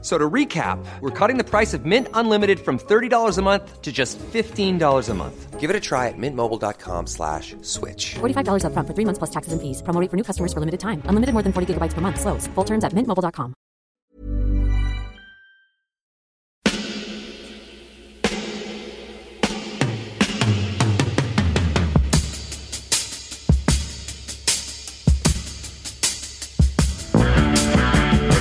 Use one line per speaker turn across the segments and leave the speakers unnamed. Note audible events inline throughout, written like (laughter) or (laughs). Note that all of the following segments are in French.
So to recap, we're cutting the price of Mint Unlimited from $30 a month to just $15 a month.
Give it a try at mintmobile.com slash switch.
$45 upfront for three months plus taxes and fees. Promo for new customers for limited time. Unlimited more than 40 gigabytes per month. Slows. Full terms at mintmobile.com.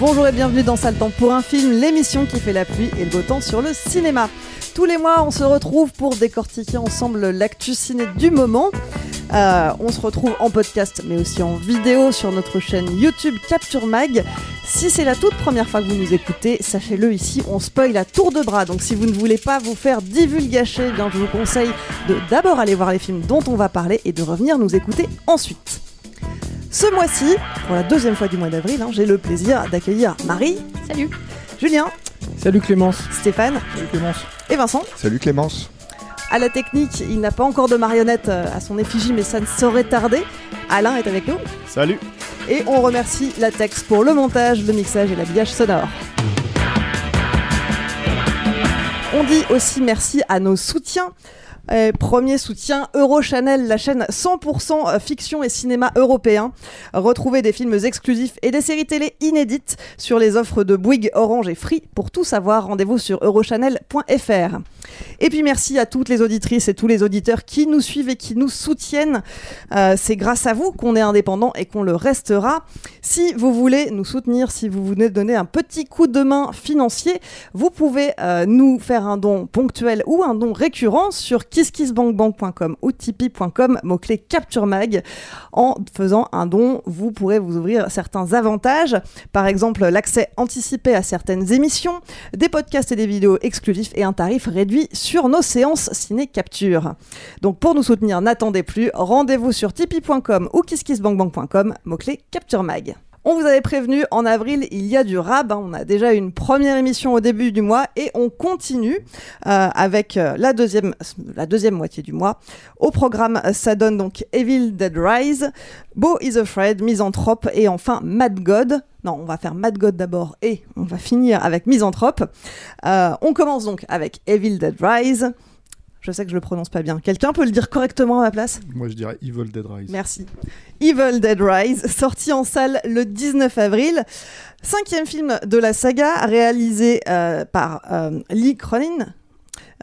Bonjour et bienvenue dans Sale Temps pour un film, l'émission qui fait la pluie et le beau temps sur le cinéma. Tous les mois, on se retrouve pour décortiquer ensemble l'actu ciné du moment. Euh, on se retrouve en podcast, mais aussi en vidéo sur notre chaîne YouTube Capture Mag. Si c'est la toute première fois que vous nous écoutez, sachez-le ici, on spoil à tour de bras. Donc si vous ne voulez pas vous faire divulgacher, eh je vous conseille de d'abord aller voir les films dont on va parler et de revenir nous écouter ensuite. Ce mois-ci, pour la deuxième fois du mois d'avril, hein, j'ai le plaisir d'accueillir Marie. Salut. Julien,
Salut Clémence.
Stéphane
Salut Clémence.
et Vincent.
Salut Clémence.
À la technique, il n'a pas encore de marionnette euh, à son effigie, mais ça ne saurait tarder. Alain est avec nous.
Salut.
Et on remercie Latex pour le montage, le mixage et l'habillage sonore. On dit aussi merci à nos soutiens. Euh, premier soutien Eurochannel, la chaîne 100% fiction et cinéma européen. Retrouvez des films exclusifs et des séries télé inédites sur les offres de Bouygues, Orange et Free. Pour tout savoir, rendez-vous sur eurochannel.fr. Et puis merci à toutes les auditrices et tous les auditeurs qui nous suivent et qui nous soutiennent. Euh, C'est grâce à vous qu'on est indépendant et qu'on le restera. Si vous voulez nous soutenir, si vous voulez donner un petit coup de main financier, vous pouvez euh, nous faire un don ponctuel ou un don récurrent sur kisskissbankbank.com ou tipeee.com, mot-clé Capture Mag. En faisant un don, vous pourrez vous ouvrir certains avantages, par exemple l'accès anticipé à certaines émissions, des podcasts et des vidéos exclusifs et un tarif réduit sur nos séances ciné capture. Donc pour nous soutenir, n'attendez plus, rendez-vous sur tipeee.com ou kisskissbankbank.com, mot-clé Capture Mag. On vous avait prévenu, en avril, il y a du rab. hein. On a déjà une première émission au début du mois et on continue euh, avec euh, la, deuxième, la deuxième moitié du mois. Au programme, ça donne donc Evil Dead Rise, Beau is Afraid, Misanthrope et enfin Mad God. Non, on va faire Mad God d'abord et on va finir avec Misanthrope. Euh, on commence donc avec Evil Dead Rise. Je sais que je le prononce pas bien. Quelqu'un peut le dire correctement à ma place?
Moi je dirais Evil Dead Rise.
Merci. Evil Dead Rise, sorti en salle le 19 avril. Cinquième film de la saga, réalisé euh, par euh, Lee Cronin.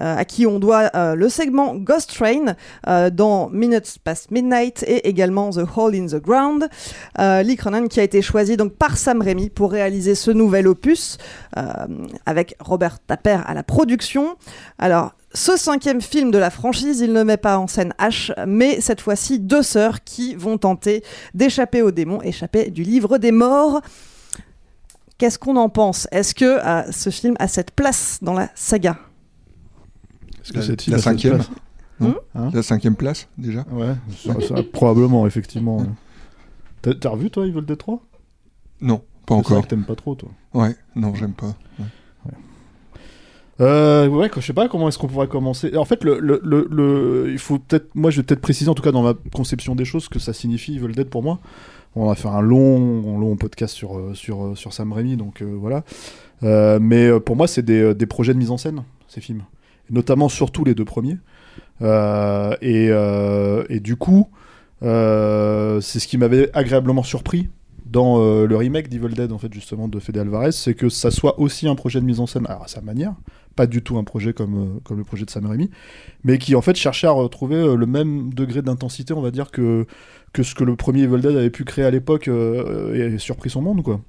Euh, à qui on doit euh, le segment Ghost Train euh, dans Minutes Past Midnight et également The Hole in the Ground. Lee Cronin qui a été choisi donc par Sam Raimi pour réaliser ce nouvel opus avec Robert Tapper à la production. Alors ce cinquième film de la franchise, il ne met pas en scène H, mais cette fois-ci deux sœurs qui vont tenter d'échapper aux démons, échapper du livre des morts. Qu'est-ce qu'on en pense? Est-ce que ce film a cette place dans la saga?
Est-ce que
La-
cette
cinquième. Non
Hein
La cinquième place, déjà
Ouais, ça, ça, probablement, effectivement. T'as t'as revu toi Evil Dead 3
Non, pas
C'est ça
encore.
que t'aimes pas trop toi.
Ouais, non, j'aime pas. Ouais.
Euh, ouais, je sais pas comment est-ce qu'on pourrait commencer. En fait, le, le, le, le- il faut peut-être, moi, je vais peut-être préciser, en tout cas dans ma conception des choses, ce que ça signifie Evil Dead pour moi. On va faire un long, long podcast sur euh, sur euh, sur Sam Raimi, donc euh, voilà. Euh, mais pour moi, c'est des, des projets de mise en scène ces films, notamment surtout les deux premiers. Euh, et, euh, et du coup, euh, c'est ce qui m'avait agréablement surpris dans le remake d'Evil Dead, en fait, justement, de Fede Alvarez, c'est que ça soit aussi un projet de mise en scène, à sa manière, pas du tout un projet comme, comme le projet de Sam Raimi, mais qui, en fait, cherchait à retrouver le même degré d'intensité, on va dire, que, que ce que le premier Evil Dead avait pu créer à l'époque et surpris son monde, quoi.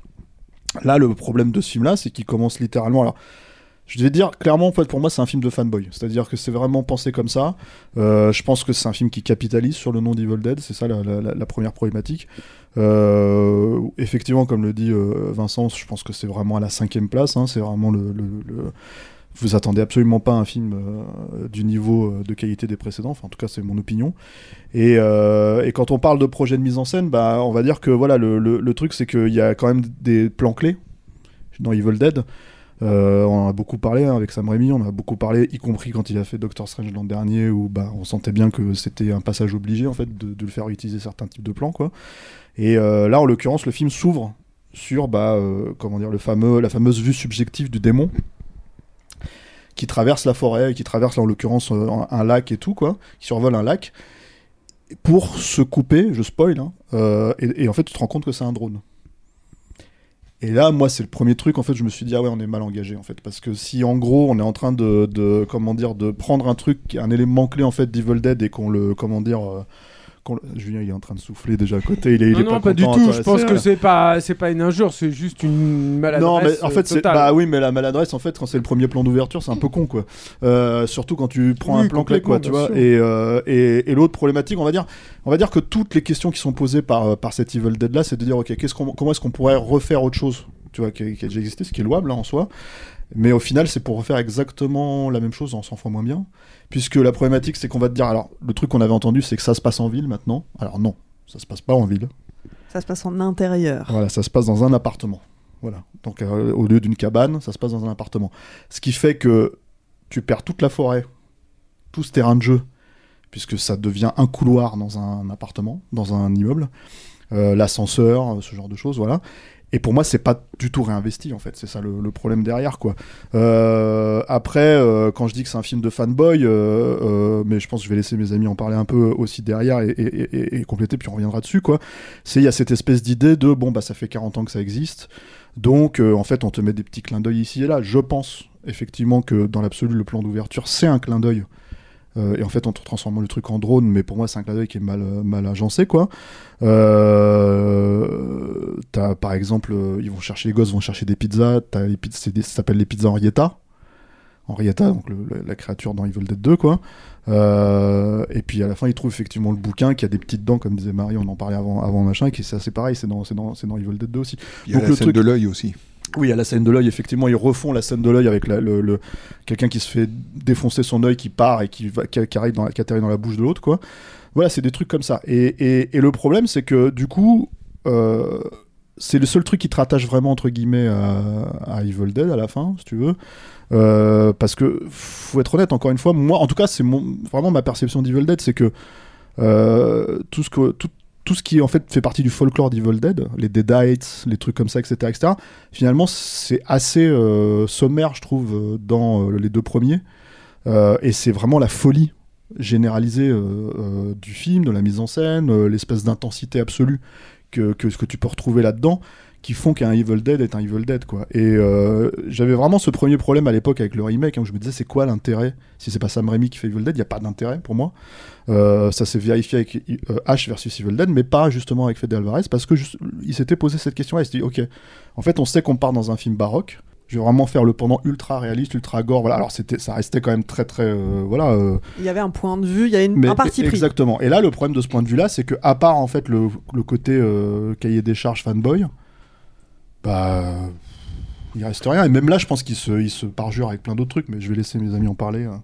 Là, le problème de ce film-là, c'est qu'il commence littéralement. Alors, je vais dire clairement, en fait, pour moi, c'est un film de fanboy. C'est-à-dire que c'est vraiment pensé comme ça. Euh, je pense que c'est un film qui capitalise sur le nom d'Evil Dead. C'est ça la, première problématique. Euh, effectivement, comme le dit euh, Vincent, je pense que c'est vraiment à la cinquième place. hein. c'est vraiment le, Vous attendez absolument pas un film du niveau de qualité des précédents. Enfin, en tout cas, c'est mon opinion. Et, quand on parle de projet de mise en scène, bah, on va dire que voilà, le truc, c'est qu'il y a quand même des plans clés dans Evil Dead. Euh, on en a beaucoup parlé hein, avec Sam Raimi, on a beaucoup parlé, y compris quand il a fait Doctor Strange l'an dernier, où bah, on sentait bien que c'était un passage obligé en fait de, le faire utiliser certains types de plans, quoi. Et euh, là, en l'occurrence, le film s'ouvre sur bah, euh, comment dire, la fameuse vue subjective du démon qui traverse la forêt, qui traverse en l'occurrence un, lac et tout, quoi, qui survole un lac, pour se couper, je spoil, hein, et en fait, tu te rends compte que c'est un drone. Et là, moi, c'est le premier truc, en fait, je me suis dit, ah ouais, on est mal engagé, en fait. Parce que si, en gros, on est en train de, de comment dire, de prendre un truc, un élément clé, en fait, d'Evil Dead, et qu'on le, comment dire, euh, qu'on Julien, il est en train de souffler déjà à côté, il est, il
non,
est
non,
pas,
pas, du tout. Je pense
c'est-
que c'est pas, c'est pas une injure, c'est juste une maladresse.
non, mais en fait,
euh,
c'est
totale.
bah oui, mais la maladresse, en fait, quand c'est le premier plan d'ouverture, c'est un peu con, quoi. Euh, surtout quand tu prends
Oui,
un plan clé, quoi, tu vois. Et, euh, et, et l'autre problématique, on va dire, on va dire que toutes les questions qui sont posées par par cet Evil Dead là, c'est de dire, ok, qu'est-ce qu'on, comment est-ce qu'on pourrait refaire autre chose, tu vois, qui, qui a déjà existé, ce qui est louable hein, en soi. Mais au final, c'est pour refaire exactement la même chose en 100 fois moins bien. Puisque la problématique, c'est qu'on va te dire, alors, le truc qu'on avait entendu, c'est que ça se passe en ville maintenant. Alors non, ça se passe pas en ville.
Ça se passe en intérieur.
Voilà, ça se passe dans un appartement. Voilà. Donc euh, au lieu d'une cabane, ça se passe dans un appartement. Ce qui fait que tu perds toute la forêt, tout ce terrain de jeu, puisque ça devient un couloir dans un appartement, dans un immeuble, Euh, l'ascenseur, ce genre de choses, voilà. Et pour moi, c'est pas du tout réinvesti en fait. C'est ça le, problème derrière, quoi. Euh, après, euh, quand je dis que c'est un film de fanboy, euh, mais je pense que je vais laisser mes amis en parler un peu aussi derrière et, et- compléter, puis on reviendra dessus, quoi. C'est il y a cette espèce d'idée de bon bah ça fait 40 ans que ça existe, donc en fait on te met des petits clins d'œil ici et là. Je pense effectivement que dans l'absolu le plan d'ouverture c'est un clin d'œil. Euh, et en fait, on te transforme le truc en drone, mais pour moi, c'est un clin d'œil qui est mal, euh, mal agencé, quoi. Euh, t'as, par exemple, ils vont chercher les gosses, vont chercher des pizzas. T'as les pizzas, des- ça s'appelle les pizzas Henrietta. Henrietta, donc le- le- la créature dans Evil Dead 2, quoi. Euh, et puis à la fin, ils trouvent effectivement le bouquin qui a des petites dents, comme disait Marie, on en parlait avant, avant machin, et qui c'est assez pareil, c'est dans, c'est dans, c'est dans Evil Dead 2 aussi.
Il y a la scène de l'œil aussi.
Oui, à la scène de l'œil, effectivement, ils refont la scène de l'œil avec le, quelqu'un qui se fait défoncer son œil, qui part et qui, va, arrive dans, la- atterrit dans la bouche de l'autre, quoi. Voilà, c'est des trucs comme ça. Et, le problème, c'est que du coup, euh, c'est le seul truc qui te rattache vraiment, entre guillemets, à, Evil Dead à la fin, si tu veux. Euh, parce que, faut être honnête, encore une fois, moi, en tout cas, c'est vraiment ma perception d'Evil Dead, c'est que euh, tout ce que. Tout, tout ce qui en fait fait partie du folklore d'Evil Dead, les Deadites, les trucs comme ça, etc., etc. Finalement, c'est assez euh, sommaire, je trouve, euh, dans euh, les deux premiers, et c'est vraiment la folie généralisée du film, de la mise en scène, l'espèce d'intensité absolue que, que, que tu peux retrouver là-dedans, qui font qu'un Evil Dead est un Evil Dead, quoi. Et euh, j'avais vraiment ce premier problème à l'époque avec le remake, hein, où je me disais, c'est quoi l'intérêt? Si c'est pas Sam Raimi qui fait Evil Dead, il n'y a pas d'intérêt pour moi. Euh, ça s'est vérifié avec euh, H versus Evil Dead, mais pas justement avec Fede Alvarez, parce que juste- il s'était posé cette question-là. Il s'est dit, ok, en fait, on sait qu'on part dans un film baroque. Je vais vraiment faire le pendant ultra réaliste, ultra gore. Voilà. Alors c'était, ça restait quand même très très, euh, voilà.
Il y avait un point de vue, il y a une,
mais
un parti pris.
exactement. Et là, le problème de ce point de vue-là, c'est que à part en fait le, le côté cahier des charges fanboy, bah il reste rien. Et même là, je pense qu'il se, il se parjure avec plein d'autres trucs, mais je vais laisser mes amis en parler. hein.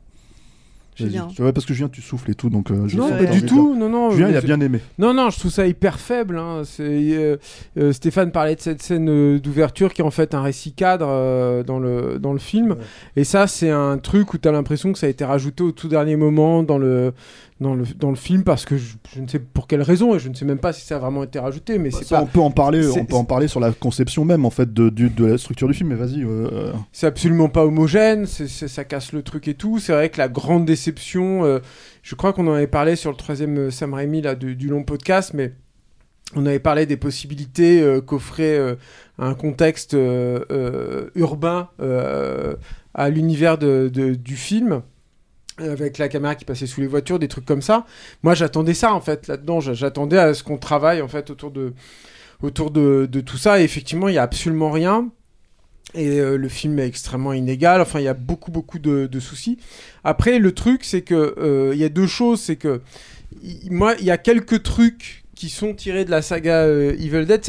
Julien.
Ouais, parce que Julien, tu souffles et tout, donc. euh, je
Non,
sais
pas du tout. Non, non.
Julien, il a bien aimé.
Non, non, je trouve ça hyper faible. hein. C'est, euh, euh, Stéphane parlait de cette scène d'ouverture qui est en fait un récit cadre euh, dans, le, dans le film. Et ça, c'est un truc où tu as l'impression que ça a été rajouté au tout dernier moment dans le, dans le, dans le film parce que je, je ne sais pour quelle raison et je ne sais même pas si ça a vraiment été rajouté. Mais c'est
Ça,
pas.
on peut en parler.
c'est-
On peut en parler sur la conception même en fait de, du- de la structure du film. Mais vas-y. euh, euh,
c'est absolument pas homogène, c'est, c'est- ça casse le truc et tout. C'est vrai que la grande déception, euh, je crois qu'on en avait parlé sur le troisième Sam Raimi là, du, du long podcast, mais on avait parlé des possibilités euh, qu'offrait euh, un contexte euh, urbain à l'univers de- de- du film. Avec la caméra qui passait sous les voitures, des trucs comme ça. Moi, j'attendais ça en fait là-dedans. J'a- J'attendais à ce qu'on travaille en fait autour de autour de, de tout ça. Et effectivement, il y a absolument rien. Et euh, le film est extrêmement inégal. Enfin, il y a beaucoup, beaucoup de, de soucis. Après, le truc, c'est que euh, il y a deux choses. C'est que moi, il y a quelques trucs qui sont tirés de la saga euh, Evil Dead.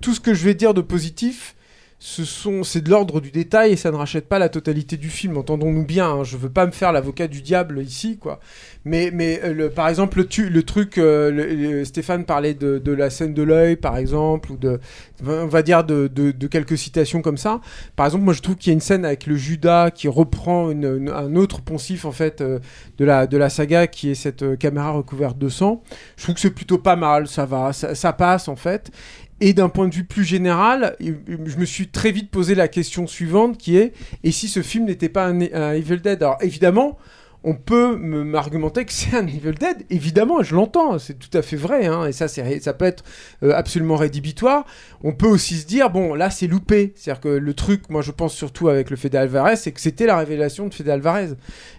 Tout ce que je vais dire de positif, ce sont, c'est de l'ordre du détail et ça ne rachète pas la totalité du film. Entendons-nous bien. hein, je veux pas me faire l'avocat du diable ici, quoi. Mais, mais euh, le, par exemple, le, truc, euh, Stéphane parlait de, la scène de l'œil, par exemple, ou de, on va dire de, quelques citations comme ça. Par exemple, moi je trouve qu'il y a une scène avec le Judas qui reprend un autre poncif en fait euh, de la de la saga qui est cette caméra recouverte de sang. Je trouve que c'est plutôt pas mal, ça va, ça passe en fait. Et d'un point de vue plus général, je me suis très vite posé la question suivante qui est et si ce film n'était pas un, Evil Dead? Alors évidemment, on peut me- m'argumenter que c'est un Evil Dead, évidemment, je l'entends, c'est tout à fait vrai, hein, et ça, ça peut être euh, absolument rédhibitoire. On peut aussi se dire, bon, là, c'est loupé. C'est-à-dire que le truc, moi, je pense surtout avec le Fede Alvarez, c'est que c'était la révélation de Fede Alvarez.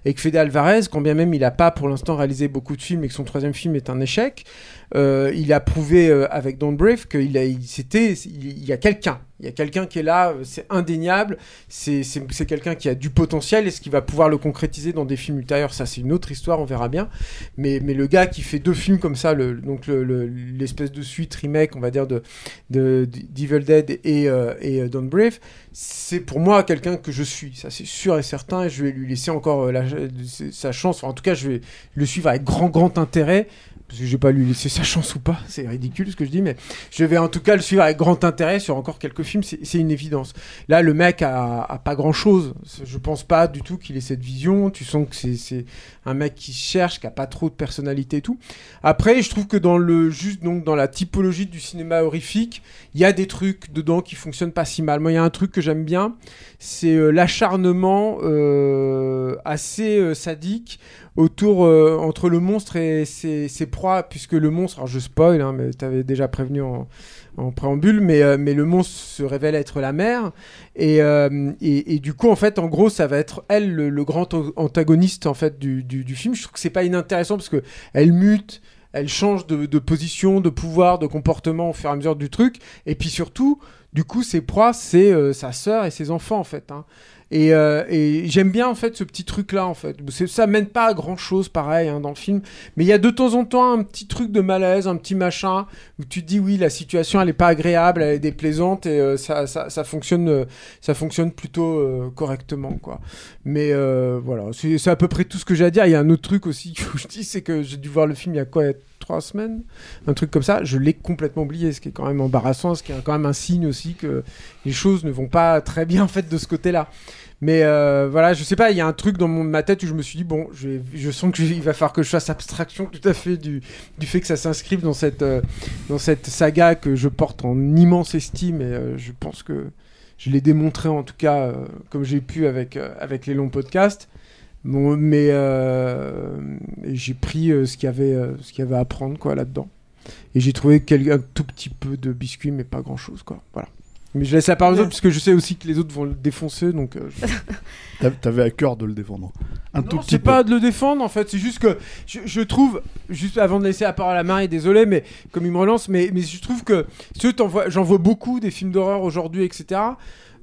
Et que Fede Alvarez, quand bien même il n'a pas pour l'instant réalisé beaucoup de films et que son troisième film est un échec, euh, il a prouvé euh, avec Don't Breathe qu'il a, c'était, il, y a quelqu'un. Il y a quelqu'un qui est là, euh, c'est indéniable, c'est, c'est, quelqu'un qui a du potentiel et ce qui va pouvoir le concrétiser dans des films ultérieurs, ça c'est une autre histoire, on verra bien. Mais, mais le gars qui fait deux films comme ça, donc le- le- l'espèce de suite remake, on va dire, de, de, d'Evil Dead et, euh, et euh, Don't Breathe, c'est pour moi quelqu'un que je suis, ça c'est sûr et certain, et je vais lui laisser encore la- sa chance, en tout cas je vais le suivre avec grand grand intérêt, parce que je vais pas lui laisser sa chance ou pas, c'est ridicule ce que je dis, mais je vais en tout cas le suivre avec grand intérêt sur encore quelques films, c'est une évidence. Là, le mec a, pas grand chose, je pense pas du tout qu'il ait cette vision, tu sens que c'est- un mec qui cherche, qui a pas trop de personnalité et tout. Après, je trouve que dans le juste donc dans la typologie du cinéma horrifique, il y a des trucs dedans qui fonctionnent pas si mal. Moi, il y a un truc que j'aime bien, c'est euh, l'acharnement euh, assez euh, sadique autour entre le monstre et ses, ses puisque le monstre, alors je spoil, hein, mais t'avais déjà prévenu en, préambule, mais, euh, mais le monstre se révèle être la mère, et, euh, et, du coup, en fait, en gros, ça va être elle le, grand antagoniste en fait du, film. Je trouve que c'est pas inintéressant parce que elle mute. Elle change de, de position, de pouvoir, de comportement au fur et à mesure du truc. Et puis surtout, du coup, ses proies, c'est euh, sa sœur et ses enfants, en fait. hein. Et, euh, et j'aime bien, en fait, ce petit truc-là, en fait. Ça mène pas à grand-chose, pareil, hein, dans le film. Mais il y a de temps en temps un petit truc de malaise, un petit machin, où tu te dis, oui, la situation, elle est pas agréable, elle est déplaisante, et euh, ça, ça, fonctionne, euh, ça fonctionne plutôt correctement, quoi. Mais voilà, c'est à peu près tout ce que j'ai à dire. Il y a un autre truc aussi (laughs) que je dis, c'est que j'ai dû voir le film il y a quoi, trois semaines Un truc comme ça. Je l'ai complètement oublié, ce qui est quand même embarrassant, ce qui est quand même un signe aussi que les choses ne vont pas très bien, en fait, de ce côté-là. Mais euh, voilà, je sais pas, il y a un truc dans ma tête où je me suis dit, bon, je, je sens qu'il va falloir que je fasse abstraction tout à fait du, fait que ça s'inscrive dans cette, euh, dans cette saga que je porte en immense estime et euh, je pense que je l'ai démontré en tout cas comme j'ai pu avec, avec les longs podcasts. Bon, mais euh, j'ai pris euh, ce qu'il y avait, euh, ce qu'il y avait à prendre quoi là-dedans. Et j'ai trouvé un tout petit peu de biscuit, mais pas grand-chose quoi. Voilà. Mais je laisse la parole aux autres parce que je sais aussi que les autres vont le défoncer, donc. euh, je- (laughs)
T'avais à cœur de le défendre. Un tout petit peu.
pas de le défendre en fait, c'est juste que je, je trouve, juste avant de laisser la parole à Marie, désolé, mais comme il me relance, mais, mais je trouve que vois- j'en vois beaucoup des films d'horreur aujourd'hui, etc.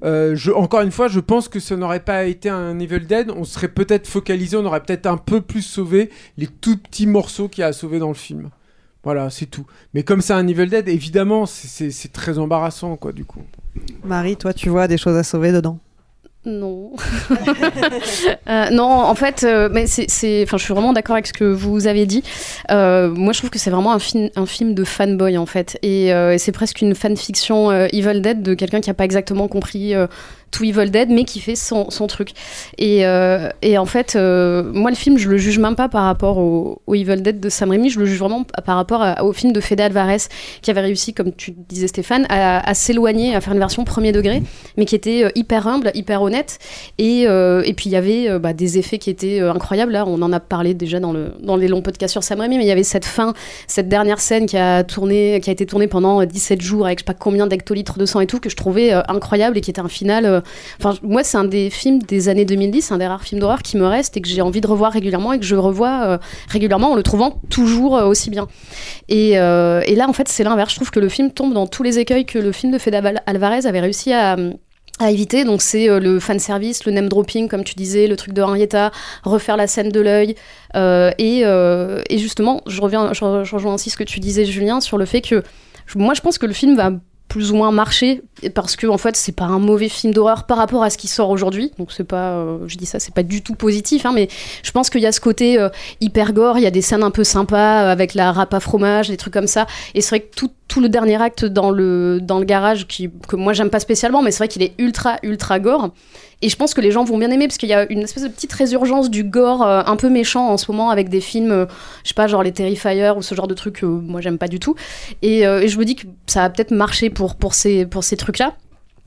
Euh, encore une fois, je pense que ça n'aurait pas été un Evil Dead, on serait peut-être focalisé, on aurait peut-être un peu plus sauvé les tout petits morceaux qu'il y a à sauver dans le film. Voilà, c'est tout. Mais comme c'est un Evil Dead, évidemment, c'est très embarrassant, quoi, du coup.
Marie, toi, tu vois des choses à sauver dedans
Non. (laughs) Euh, non, en fait, euh, mais c'est, enfin, je suis vraiment d'accord avec ce que vous avez dit. Euh, moi, je trouve que c'est vraiment un, film, un film de fanboy en fait, et c'est presque une fanfiction Evil Dead de quelqu'un qui a pas exactement compris. Tout Evil Dead, mais qui fait son, son truc. Et, euh, et en fait, euh, moi, le film, je le juge même pas par rapport au, Evil Dead de Sam Raimi, je le juge vraiment par rapport au film de Fede Alvarez, qui avait réussi, comme tu disais Stéphane, à, s'éloigner, à faire une version premier degré, mais qui était euh, hyper humble, hyper honnête. Et, et puis il y avait bah, des effets qui étaient incroyables. Là, on en a parlé déjà dans, le, dans les longs podcasts sur Sam Raimi, mais il y avait cette fin, cette dernière scène qui a, tourné, qui a été tournée pendant euh, 17 jours avec je sais pas combien d'hectolitres de sang et tout, que je trouvais incroyable et qui était un final. Moi, c'est un des films des années 2010, un des rares films d'horreur qui me reste et que j'ai envie de revoir régulièrement et que je revois euh, régulièrement en le trouvant toujours euh, aussi bien. Et, euh, et là, en fait, c'est l'inverse. Je trouve que le film tombe dans tous les écueils que le film de Fede Aval- Alvarez avait réussi à éviter, donc c'est le fan service, le name dropping, comme tu disais, le truc de Henrietta, refaire la scène de l'œil, et, justement, je reviens, je, je rejoins aussi ce que tu disais, Julien, sur le fait que moi, je pense que le film va plus ou moins marcher parce que en fait c'est pas un mauvais film d'horreur par rapport à ce qui sort aujourd'hui. Donc c'est pas euh, je dis ça c'est pas du tout positif hein, mais je pense qu'il y a ce côté euh, hyper gore il y a des scènes un peu sympas euh, avec la à fromage des trucs comme ça. Et c'est vrai que tout, tout le dernier acte dans le dans le garage qui que moi j'aime pas spécialement mais c'est vrai qu'il est ultra ultra gore et je pense que les gens vont bien aimer parce qu'il y a une espèce de petite résurgence du gore euh, un peu méchant en ce moment avec des films, euh, je sais pas, genre les Terrifier ou ce genre de trucs que moi j'aime pas du tout. Et, euh, et je me dis que ça va peut-être marcher pour, pour ces, pour ces trucs-là.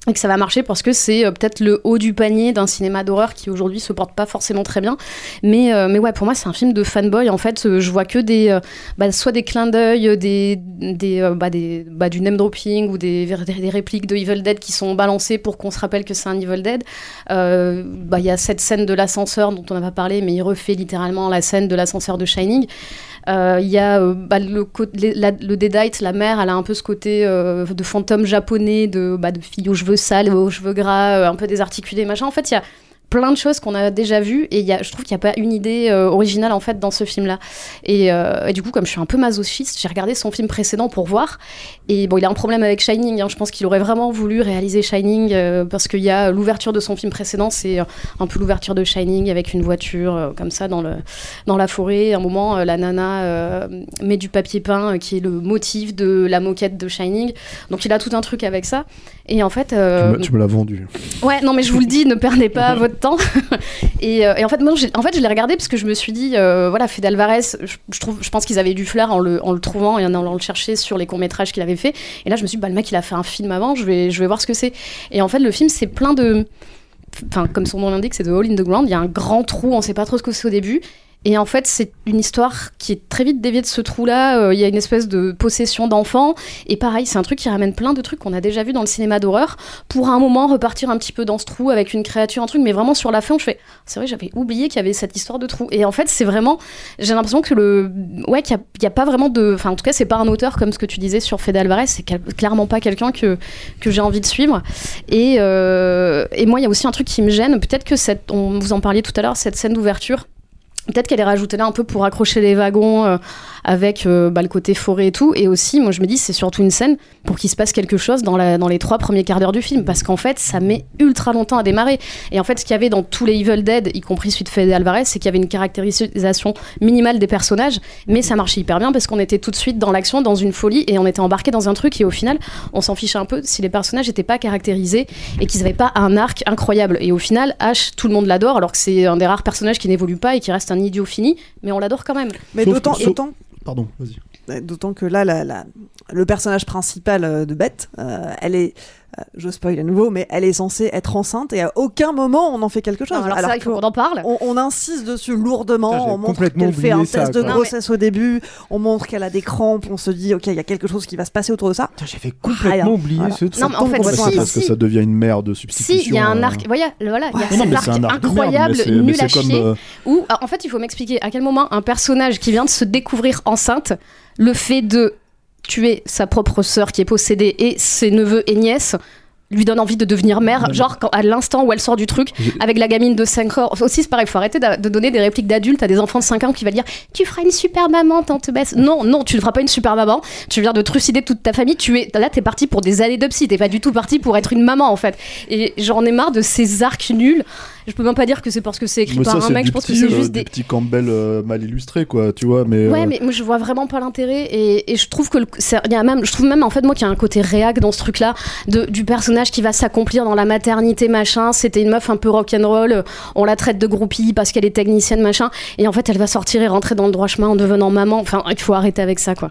Et que ça va marcher parce que c'est euh, peut-être le haut du panier d'un cinéma d'horreur qui aujourd'hui se porte pas forcément très bien. Mais, euh, mais ouais, pour moi, c'est un film de fanboy. En fait, euh, je vois que des, euh, bah, soit des clins d'œil, des, des, bah, des, bah, du name dropping ou des, des, répliques de Evil Dead qui sont balancées pour qu'on se rappelle que c'est un Evil Dead. Bah, Il y a cette scène de l'ascenseur dont on n'a pas parlé, mais il refait littéralement la scène de l'ascenseur de Shining. Euh, Il y a euh, bah, le, la- le Deadite, la mère, elle a un peu ce côté euh, de fantôme japonais, de, bah, de fille aux cheveux sales, aux cheveux gras, un peu désarticulés, machin. En fait, il y a plein de choses qu'on a déjà vues et il y a, je trouve qu'il n'y a pas une idée euh, originale en fait dans ce film là et, euh, et du coup comme je suis un peu masochiste j'ai regardé son film précédent pour voir. Et bon il a un problème avec Shining hein. je pense qu'il aurait vraiment voulu réaliser Shining euh, parce qu'il y a l'ouverture de son film précédent c'est un peu l'ouverture de Shining avec une voiture comme ça dans, le, dans la forêt. À un moment la nana met du papier peint qui est le motif de la moquette de Shining. Donc il a tout un truc avec ça. Et en fait
Tu me- me l'as vendu.
Ouais, non, mais je vous le dis, ne perdez pas (laughs) votre (laughs) euh, et en fait, moi, en fait, je l'ai regardé parce que je me suis dit, euh, voilà, Fede Alvarez, je, trouve, je pense qu'ils avaient du flair en le, trouvant et en allant le chercher sur les courts métrages qu'il avait fait. Et là, je me suis dit, bah, le mec, il a fait un film avant, je vais, je vais voir ce que c'est. Et en fait, le film, c'est plein de, enfin, comme son nom l'indique, c'est de Hole in the Ground. Il y a un grand trou, on sait pas trop ce que c'est au début. Et en fait, c'est une histoire qui est très vite déviée de ce trou-là. Euh, Il y a une espèce de possession d'enfants. Et pareil, c'est un truc qui ramène plein de trucs qu'on a déjà vu dans le cinéma d'horreur. Pour un moment, repartir un petit peu dans ce trou avec une créature, un truc. Mais vraiment, sur la fin, je fais C'est vrai, j'avais oublié qu'il y avait cette histoire de trou. Et en fait, c'est vraiment. J'ai l'impression que le. Ouais, qu'il n'y a, pas vraiment de. Enfin, en tout cas, c'est pas un auteur comme ce que tu disais sur Fede Alvarez. C'est clairement pas quelqu'un que, que j'ai envie de suivre. Et, euh, et moi, il y a aussi un truc qui me gêne. Peut-être que cette. On, vous en parliez tout à l'heure, cette scène d'ouverture. Peut-être qu'elle est rajoutée là un peu pour accrocher les wagons euh, avec euh, bah, le côté forêt et tout. Et aussi, moi je me dis, c'est surtout une scène pour qu'il se passe quelque chose dans, la, dans les trois premiers quarts d'heure du film. Parce qu'en fait, ça met ultra longtemps à démarrer. Et en fait, ce qu'il y avait dans tous les Evil Dead, y compris celui de Fede Alvarez, c'est qu'il y avait une caractérisation minimale des personnages. Mais ça marchait hyper bien parce qu'on était tout de suite dans l'action, dans une folie et on était embarqué dans un truc. Et au final, on s'en fichait un peu si les personnages n'étaient pas caractérisés et qu'ils n'avaient pas un arc incroyable. Et au final, Ash, tout le monde l'adore alors que c'est un des rares personnages qui n'évolue pas et qui reste un idiot fini. Mais on l'adore quand même.
Mais d'autant,
Pardon, vas-y.
euh, d'autant que là, la- le personnage principal euh, de Beth, euh, elle est, euh, je spoil à nouveau, mais elle est censée être enceinte et à aucun moment on en fait quelque chose.
Non, alors ça, il faut qu'on en parle.
On, on insiste dessus lourdement, on montre
complètement
qu'elle fait un
oublié ça,
test de grossesse au début, on montre qu'elle a des crampes, on se dit ok, il y a quelque chose qui va se passer autour de ça.
J'avais complètement oublié
Voilà.
ce truc.
Non, mais en fait,
C'est
si,
parce que
si.
ça devient une mère de
Si,
substitution.
il y a un
euh,
arc. Voilà, voilà, il y a
Non,
cet
c'est
arc
un arc de merde,
incroyable,
c'est-
nul à
c'est comme,
chier.
euh,
Où, ah, en fait, il faut m'expliquer à quel moment un personnage qui vient de se découvrir enceinte, le fait de tuer sa propre sœur qui est possédée et ses neveux et nièces lui donne envie de devenir mère, genre quand, à l'instant où elle sort du truc avec la gamine de 5 ans. Aussi, c'est pareil, faut arrêter de donner des répliques d'adultes à des enfants de 5 ans qui va dire Tu feras une super maman, tante Bess. Non, non, tu ne feras pas une super maman. Tu viens de trucider toute ta famille. Tu es, là, t'es parti pour des années de psy. T'es pas du tout parti pour être une maman, en fait. Et j'en ai marre de ces arcs nuls. Je peux même pas dire que c'est parce que c'est écrit
mais
par
ça,
un mec. Je pense que c'est
euh,
juste
des
des.
petits Campbell euh, mal illustrés, quoi, tu vois. Mais,
Ouais,
euh,
mais moi je vois vraiment pas l'intérêt et, et je trouve que le- y a même, je trouve même en fait moi qu'il y a un côté réac dans ce truc-là de du personnage qui va s'accomplir dans la maternité machin. C'était une meuf un peu rock'n'roll, euh, on la traite de groupie parce qu'elle est technicienne machin et en fait elle va sortir et rentrer dans le droit chemin en devenant maman. Enfin, il faut arrêter avec ça quoi.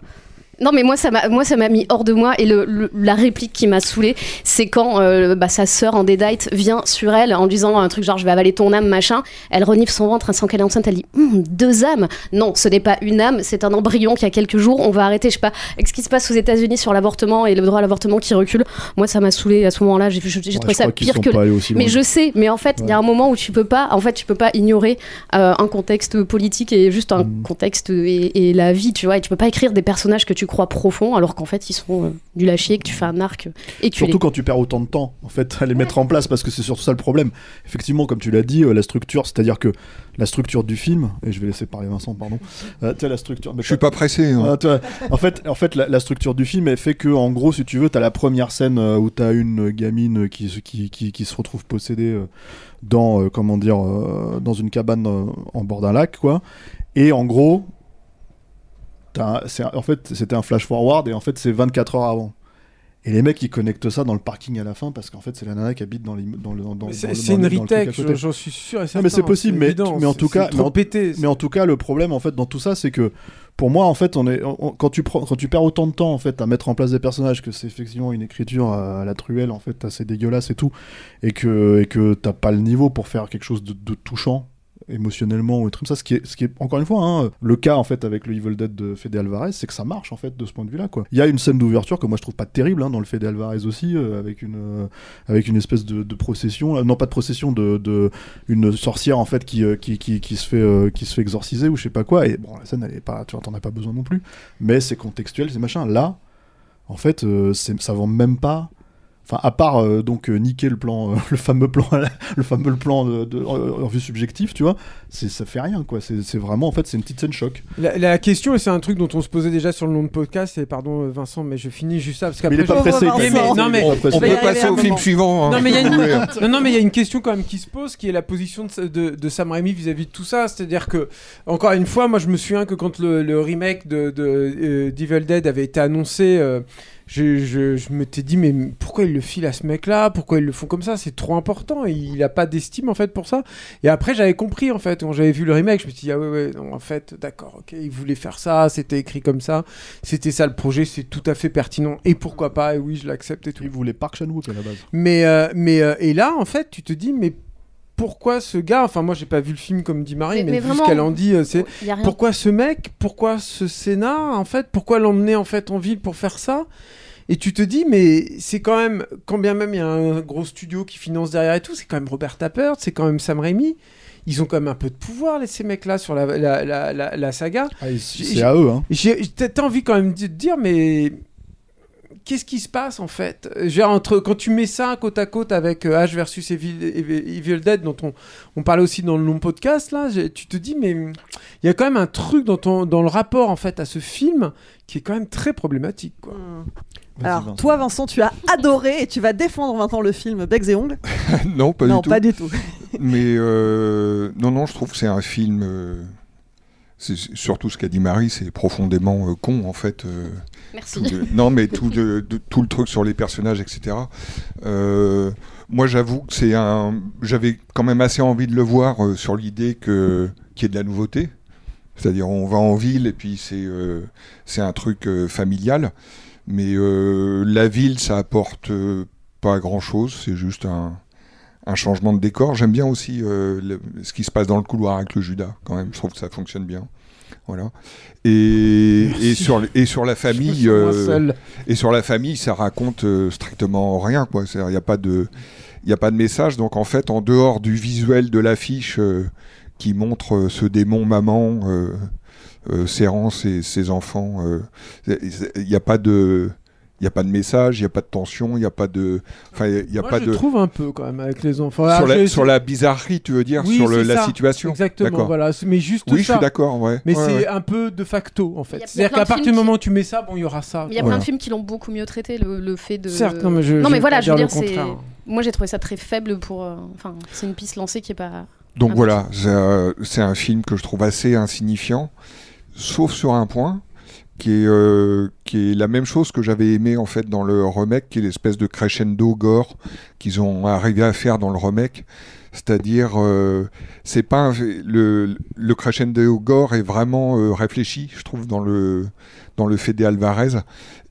Non, mais moi, ça m'a, moi, ça m'a mis hors de moi. Et le, le- la réplique qui m'a saoulée, c'est quand euh, bah, sa sœur en dédite vient sur elle en disant un truc genre je vais avaler ton âme, machin. Elle renifle son ventre, sans qu'elle est enceinte. Elle dit Hum, deux âmes. Non, ce n'est pas une âme, c'est un embryon qui a quelques jours. On va arrêter, je sais pas, avec ce qui se passe aux États-Unis sur l'avortement et le droit à l'avortement qui recule. Moi, ça m'a saoulé à ce moment-là. J'ai, j'ai trouvé ça pire que.
aussi
Mais je sais, mais en fait, il y a un moment où tu peux pas, en fait, tu peux pas ignorer euh, un contexte politique et juste un
Mm.
contexte et, et la vie, tu vois. Et tu peux pas écrire des personnages que tu crois profonds alors qu'en fait, ils sont euh, du lâcher, que tu fais un arc éculé.
Surtout quand tu perds autant de temps, en fait, à les mettre en place, parce que c'est surtout ça le problème. Effectivement, comme tu l'as dit, euh, la structure, c'est-à-dire que la structure du film, et je vais laisser parler Vincent, pardon. Euh, tu la structure.
Je suis pas pressé. hein.
Ah, en fait, en fait la, la structure du film, elle fait que, en gros, si tu veux, t'as la première scène euh, où t'as une gamine qui, se- qui, qui, qui se retrouve possédée euh, dans, euh, comment dire, euh, dans une cabane euh, en bord d'un lac, quoi. Et en gros, un- en fait, c'était un flash forward, et en fait, c'est 24 heures avant. Et les mecs, ils connectent ça dans le parking à la fin parce qu'en fait, c'est la nana qui habite dans, dans le. Dans,
c'est- une retech, j'en suis sûr et
Non,
certain,
mais c'est possible, mais,
évident,
mais en tout cas, mais en-
pété,
mais en tout cas, le problème en fait dans tout ça, c'est que pour moi, en fait, on est on- quand tu prends, quand tu perds autant de temps en fait à mettre en place des personnages, que c'est effectivement une écriture à, la truelle en fait assez dégueulasse et tout, et que et que t'as pas le niveau pour faire quelque chose de, de touchant émotionnellement ou trucs comme ça. Ce qui est encore une fois hein, le cas en fait avec le Evil Dead de Fede Alvarez c'est que ça marche en fait de ce point de vue là quoi. Il y a une scène d'ouverture que moi je trouve pas terrible hein, dans le Fede Alvarez aussi euh, avec une euh, avec une espèce de, procession euh, non pas de procession de, une sorcière en fait qui, se fait qui se fait exorciser ou je sais pas quoi. Et bon la scène elle est pas tu vois t'en as pas besoin non plus. Mais c'est contextuel c'est machin. Là en fait ça vend même pas Enfin, à part euh, donc euh, niquer le plan, euh, (laughs) le fameux plan, (laughs) le fameux plan de, de- en, en vue subjective, tu vois, c'est ça fait rien quoi. C'est vraiment en fait c'est une petite scène choc.
La, la question, et c'est un truc dont on se posait déjà sur le nom de podcast, et pardon euh, Vincent, mais je finis juste ça parce qu'après.
Il est pas
je-
pressé,
Mais-
Vincent.
mais- non, mais
On peut
passer au film suivant, hein,
Non, mais il y a une... (laughs)
voulez.
non, non, mais il y a une question quand même qui se pose, qui est la position de, de, de Sam Raimi vis-à-vis de tout ça. C'est-à-dire que, encore une fois, moi je me souviens que quand le, le remake de, de euh, d'Evil Dead avait été annoncé. Je, je, je m'étais dit mais pourquoi ils le filent à ce mec là pourquoi ils le font comme ça? C'est trop important. Il a pas d'estime en fait pour ça. Et après j'avais compris en fait quand j'avais vu le remake je me suis dit ah ouais ouais non, en fait d'accord ok il voulait faire ça c'était écrit comme ça. C'était ça le projet c'est tout à fait pertinent. Et pourquoi pas? Et oui je l'accepte et tout.
Il voulait Park Chan-wook à la base.
mais, euh, mais euh, et là, en fait, tu te dis, mais pourquoi ce gars? Enfin, moi, j'ai pas vu le film comme dit Marie,
Mais-
mais,
mais
vu ce qu'elle en dit, euh, c'est
y a rien.
pourquoi ce mec? Pourquoi ce scénar En fait, pourquoi l'emmener en fait en ville pour faire ça? Et tu te dis, mais c'est quand même, quand bien même il y a un gros studio qui finance derrière et tout, c'est quand même Robert Tappert, c'est quand même Sam Raimi. Ils ont quand même un peu de pouvoir, les, ces mecs-là, sur la, la, la, la, la saga.
Ah, c'est à eux, hein.
t'as envie quand même de te dire, mais qu'est-ce qui se passe en fait? Genre, entre, Quand tu mets ça côte à côte avec euh, H versus Evil, Dead, dont on, on parlait aussi dans le long podcast, là, tu te dis, mais il y a quand même un truc dans, ton, dans le rapport en fait à ce film qui est quand même très problématique. Quoi.
Alors, toi, Vincent, tu as adoré et tu vas défendre maintenant le film Becs et Ongles. (laughs)
non, pas
non,
du tout.
pas du tout.
Mais euh, non, non, je trouve que c'est un film. euh, c'est surtout ce qu'a dit Marie, c'est profondément euh, con en fait. euh,
Merci.
tout non, mais tout, de- de- tout le truc sur les personnages, etc. Euh, moi, j'avoue que c'est un. J'avais quand même assez envie de le voir sur l'idée que qu'il y ait de la nouveauté. C'est-à-dire, on va en ville et puis c'est c'est un truc familial. Mais la ville, ça apporte pas grand-chose. C'est juste un, un changement de décor. J'aime bien aussi euh, le- ce qui se passe dans le couloir avec le Judas, quand même. Je trouve que ça fonctionne bien. Voilà. Et, et, sur, et sur la famille, euh, et sur la famille, ça raconte euh, strictement rien, quoi. Il n'y a pas de, il a pas de message. Donc en fait, en dehors du visuel de l'affiche euh, qui montre euh, ce démon maman serrant ses, ses enfants, euh, il n'y a pas de, il y a pas de message, il n'y a pas de tension, il n'y a pas de, enfin, il y a
Moi,
pas
je
de.
trouve un peu quand même avec les enfants.
sur,
Ah,
la,
je-
sur la bizarrerie, tu veux dire,
Oui,
sur le- la
ça.
situation.
Exactement, voilà. Mais juste
Oui, je suis d'accord, ouais.
Mais
Ouais,
c'est
ouais.
un peu de facto en fait. C'est-à-dire qu'à partir du
qui-
moment où tu mets ça, bon, il y aura ça.
Il y a plein de films qui l'ont beaucoup mieux traité, le, le fait de.
Certes, non, mais je-
non, mais voilà, je veux
dire
c'est. Moi, j'ai trouvé ça très faible pour. euh, Enfin, c'est une piste lancée qui est pas.
Donc voilà, euh, c'est un film que je trouve assez insignifiant, sauf sur un point, qui est, euh, qui est la même chose que j'avais aimé en fait dans le remake, qui est l'espèce de crescendo gore qu'ils ont arrivé à faire dans le remake. C'est-à-dire, euh, c'est pas le, le crescendo gore est vraiment euh, réfléchi, je trouve, dans le dans le Alvarez,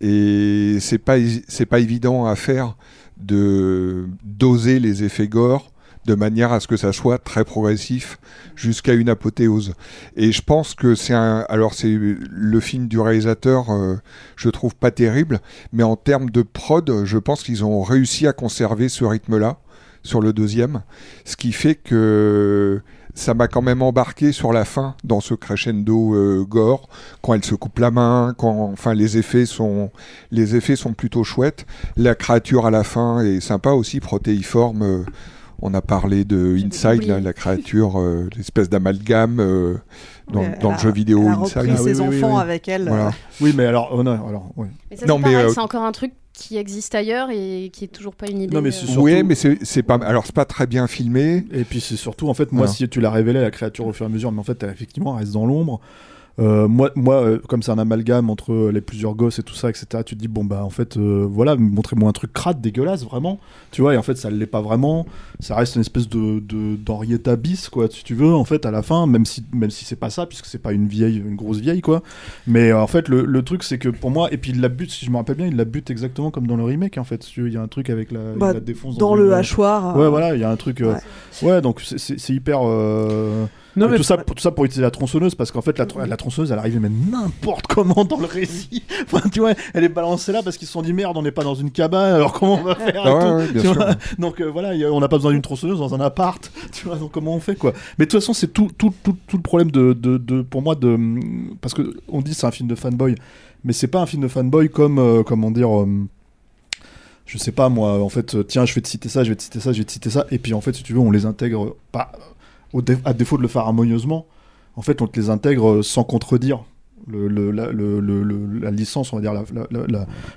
et c'est pas c'est pas évident à faire de doser les effets gore de manière à ce que ça soit très progressif jusqu'à une apothéose. Et je pense que c'est un. Alors, c'est le film du réalisateur, euh, je trouve pas terrible, mais en termes de prod, je pense qu'ils ont réussi à conserver ce rythme-là sur le deuxième, ce qui fait que ça m'a quand même embarqué sur la fin dans ce crescendo euh, gore quand elle se coupe la main quand enfin les effets sont les effets sont plutôt chouettes la créature à la fin est sympa aussi protéiforme euh, on a parlé de Inside, là, la créature, euh, l'espèce d'amalgame euh, dans, le jeu vidéo
elle a repris
Inside.
ses enfants avec elle.
Voilà.
Oui, mais alors, oh non, alors, ouais.
Mais ça,
Non,
c'est
mais, euh,
c'est encore un truc qui existe ailleurs et qui est toujours pas une idée.
Non, mais
euh,
c'est surtout-
Oui, mais c'est c'est pas. Alors c'est pas très bien filmé.
Et puis c'est surtout, en fait, moi,
Voilà.
si tu l'as révélé, la créature au fur et à mesure, mais en fait, elle, effectivement, elle reste dans l'ombre. Euh, moi, moi euh, comme c'est un amalgame entre euh, les plusieurs gosses et tout ça, etc., tu te dis, bon, bah, en fait, euh, voilà, montrez-moi un truc crade, dégueulasse, vraiment. Tu vois, et en fait, ça l'est pas vraiment. Ça reste une espèce de, d'Henrietta bis, quoi, si tu veux, en fait, à la fin, même si, même si c'est pas ça, puisque c'est pas une vieille, une grosse vieille, quoi. Mais en fait, le, le truc, c'est que pour moi, et puis il la bute, si je me rappelle bien, il la bute exactement comme dans le remake, en fait. Il y a un truc avec la,
Bah,
la défonce
dans le hachoir,
Ouais, voilà, il y a un truc. euh, Ouais, donc c'est hyper.
Non,
et
mais-
tout, ça, pour, tout ça pour utiliser la tronçonneuse, parce qu'en fait, la, tr- la tronçonneuse, elle arrivait mais n'importe comment dans le récit. (laughs) Enfin, tu vois, elle est balancée là parce qu'ils se sont dit merde, on n'est pas dans une cabane, alors comment on va faire
Ah
et
ouais,
tout,
ouais, bien
tu
sûr,
vois.
ouais.
Donc euh, voilà, a- on n'a pas besoin d'une tronçonneuse dans un appart, (laughs) tu vois, donc comment on fait quoi Mais de toute façon, c'est tout, tout, tout, tout le problème de, de, de- pour moi, de, parce que on dit c'est un film de fanboy, mais c'est pas un film de fanboy comme, euh, comment dire. euh, je sais pas moi, en fait, euh, tiens, je vais te citer ça, je vais te citer ça, je vais te citer ça, et puis en fait, si tu veux, on les intègre pas à défaut de le faire harmonieusement, en fait, on te les intègre euh, sans contredire la, licence, on va dire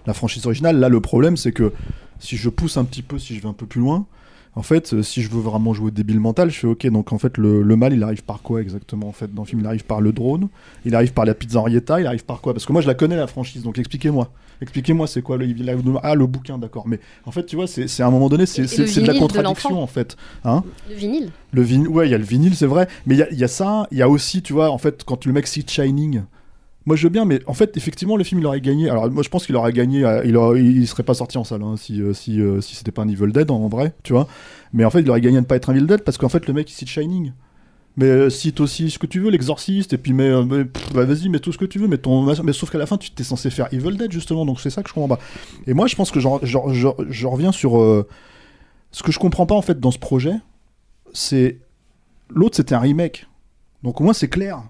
la franchise originale. Là, le problème, c'est que si je pousse un petit peu, si je vais un peu plus loin, en fait, euh, si je veux vraiment jouer débile mental, je fais ok. Donc en fait, le, le mal, il arrive par quoi exactement En fait, dans le film, il arrive par le drone, il arrive par la pizza Henrietta, il arrive par quoi? Parce que moi, je la connais la franchise. Donc expliquez-moi. Expliquez-moi, c'est quoi le Ah, le bouquin, d'accord. Mais en fait, tu vois, c'est à un moment donné, c'est de la
de
contradiction en fait. Hein
Le vinyle.
le vinyle, ouais, il y a le vinyle, c'est vrai. Mais il y a, il y a ça, il y a aussi, tu vois, en fait, quand le mec cite Shining, moi je veux bien, mais en fait, effectivement, le film il aurait gagné. Alors, moi je pense qu'il aurait gagné, euh, il, aurait- serait pas sorti en salle hein, si, euh, si, euh, si c'était pas un Evil Dead en, vrai, tu vois. Mais en fait, il aurait gagné à ne pas être un Evil Dead parce qu'en fait, le mec il cite Shining. Mais cite aussi ce que tu veux, l'exorciste, et puis mais, bah, vas-y, mets tout ce que tu veux, mais, ton, mais sauf qu'à la fin, tu t'es censé faire Evil Dead justement, donc c'est ça que je comprends pas. Et moi, je pense que je reviens sur ce que je comprends pas en fait dans ce projet, c'est l'autre c'était un remake, donc au moins c'est clair.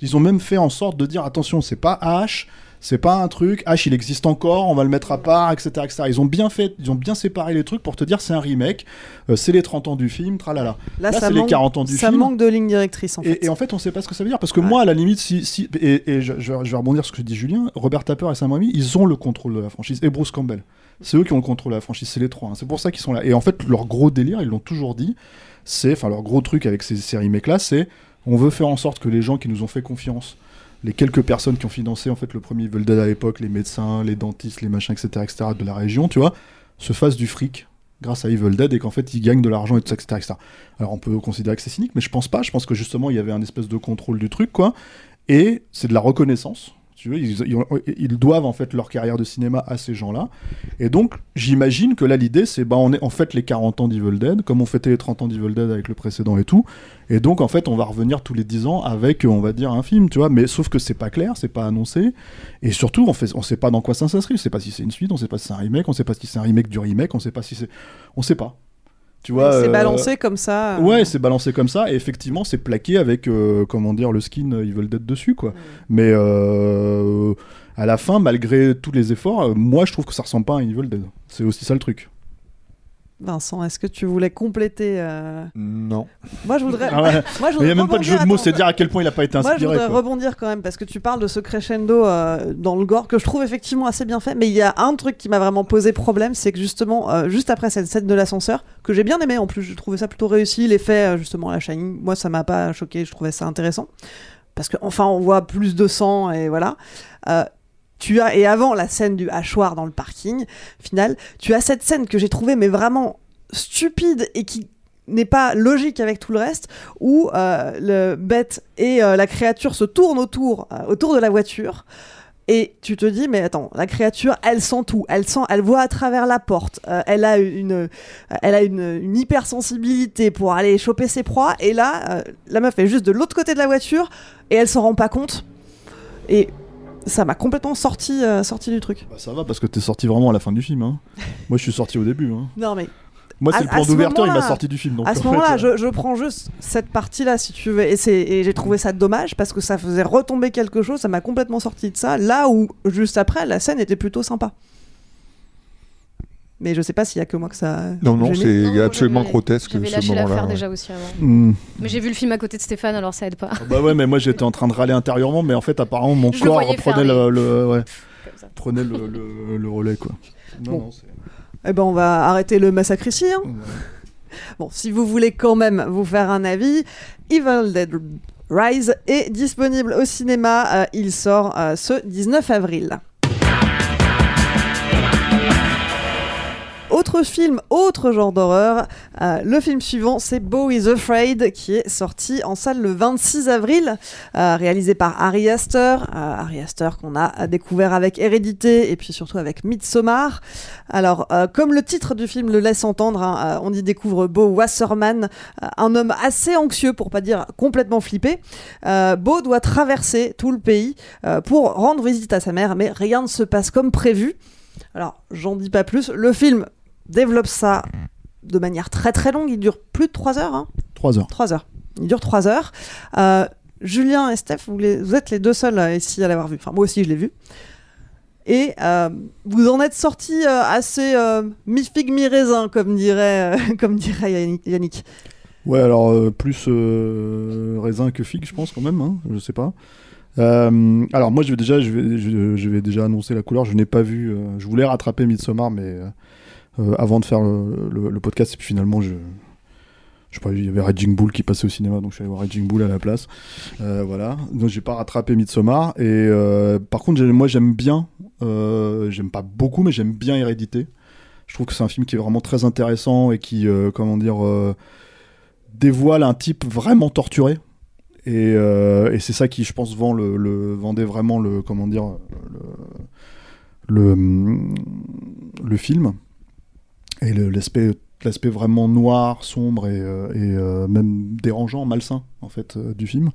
Ils ont même fait en sorte de dire attention, c'est pas H, c'est pas un truc, H il existe encore, on va le mettre à part, etc., etc. Ils ont bien fait, ils ont bien séparé les trucs pour te dire c'est un remake, euh, c'est les 30 ans du film, tralala.
Là, ça
c'est les
manque-
40 ans du
ça
film.
manque de ligne directrice en fait.
Et, et en fait, on sait pas ce que ça veut dire. Parce que moi, à la limite, si. si et et je, je vais je vais rebondir sur ce que dit Julien, Robert Tapper et Sam Raimi, ils ont le contrôle de la franchise. Et Bruce Campbell. C'est eux qui ont le contrôle de la franchise, c'est les trois. hein. C'est pour ça qu'ils sont là. Et en fait, leur gros délire, ils l'ont toujours dit, c'est. Enfin, leur gros truc avec ces, ces remakes-là, c'est. On veut faire en sorte que les gens qui nous ont fait confiance, les quelques personnes qui ont financé en fait le premier Evil Dead à l'époque, les médecins, les dentistes, les machins, etc., etc., de la région, tu vois, se fassent du fric grâce à Evil Dead et qu'en fait ils gagnent de l'argent et tout ça, etc., etc. Alors on peut considérer que c'est cynique, mais je pense pas. Je pense que justement il y avait un espèce de contrôle du truc, quoi. Et c'est de la reconnaissance. Tu ils doivent en fait leur carrière de cinéma à ces gens-là. Et donc j'imagine que là l'idée c'est bah on est en fait les 40 ans d'Evil Dead, comme on fêtait les 30 ans d'Evil Dead avec le précédent et tout. Et donc en fait on va revenir tous les 10 ans avec on va dire un film, tu vois. Mais sauf que c'est pas clair, c'est pas annoncé. Et surtout on fait, on sait pas dans quoi ça s'inscrit. On sait pas si c'est une suite, on sait pas si c'est un remake, on sait pas si c'est un remake du remake, on sait pas si c'est, on sait pas. Tu vois,
c'est
euh,
balancé comme ça. euh,
Ouais, c'est balancé comme ça, et effectivement, c'est plaqué avec, euh, comment dire, le skin Evil Dead dessus, quoi. Mais euh, à la fin, malgré tous les efforts, moi, je trouve que ça ressemble pas à un Evil Dead. C'est aussi ça le truc.
Vincent, est-ce que tu voulais compléter euh,
Non.
Moi, je voudrais.
Ah ouais. (laughs)
Moi, je
Mais il n'y a même pas de jeu de mots, c'est dire à quel point il a pas été
Moi, je
inspiré.
voudrais
quoi.
rebondir quand même parce que tu parles de ce crescendo euh, dans le gore que je trouve effectivement assez bien fait. Mais il y a un truc qui m'a vraiment posé problème, c'est que justement, euh, juste après cette scène de l'ascenseur, que j'ai bien aimé en plus, je trouvais ça plutôt réussi, l'effet justement à la Shining, moi ça m'a pas choqué, je trouvais ça intéressant. parce que enfin on voit plus de sang et voilà. Euh, tu as et avant la scène du hachoir dans le parking final, tu as cette scène que j'ai trouvée mais vraiment stupide et qui n'est pas logique avec tout le reste, où euh, le bête et euh, la créature se tournent autour, euh, autour de la voiture. Et tu te dis, mais attends, la créature, elle sent tout. Elle sent, elle voit à travers la porte. Elle a une, elle a une, hypersensibilité pour aller choper ses proies. Et là, la meuf est juste de l'autre côté de la voiture et elle s'en rend pas compte. Et ça m'a complètement sorti, euh, sorti du truc.
Bah, ça va parce que t'es sorti vraiment à la fin du film. hein. (laughs) Moi, je suis sorti au début. hein.
Non mais.
Moi, c'est le plan d'ouverture, il m'a sorti du film. Donc,
à ce moment-là,
euh,
je, je prends juste cette partie-là, si tu veux, et j'ai trouvé ça dommage parce que ça faisait retomber quelque chose, ça m'a complètement sorti de ça. Là où, juste après, la scène était plutôt sympa. Mais je sais pas s'il y a que moi que ça.
Non, non, c'est absolument grotesque
J'avais
ce
lâché l'affaire
moment-là.
déjà aussi avant.
Hmm.
Mais j'ai vu le film à côté de Stéphane, alors ça aide pas.
Bah ouais, mais moi j'étais en train de râler intérieurement, mais en fait, apparemment, mon
Je
corps
faire
le, le- ouais, prenait le, le- le relais, quoi. Non,
Bon.
non, c'est-
Eh ben, on va arrêter le massacre ici. hein. Bon, si vous voulez quand même vous faire un avis, Evil Dead Rise est disponible au cinéma. Euh, il sort euh, ce 19 avril. Autre film, autre genre d'horreur. Euh, le film suivant, c'est Beau is Afraid, qui est sorti en salle le 26 avril, euh, réalisé par Ari Aster. Euh, Ari Aster qu'on a découvert avec Hérédité et puis surtout avec Midsommar. Alors, euh, comme le titre du film le laisse entendre, hein, on y découvre Beau Wasserman, un homme assez anxieux, pour pas dire complètement flippé. Beau doit traverser tout le pays pour rendre visite à sa mère, mais rien ne se passe comme prévu. Alors, j'en dis pas plus. Le film développe ça de manière très très longue. Il dure plus de 3 heures. Hein
3 heures.
3 heures. Il dure 3 heures. Euh, Julien et Steph, vous, les- vous êtes les deux seuls euh, ici à l'avoir vu. Enfin, moi aussi, je l'ai vu. Et euh, vous en êtes sortis euh, assez mi-figue, mi-raisin, comme dirait, (laughs) comme dirait Yannick.
Ouais, alors plus raisin que figue, je pense quand même. Hein, je sais pas. Euh, alors moi, je vais déjà, je vais, je, je vais déjà annoncer la couleur. Je n'ai pas vu. euh, je voulais rattraper Midsommar, mais euh, avant de faire le, podcast, et puis finalement, je, je sais pas, il y avait Raging Bull qui passait au cinéma, donc je suis allé voir Raging Bull à la place. Euh, voilà. Donc j'ai pas rattrapé Midsommar. Et euh, par contre, moi, j'aime bien. euh, j'aime pas beaucoup, mais j'aime bien Hérédité. Je trouve que c'est un film qui est vraiment très intéressant et qui, euh, comment dire. euh, dévoile un type vraiment torturé. Et, euh, c'est ça qui, je pense, vend le, vendait vraiment le, comment dire, le, le film. Et l'aspect, l'aspect vraiment noir, sombre et, euh, et, euh, même dérangeant, malsain, en fait, euh, du film.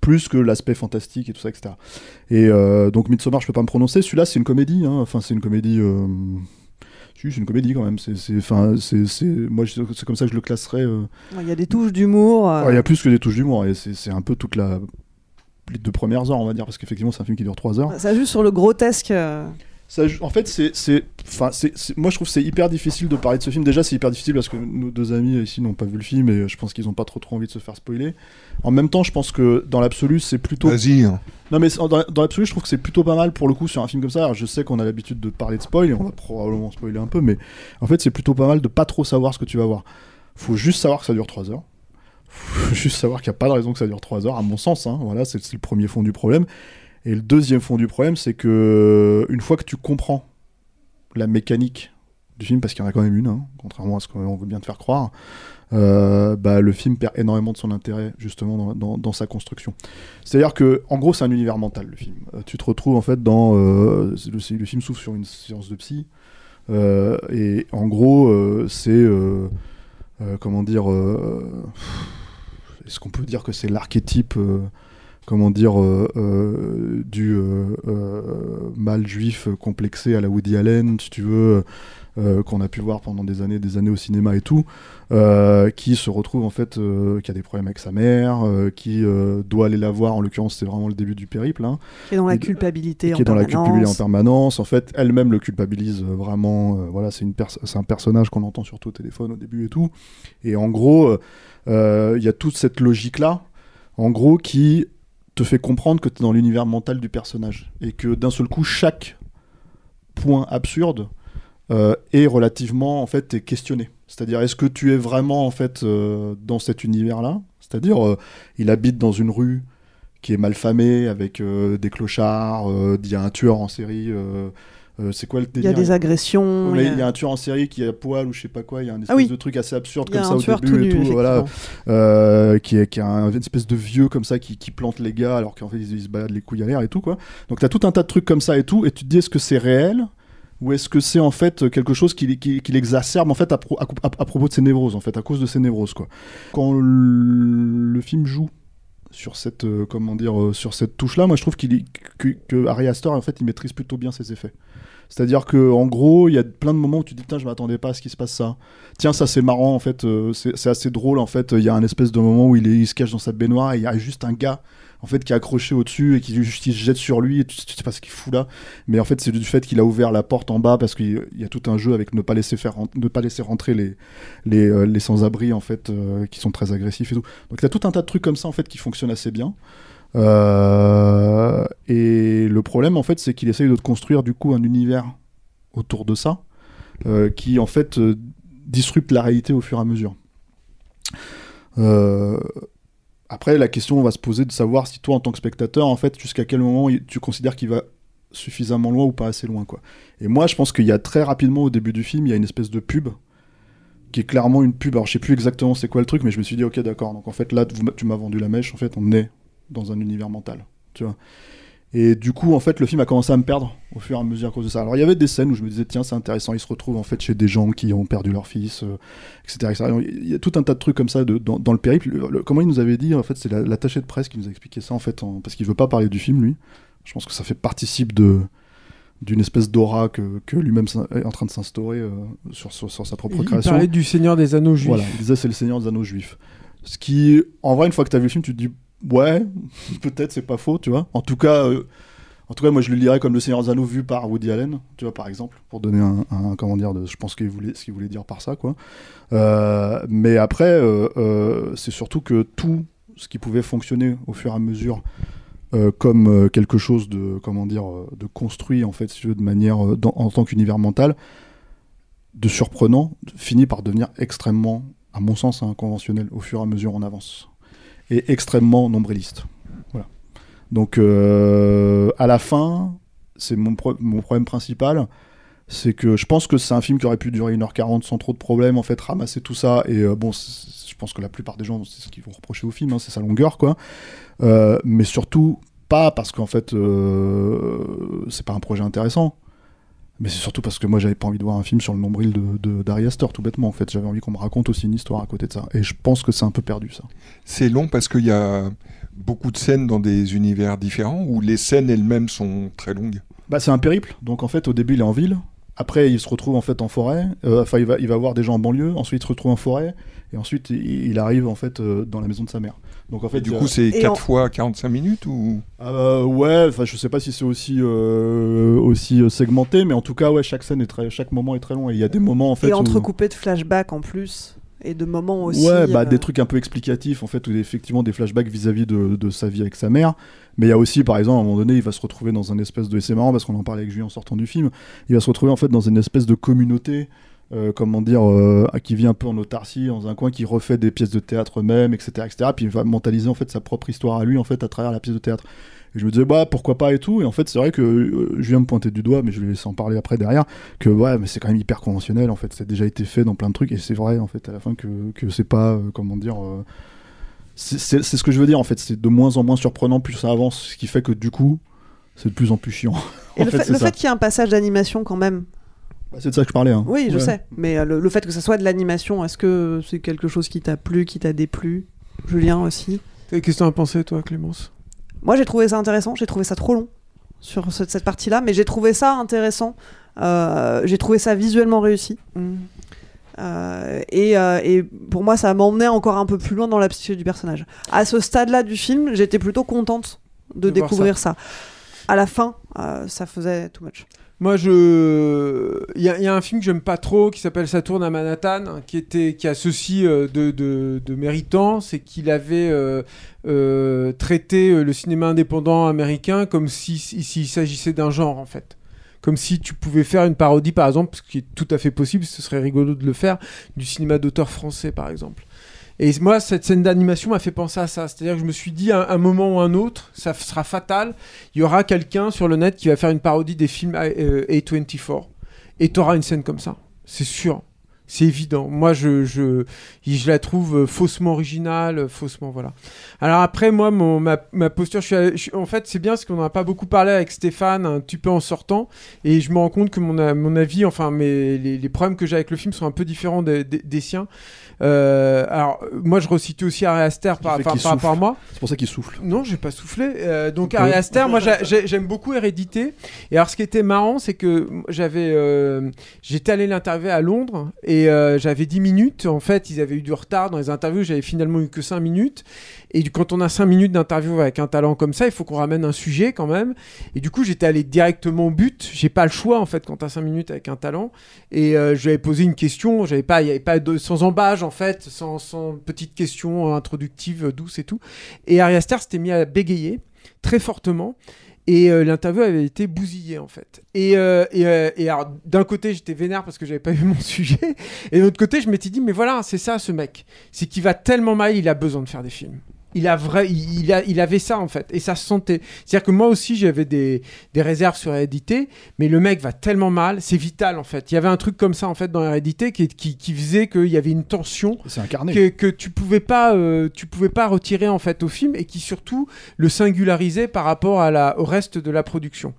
Plus que l'aspect fantastique et tout ça, etc. Et donc, Midsommar, je peux pas me prononcer. Celui-là, c'est une comédie. hein. Enfin, c'est une comédie. si, c'est une comédie quand même. C'est, enfin, c'est, c'est, moi, c'est comme ça que je le classerais.
Il y a des touches d'humour.
Ouais, Il y a plus que des touches d'humour, et c'est c'est un peu toute la. les deux premières heures, on va dire, parce qu'effectivement, c'est un film qui dure trois heures.
Ça joue sur le grotesque.
Ça, en fait, c'est, c'est, enfin, moi, je trouve que c'est hyper difficile de parler de ce film. Déjà, c'est hyper difficile parce que nos deux amis ici n'ont pas vu le film et je pense qu'ils n'ont pas trop trop envie de se faire spoiler. En même temps, je pense que dans l'absolu, c'est plutôt.
Vas-y. hein.
Non, mais dans, dans l'absolu, je trouve que c'est plutôt pas mal pour le coup sur un film comme ça. Alors, je sais qu'on a l'habitude de parler de spoil et on va probablement spoiler un peu, mais en fait, c'est plutôt pas mal de pas trop savoir ce que tu vas voir. Faut juste savoir que ça dure 3 heures. Faut juste savoir qu'il n'y a pas de raison que ça dure 3 heures, à mon sens. hein. Voilà, c'est le premier fond du problème. Et le deuxième fond du problème, c'est que une fois que tu comprends la mécanique du film, parce qu'il y en a quand même une, hein, contrairement à ce qu'on veut bien te faire croire, euh, bah, le film perd énormément de son intérêt justement dans, sa construction. C'est-à-dire que, en gros, c'est un univers mental le film. Euh, tu te retrouves en fait dans euh, le, le film s'ouvre sur une séance de psy et en gros, c'est comment dire, est-ce qu'on peut dire que c'est l'archétype comment dire, euh, euh, du euh, mâle juif complexé à la Woody Allen, si tu veux, qu'on a pu voir pendant des années, des années au cinéma et tout, qui se retrouve en fait, qui a des problèmes avec sa mère, qui doit aller la voir. En l'occurrence, c'est vraiment le début du périple. hein.
Qui est dans la culpabilité
qui
en
est dans la
permanence.
culpabilité en permanence. En fait, elle-même le culpabilise vraiment. voilà, c'est pers- un personnage qu'on entend surtout au téléphone au début et tout. Et en gros, il y a toute cette logique-là, en gros, qui te fait comprendre que tu es dans l'univers mental du personnage et que d'un seul coup, chaque point absurde euh, est relativement en fait est questionné. C'est-à-dire, est-ce que tu es vraiment en fait euh, dans cet univers-là? C'est-à-dire, euh, il habite dans une rue qui est malfamé avec des clochards. Il y a un tueur en série. Euh, c'est quoi le
Il y a des agressions. il y a-
y a un tueur en série qui est à poil ou je sais pas quoi, il y a un espèce
Ah oui.
de truc assez absurde
a
comme ça au début
tout
et
nu,
tout, voilà,
effectivement.
euh, qui est, qui un, une espèce de vieux comme ça qui, qui plante les gars alors qu'en fait ils, ils se baladent les couilles à l'air et tout quoi. Donc t'as tout un tas de trucs comme ça et tout, et tu te dis est-ce que c'est réel ou est-ce que c'est en fait quelque chose qui, qui, qui l'exacerbe en fait à, pro- à, à- à propos de ses névroses en fait, à cause de ses névroses quoi. Quand le, le film joue sur cette euh, comment dire euh, sur cette touche là moi je trouve qu'il que, Aster en fait il maîtrise plutôt bien ses effets c'est-à-dire que en gros, il y a plein de moments où tu te dis tiens, je m'attendais pas à ce qu'il se passe ça. Tiens, ça c'est marrant en fait, euh, c'est c'est assez drôle en fait. Il y a un espèce de moment où il, il se cache dans sa baignoire et il y a juste un gars en fait qui est accroché au-dessus et qui il se jette sur lui et tu, sais pas ce qu'il fout là. Mais en fait, c'est du fait qu'il a ouvert la porte en bas parce qu'il il y a tout un jeu avec ne pas laisser faire ne pas laisser rentrer les les, euh, les sans-abri en fait euh, qui sont très agressifs et tout. Donc t'as tout un tas de trucs comme ça en fait qui fonctionnent assez bien. Euh, et le problème, en fait, c'est qu'il essaye de construire du coup un univers autour de ça, qui en fait disrupte la réalité au fur et à mesure. Après, la question va se poser de savoir si toi, en tant que spectateur, en fait, jusqu'à quel moment tu considères qu'il va suffisamment loin ou pas assez loin, quoi. Et moi, je pense qu'il y a très rapidement au début du film, il y a une espèce de pub qui est clairement une pub. Alors, je sais plus exactement c'est quoi le truc, mais je me suis dit, ok, d'accord. Donc, en fait, là, tu m'as vendu la mèche. En fait, on est dans un univers mental, tu vois. Et du coup, en fait, le film a commencé à me perdre au fur et à mesure à cause de ça. Alors, il y avait des scènes où je me disais, tiens, c'est intéressant, ils se retrouvent en fait chez des gens qui ont perdu leur fils, euh, etc., etc. Il y a tout un tas de trucs comme ça de- dans, dans le périple. Le- le- comment il nous avait dit, en fait, c'est la- l'attaché de presse qui nous a expliqué ça, en fait, en- parce qu'il veut pas parler du film, lui. Je pense que ça fait participe de d'une espèce d'aura que, que lui-même est en train de s'instaurer euh, sur, sur, sur sa propre
Il
création.
parlait du Seigneur des Anneaux juifs.
Voilà, il disait c'est le Seigneur des Anneaux juifs. Ce qui, en vrai, une fois que tu as vu le film, tu te dis ouais, peut-être c'est pas faux, tu vois. En tout cas, euh, en tout cas, moi je le lirais comme le Seigneur des Anneaux vu par Woody Allen, tu vois, par exemple, pour donner un, comment dire, je pense qu'il ce qu'il voulait dire par ça, quoi. Euh, mais après, euh, c'est surtout que tout ce qui pouvait fonctionner au fur et à mesure comme quelque chose de comment dire de construit en fait si tu veux, de manière en tant qu'univers mental de surprenant finit par devenir extrêmement à mon sens hein, conventionnel au fur et à mesure on avance et extrêmement nombriliste. Voilà. Donc euh, à la fin c'est mon, mon problème principal c'est que je pense que c'est un film qui aurait pu durer 1h40 sans trop de problèmes en fait ramasser tout ça et euh, bon je pense que la plupart des gens c'est ce qu'ils vont reprocher au film hein, c'est sa longueur quoi. Euh, mais surtout pas parce qu'en fait c'est pas un projet intéressant mais c'est surtout parce que moi j'avais pas envie de voir un film sur le nombril de, de Aster tout bêtement en fait j'avais envie qu'on me raconte aussi une histoire à côté de ça et je pense que c'est un peu perdu ça
C'est long parce qu'il y a beaucoup de scènes dans des univers différents où les scènes elles-mêmes sont très longues.
Bah, c'est un périple. Donc en fait, au début, il est en ville. Après, il se retrouve en fait en forêt. Euh, Enfin, il va, il va voir des gens en banlieue. Ensuite, il se retrouve en forêt. Et ensuite, il, il arrive en fait euh, dans la maison de sa mère. Donc en fait,
du
euh,
coup, c'est
Et
4
en-
fois 45 minutes ou?
Euh, ouais. Enfin, je sais pas si c'est aussi euh, aussi euh, segmenté, mais en tout cas, ouais, chaque scène est très, chaque moment est très long. Et il y a des moments en fait
et
où-
entrecoupé de flashbacks en plus. Et de moments aussi.
Ouais, bah,
euh,
des trucs un peu explicatifs, en fait, où effectivement des flashbacks vis-à-vis de, de sa vie avec sa mère. Mais il y a aussi, par exemple, à un moment donné, il va se retrouver dans un espèce de. et C'est marrant parce qu'on en parlait avec Julien en sortant du film. Il va se retrouver en fait dans une espèce de communauté. Euh, comment dire, euh, qui vit un peu en autarcie, dans un coin, qui refait des pièces de théâtre même, etc., etc. Puis il va mentaliser en fait sa propre histoire à lui, en fait, à travers la pièce de théâtre. Et je me disais, bah pourquoi pas et tout. Et en fait, c'est vrai que euh, Julien me pointait du doigt, mais je vais laisser en parler après derrière, que ouais, mais c'est quand même hyper conventionnel, en fait. Ça a déjà été fait dans plein de trucs, et c'est vrai, en fait, à la fin, que, que c'est pas, comment dire. c'est ce que je veux dire, en fait. C'est de moins en moins surprenant plus ça avance, ce qui fait que du coup, c'est de plus en plus chiant.
Et (laughs)
en
le
fait,
fait, qu'il y ait un passage d'animation quand même.
Bah, c'est de ça que je parlais. hein.
Oui, je
Ouais.
sais. Mais euh, le, le fait que ça soit de l'animation, est-ce que c'est quelque chose qui t'a plu, qui t'a déplu Julien aussi?
Qu'est-ce que t'en as pensé, toi, Clémence?
Moi, j'ai trouvé ça intéressant. J'ai trouvé ça trop long sur cette, cette partie-là, mais j'ai trouvé ça intéressant. Euh, j'ai trouvé ça visuellement réussi. Euh, et, euh, et pour moi, ça m'emmenait encore un peu plus loin dans la psyché du personnage. À ce stade-là du film, j'étais plutôt contente de, découvrir ça. À la fin, euh, ça faisait too much.
Moi, je. Il y, a- un film que j'aime pas trop qui s'appelle Saturne à Manhattan, qui, était, qui a ceci euh, de, de, de méritant, c'est qu'il avait euh, euh, traité le cinéma indépendant américain comme si- si- s'il s'agissait d'un genre, en fait. Comme si tu pouvais faire une parodie, par exemple, ce qui est tout à fait possible, ce serait rigolo de le faire, du cinéma d'auteur français, par exemple. Et moi, cette scène d'animation m'a fait penser à ça. C'est-à-dire que je me suis dit, à un moment ou un autre, ça sera fatal. Il y aura quelqu'un sur le net qui va faire une parodie des films euh, A24. Et tu auras une scène comme ça. C'est sûr. C'est évident. Moi, je, je, la trouve euh, faussement originale, euh, faussement, voilà. Alors après, moi, mon, ma, ma posture, en fait, c'est bien parce qu'on n'en a pas beaucoup parlé avec Stéphane un petit peu en sortant, et je me rends compte que mon, mon avis, enfin, mes, les, problèmes que j'ai avec le film sont un peu différents des siens. Euh, alors, moi, je resitue aussi Ari Aster par, par, par rapport à
souffle.
moi.
C'est pour ça qu'il souffle.
Non, j'ai pas soufflé. Euh, donc Ari
peu.
Aster, moi (laughs) j'a- j'ai- j'aime beaucoup Hérédité. Et alors ce qui était marrant, c'est que j'avais, euh, j'étais allé l'interviewer à Londres et euh, j'avais 10 minutes. En fait, ils avaient eu du retard dans les interviews. J'avais finalement eu que 5 minutes. Et quand on a 5 minutes d'interview avec un talent comme ça, il faut qu'on ramène un sujet quand même. Et du coup, j'étais allé directement au but. J'ai pas le choix en fait quand t'as 5 minutes avec un talent. Et euh, je lui avais posé une question. J'avais pas, il y avait pas sans embâche en fait, sans, sans petite question introductive euh, douce et tout. Et Ari Aster s'était mis à bégayer très fortement. Et euh, l'interview avait été bousillée en fait. Et, euh, d'un côté j'étais vénère parce que j'avais pas (laughs) vu mon sujet, et de l'autre côté je m'étais dit mais voilà c'est ça ce mec, c'est qu'il va tellement mal il a besoin de faire des films. Il a vrai, il, a, il avait ça en fait, et ça se sentait. C'est-à-dire que moi aussi j'avais des, des réserves sur Hérédité, mais le mec va tellement mal, c'est vital en fait. Il y avait un truc comme ça en fait dans Hérédité qui, qui, qui faisait qu'il y avait une tension que, que tu pouvais pas euh, tu pouvais pas retirer en fait au film et qui surtout le singularisait par rapport à la, au reste de la production.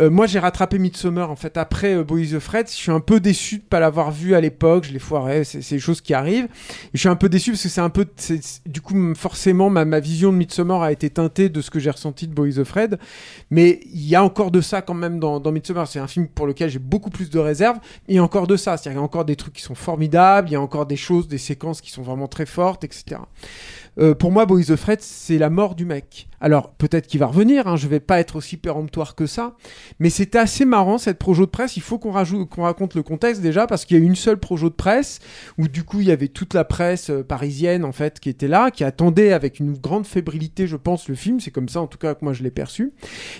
Euh, moi, j'ai rattrapé Midsommar en fait après euh, Boys of Fred. Je suis un peu déçu de pas l'avoir vu à l'époque. Je l'ai foiré. C'est des choses qui arrivent. Je suis un peu déçu parce que c'est un peu, du coup, forcément, ma, ma vision de Midsommar a été teintée de ce que j'ai ressenti de Boys of Fred. Mais il y a encore de ça quand même dans, dans Midsommar. C'est un film pour lequel j'ai beaucoup plus de réserves. Il y a encore de ça. C'est-à-dire qu'il y a encore des trucs qui sont formidables. Il y a encore des choses, des séquences qui sont vraiment très fortes, etc. Euh, pour moi, Boys of Fred, c'est la mort du mec. Alors, peut-être qu'il va revenir, hein, je vais pas être aussi péremptoire que ça, mais c'était assez marrant cette projo de presse. Il faut qu'on qu'on raconte le contexte déjà, parce qu'il y a eu une seule projo de presse, où du coup, il y avait toute la presse euh, parisienne, en fait, qui était là, qui attendait avec une grande fébrilité, je pense, le film. C'est comme ça, en tout cas, que moi, je l'ai perçu.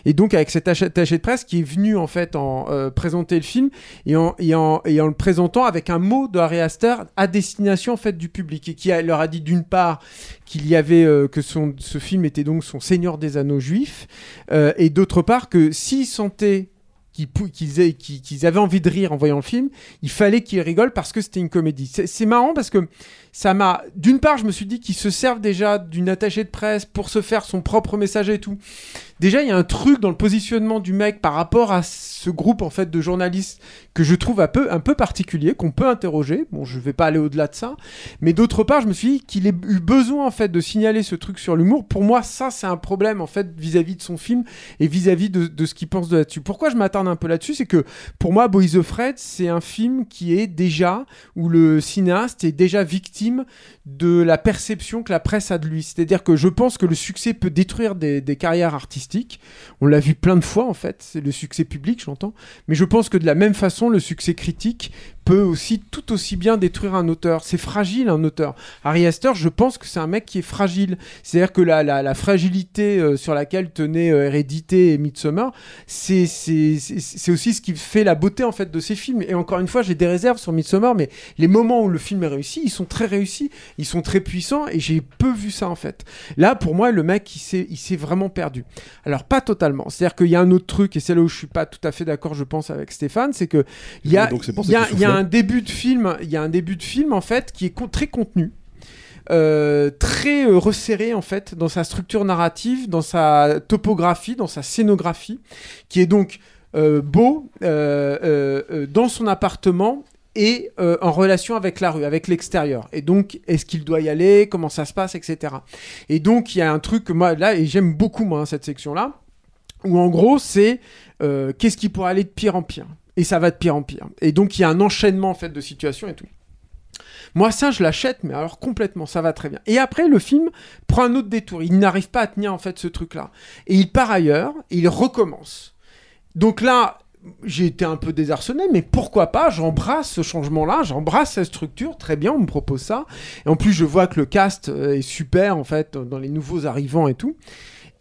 Et donc, avec cet attaché attaché de presse qui est venu, en fait, en euh, présenter le film, et en, le présentant avec un mot de Harry Aster à destination, en fait, du public, et qui leur a dit, d'une part, qu'il y avait euh, que son, ce film était donc son Seigneur des Anneaux juif, euh, et d'autre part que s'ils sentaient qu'ils avaient envie de rire en voyant le film, il fallait qu'ils rigolent parce que c'était une comédie. C'est marrant parce que ça m'a. D'une part, je me suis dit qu'ils se servent déjà d'une attachée de presse pour se faire son propre message et tout. Déjà, il y a un truc dans le positionnement du mec par rapport à ce groupe en fait de journalistes que je trouve un peu, un peu particulier, qu'on peut interroger. Bon, je vais pas aller au-delà de ça, mais d'autre part, je me suis dit qu'il ait eu besoin en fait de signaler ce truc sur l'humour. Pour moi, ça, c'est un problème en fait vis-à-vis de son film et vis-à-vis de, de ce qu'il pense de là-dessus. Pourquoi je m'attarde un peu là-dessus, c'est que pour moi, Boys of Fred, c'est un film qui est déjà où le cinéaste est déjà victime de la perception que la presse a de lui. C'est-à-dire que je pense que le succès peut détruire des, des carrières artistiques. On l'a vu plein de fois en fait, c'est le succès public, j'entends. Mais je pense que de la même façon, le succès critique peut aussi tout aussi bien détruire un auteur. C'est fragile un auteur. Harry Astor, je pense que c'est un mec qui est fragile. C'est-à-dire que la, la, la fragilité euh, sur laquelle tenait euh, Hérédité et Midsommar, c'est aussi ce qui fait la beauté en fait de ces films. Et encore une fois, j'ai des réserves sur Midsommar, mais les moments où le film est réussi, ils sont très réussis, ils sont très puissants, et j'ai peu vu ça en fait. Là, pour moi, le mec, il s'est vraiment perdu. Alors pas totalement. C'est-à-dire qu'il y a un autre truc, et c'est là où je suis pas tout à fait d'accord, je pense, avec Stéphane, c'est que il y a,
Donc
y a- y
soufflait.
Un début de film, il y a un début de film en fait qui est très contenu. euh, très euh, resserré en fait dans sa structure narrative, dans sa topographie, dans sa scénographie, qui est donc euh, beau dans son appartement et en relation avec la rue, avec l'extérieur. Et donc, est-ce qu'il doit y aller Comment ça se passe, etc. Et donc, il y a un truc que moi là et j'aime beaucoup moi hein, cette section là, où en gros c'est qu'est-ce qui pourrait aller de pire en pire et ça va de pire en pire. Et donc il y a un enchaînement en fait de situations et tout. Moi, ça, je l'achète, mais alors complètement, ça va très bien. Et après, le film prend un autre détour. Il n'arrive pas à tenir en fait ce truc-là. Et il part ailleurs, et il recommence. Donc là, j'ai été un peu désarçonné, mais pourquoi pas J'embrasse ce changement-là, j'embrasse cette structure, très bien, on me propose ça. Et en plus, je vois que le cast euh, est super, en fait, dans les nouveaux arrivants et tout.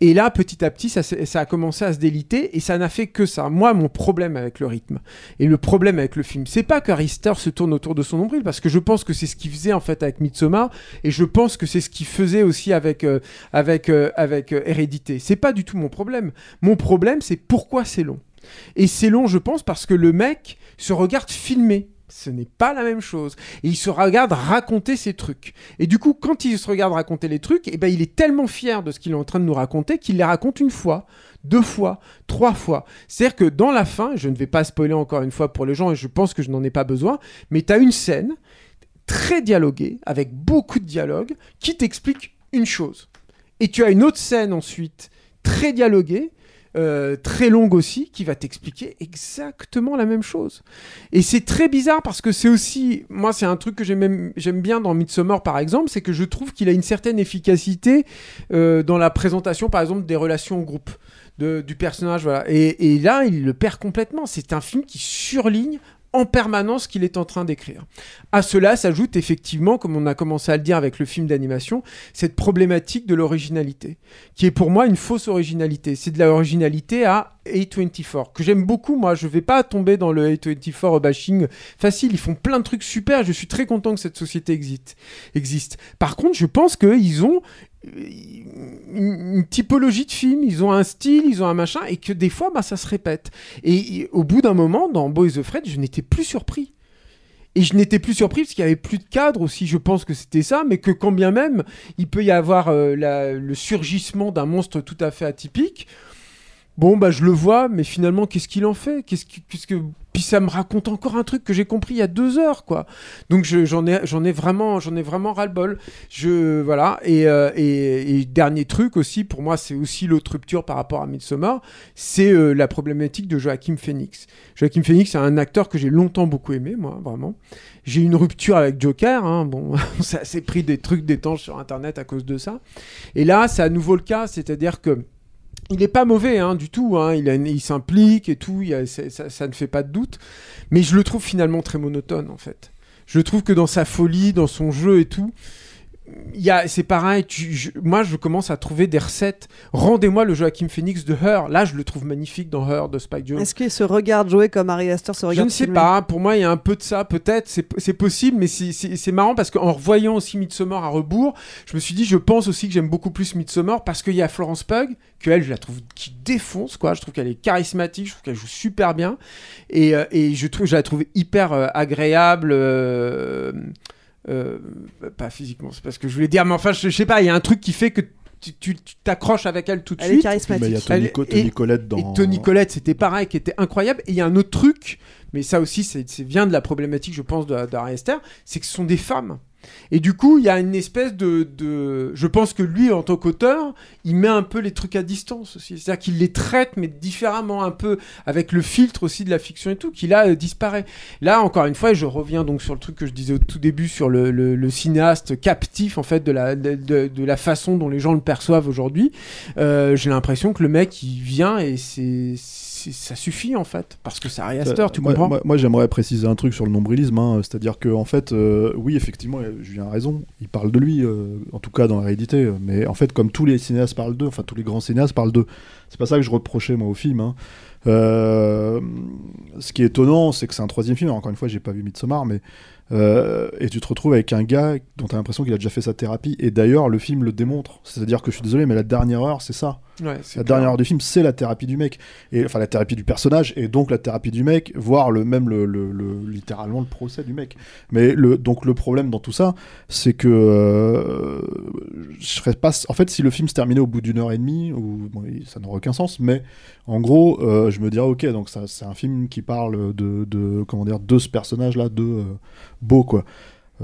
Et là, petit à petit, ça, a commencé à se déliter et ça n'a fait que ça. Moi, mon problème avec le rythme et le problème avec le film, c'est pas que Arister se tourne autour de son nombril parce que je pense que c'est ce qu'il faisait en fait avec Midsommar et je pense que c'est ce qu'il faisait aussi avec euh, avec euh, avec euh, Hérédité. C'est pas du tout mon problème. Mon problème, c'est pourquoi c'est long. Et c'est long, je pense, parce que le mec se regarde filmer. Ce n'est pas la même chose. Et il se regarde raconter ses trucs. Et du coup, quand il se regarde raconter les trucs, eh ben, il est tellement fier de ce qu'il est en train de nous raconter qu'il les raconte une fois, deux fois, trois fois. C'est-à-dire que dans la fin, je ne vais pas spoiler encore une fois pour les gens, et je pense que je n'en ai pas besoin, mais tu as une scène très dialoguée, avec beaucoup de dialogue, qui t'explique une chose. Et tu as une autre scène ensuite, très dialoguée, euh, très longue aussi, qui va t'expliquer exactement la même chose. Et c'est très bizarre parce que c'est aussi, moi c'est un truc que j'aime bien dans Midsommar par exemple, c'est que je trouve qu'il a une certaine efficacité euh, dans la présentation par exemple des relations au groupe. de- du personnage, voilà. Et, et là, il le perd complètement. C'est un film qui surligne en permanence ce qu'il est en train d'écrire. À cela s'ajoute effectivement, comme on a commencé à le dire avec le film d'animation, cette problématique de l'originalité, qui est pour moi une fausse originalité. C'est de l'originalité à A24, que j'aime beaucoup, moi. Je vais pas tomber dans le A24 bashing facile. Ils font plein de trucs super. Je suis très content que cette société existe. existe. Par contre, je pense qu'ils ont une, une typologie de film, ils ont un style, ils ont un machin, et que des fois, bah, ça se répète. Et, au bout d'un moment, dans Boys of Fred, je n'étais plus surpris. Et je n'étais plus surpris parce qu'il y avait plus de cadre aussi, je pense que c'était ça, mais que quand bien même il peut y avoir euh, le surgissement d'un monstre tout à fait atypique, bon bah je le vois, mais finalement qu'est-ce qu'il en fait? Qu'est-ce puis ça me raconte encore un truc que j'ai compris il y a deux heures quoi. Donc je- j'en ai j'en ai vraiment j'en ai vraiment ras le bol. Je voilà et, euh, et, et dernier truc aussi pour moi c'est aussi l'autre rupture par rapport à Midsommar, c'est euh, la problématique de Joachim Phoenix. Joachim Phoenix c'est un acteur que j'ai longtemps beaucoup aimé moi vraiment. J'ai une rupture avec Joker, hein, bon, (laughs) on s'est pris des trucs d'étanche sur internet à cause de ça. Et là c'est à nouveau le cas, c'est-à-dire que il est pas mauvais hein, du tout, hein. il, s'implique et tout, ça, ne fait pas de doute, mais je le trouve finalement très monotone en fait. Je trouve que dans sa folie, dans son jeu et tout, c'est pareil, tu- je- moi je commence à trouver des recettes. Rendez-moi le Joachim Phoenix de Her, là je le trouve magnifique dans Her de Spike Jones.
Est-ce qu'il se regarde jouer comme Harry Astor se
Je
regarde
ne sais pas, pour moi il y a un peu de ça, peut-être, c'est possible, mais c'est- marrant parce qu'en revoyant aussi Midsommar à rebours, je me suis dit, je pense aussi que j'aime beaucoup plus Midsommar parce qu'il y a Florence Pugh, que elle, je la trouve qui défonce, quoi. Je trouve qu'elle est charismatique, je trouve qu'elle joue super bien, et, euh, et je, trouve, je la trouve hyper euh, agréable. euh, euh, pas physiquement, c'est pas ce que je voulais dire, mais enfin, je, je sais pas, il y a un truc qui fait que tu t'accroches avec elle tout de
Elle est
suite.
charismatique.
Bah, il y a Tony,
Elle-
Co-
et-
Tony Collette dans.
et Tony Collette, c'était pareil, qui était incroyable. Et il y a un autre truc, mais ça aussi, c'est c'est- vient de la problématique, je pense, de, d'Ari Aster, c'est que ce sont des femmes. Et du coup, il y a une espèce de, Je pense que lui, en tant qu'auteur, il met un peu les trucs à distance aussi. C'est-à-dire qu'il les traite, mais différemment, un peu, avec le filtre aussi de la fiction et tout, qui là euh, disparaît. Là, encore une fois, je reviens donc sur le truc que je disais au tout début, sur le, cinéaste captif, en fait, de la, de la façon dont les gens le perçoivent aujourd'hui. Euh, J'ai l'impression que le mec, il vient et c'est. Ça suffit en fait, parce que c'est Ari Aster, tu
Euh, moi,
comprends
moi- moi, j'aimerais préciser un truc sur le nombrilisme, hein, c'est-à-dire que en fait, euh, oui, effectivement, euh, Julien a raison, il parle de lui, euh, en tout cas dans la réédité, euh, mais en fait, comme tous les cinéastes parlent d'eux, enfin tous les grands cinéastes parlent d'eux, c'est pas ça que je reprochais moi au film. hein. Euh, ce qui est étonnant, c'est que c'est un troisième film. Encore une fois, j'ai pas vu Midsommar, mais euh, et tu te retrouves avec un gars dont tu as l'impression qu'il a déjà fait sa thérapie. Et d'ailleurs, le film le démontre. C'est-à-dire que je suis désolé, mais la dernière heure, c'est ça.
Ouais,
La
clair.
dernière heure du film, c'est la thérapie du mec. Et, enfin, la thérapie du personnage, et donc la thérapie du mec, voire le, même le, le- le- littéralement le procès du mec. Mais le, donc le problème dans tout ça, c'est que euh, je serais pas. En fait, si le film se terminait au bout d'une heure et demie, ou, bon, ça n'aurait aucun sens, mais en gros, euh, je me dirais, ok, donc ça, c'est un film qui parle de, de comment dire, de ce personnage-là, de euh, Beau, quoi.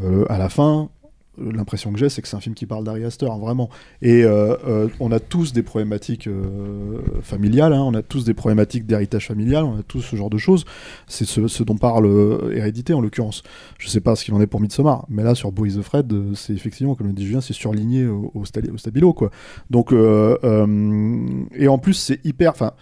Euh, à la fin, l'impression que j'ai, c'est que c'est un film qui parle d'Ari Aster, hein, vraiment. Et euh, euh, on a tous des problématiques euh, familiales, hein, on a tous des problématiques d'héritage familial, on a tous ce genre de choses. C'est ce, dont parle Hérédité, en l'occurrence. Je sais pas ce qu'il en est pour Midsommar, mais là, sur Boys of Fred, c'est effectivement, comme le dit Julien, c'est surligné au, au, stabilo, quoi. Donc, et en plus, c'est hyper... Enfin,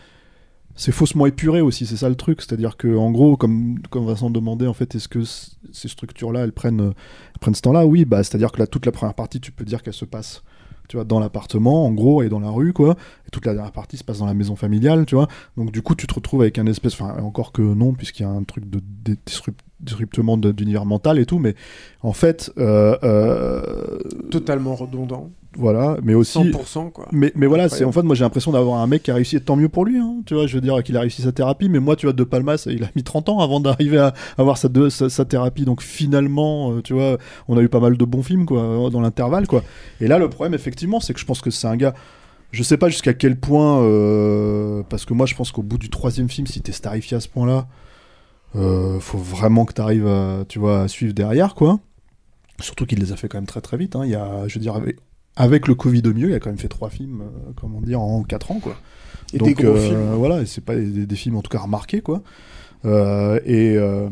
c'est faussement épuré aussi, c'est ça le truc. C'est-à-dire que, en gros, comme, comme Vincent demandait, en fait, est-ce que ces structures-là, elles prennent, prennent ce temps-là? Oui, bah, c'est-à-dire que là, toute la première partie, tu peux dire qu'elle se passe, tu vois, dans l'appartement, en gros, et dans la rue, quoi. Et toute la dernière partie se passe dans la maison familiale, tu vois. Donc, du coup, tu te retrouves avec un espèce, enfin, encore que non, puisqu'il y a un truc de disruptement d'univers mental et tout, mais en fait, euh, euh,
Totalement redondant.
Voilà, mais aussi
100%, quoi.
Mais, mais voilà, c'est en fait, moi j'ai l'impression d'avoir un mec qui a réussi, tant mieux pour lui, hein, tu vois, je veux dire qu'il a réussi sa thérapie, mais moi, tu vois, De Palmas, il a mis 30 ans avant d'arriver à avoir sa, de- sa, sa thérapie, donc finalement, euh, tu vois, on a eu pas mal de bons films, quoi, dans l'intervalle, quoi. Et là, le problème, effectivement, c'est que je pense que c'est un gars. Je sais pas jusqu'à quel point, euh, parce que moi, je pense qu'au bout du troisième film, si t'es starifié à ce point-là, euh, faut vraiment que t'arrives à, tu vois, à suivre derrière, quoi. Surtout qu'il les a fait quand même très très vite. hein. Il y a, je veux dire, avec, le Covid au mieux, il a quand même fait trois films, euh, comment dire, en quatre ans, quoi.
Et
Donc,
des gros
euh,
films.
Voilà, et c'est pas des, des films en tout cas remarqués, quoi. Euh, et euh,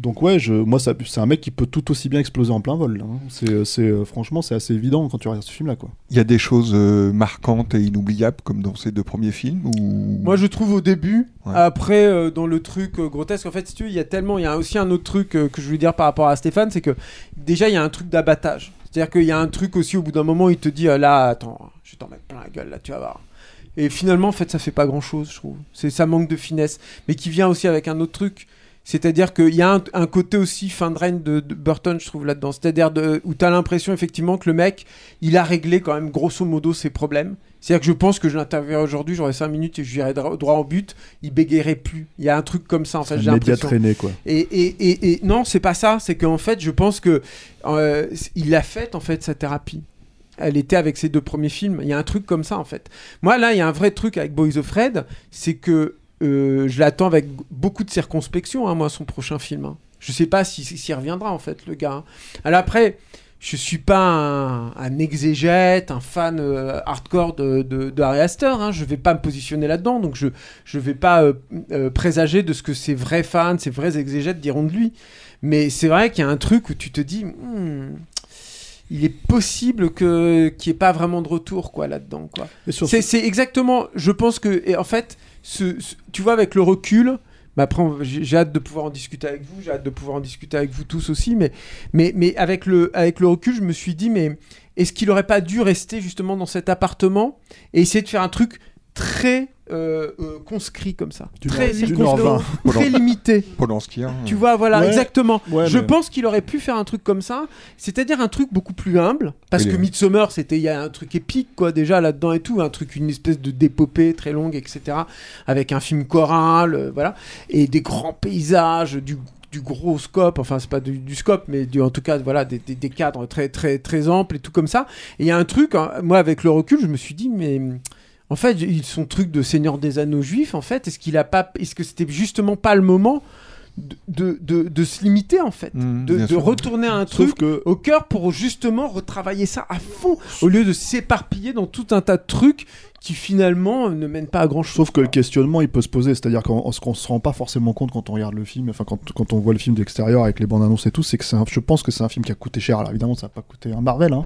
donc ouais, je, moi ça- c'est un mec qui peut tout aussi bien exploser en plein vol. hein. C'est, c'est, franchement, c'est assez évident quand tu regardes ce film-là, quoi.
Il y a des choses euh, marquantes et inoubliables comme dans ces deux premiers films ou...
Moi, je trouve au début.
Ouais.
Après, euh, dans le truc euh, grotesque, en fait, si tu veux, il y a tellement. Il y a aussi un autre truc euh, que je voulais dire par rapport à Stéphane, c'est que déjà, il y a un truc d'abattage. C'est-à-dire qu'il y a un truc aussi, au bout d'un moment, il te dit euh, là, attends, je vais t'en mettre plein la gueule, là, tu vas voir. Et finalement, en fait, ça fait pas grand-chose, je trouve. C'est ça manque de finesse, mais qui vient aussi avec un autre truc. C'est-à-dire qu'il y a un, côté aussi fin de règne de, de Burton, je trouve, là-dedans. C'est-à-dire où tu as l'impression, effectivement, que le mec, il a réglé quand même, grosso modo, ses problèmes. C'est-à-dire que je pense que je l'interviewerai aujourd'hui, j'aurai 5 minutes et je dirai droit au but, il bégayerait plus. Il y a un truc comme ça, en fait, j'ai l'impression.
traîné, quoi.
Et, et, et, et non, c'est pas ça. C'est qu'en fait, je pense que euh, il a fait en fait sa thérapie. Elle était avec ses deux premiers films. Il y a un truc comme ça en fait. Moi là, il y a un vrai truc avec Boys of Red, c'est que euh, je l'attends avec beaucoup de circonspection. Hein, moi, son prochain film. hein. Je sais pas si- s'il reviendra en fait, le gars. hein. Alors après. Je suis pas un, un exégète, un fan euh, hardcore de, de, de Harry Astor. Hein. Je vais pas me positionner là-dedans, donc je je vais pas euh, euh, présager de ce que ces vrais fans, ces vrais exégètes diront de lui. Mais c'est vrai qu'il y a un truc où tu te dis, Hmm, il est possible que qu'il n'y ait pas vraiment de retour quoi là-dedans quoi. C'est c'est exactement, je pense que et en fait, ce, ce- tu vois avec le recul. Mais après, j'ai hâte de pouvoir en discuter avec vous, j'ai hâte de pouvoir en discuter avec vous tous aussi, mais, mais, mais avec, le, avec le recul, je me suis dit, mais est-ce qu'il aurait pas dû rester justement dans cet appartement et essayer de faire un truc très euh, euh, conscrit comme ça
Du
Très
Nord- du
très limité.
Polanski. hein.
Tu vois, voilà,
Ouais.
exactement.
Ouais,
je
mais-
pense qu'il aurait pu faire un truc comme ça, c'est-à-dire un truc beaucoup plus humble, parce que
est-
Midsommar, c'était il y a un truc épique quoi déjà là-dedans et tout, un truc une espèce de d'épopée très longue, etc. Avec un film choral, euh, voilà, et des grands paysages, du du gros scope, enfin c'est pas du, du scope, mais du, en tout cas voilà des, des- des cadres très très très amples et tout comme ça. Et il y a un truc, hein, moi avec le recul, je me suis dit mais en fait, ils sont truc de Seigneur des Anneaux juifs. En fait, est-ce qu'il a pas, est-ce que c'était justement pas le moment de, de, de- se limiter en fait,
Mmh,
de, de retourner un
Sauf
truc
que-
au cœur pour justement retravailler ça à fond, au lieu de s'éparpiller dans tout un tas de trucs qui finalement ne mènent pas à grand chose.
Sauf que le questionnement, il peut se poser, c'est-à-dire qu'on ce qu'on se rend pas forcément compte quand on regarde le film, enfin quand, quand on voit le film d'extérieur avec les bandes annonces et tout, c'est que un- je pense que c'est un film qui a coûté cher. Alors évidemment, ça n'a pas coûté un Marvel, hein,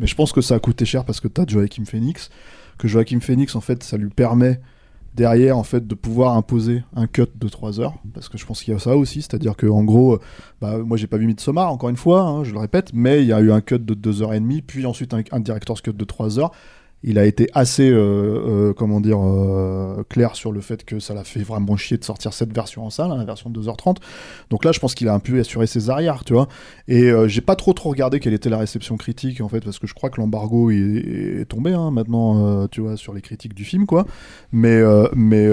mais je pense que ça a coûté cher parce que tu as Joaquin Phoenix, que Joaquin Phoenix, en fait, ça lui permet derrière, en fait, de pouvoir imposer un cut de 3 heures, parce que je pense qu'il y a ça aussi, c'est-à-dire que en gros, euh, bah, moi j'ai pas vu Midsommar, encore une fois, hein, je le répète, mais il y a eu un cut de 2h30, puis ensuite un, un director's cut de 3 heures, il a été assez, euh, euh, comment dire, euh, clair sur le fait que ça l'a fait vraiment chier de sortir cette version en salle, hein, la version de 2h30. Donc là, je pense qu'il a un peu assuré ses arrières, tu vois. Et j'ai pas trop trop regardé quelle était la réception critique, en fait, parce que je crois que l'embargo est, est tombé hein, maintenant, tu vois, sur les critiques du film, quoi. Mais, mais,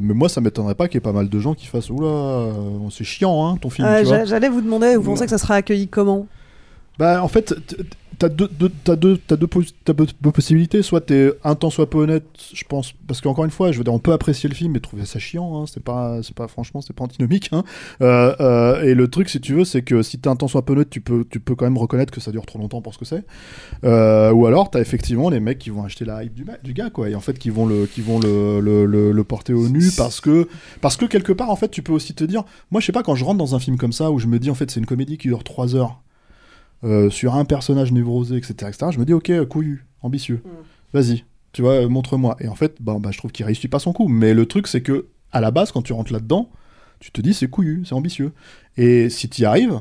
mais moi, ça m'étonnerait pas qu'il y ait pas mal de gens qui fassent, oula, c'est chiant, hein, ton film,
J'allais vous demander, vous pensez que ça sera accueilli comment?
Bah, en fait, t'as deux, deux, t'as deux, deux, possibilités. Soit t'es un temps soit peu honnête, je pense, parce qu'encore une fois, je veux dire, on peut apprécier le film et trouver ça chiant. Hein, c'est pas, pas, franchement, c'est pas antinomique. Hein. Euh, euh, et le truc, si tu veux, c'est que si t'es un temps soit peu honnête, tu peux, tu peux quand même reconnaître que ça dure trop longtemps pour ce que c'est. Euh, ou alors, t'as effectivement les mecs qui vont acheter la hype du, gars, quoi, et en fait, qui vont le, qui vont le, le porter au nu parce que, parce que quelque part, en fait, tu peux aussi te dire, moi, je sais pas, quand je rentre dans un film comme ça où je me dis, en fait, c'est une comédie qui dure 3 heures. Euh, sur un personnage névrosé, etc., etc., je me dis, ok, couillu, ambitieux, vas-y. Tu vois, euh, montre-moi. Et en fait, bah, bah, je trouve qu'il réussit pas son coup. Mais le truc, c'est que à la base, quand tu rentres là-dedans, tu te dis c'est couillu, c'est ambitieux. Et si tu y arrives,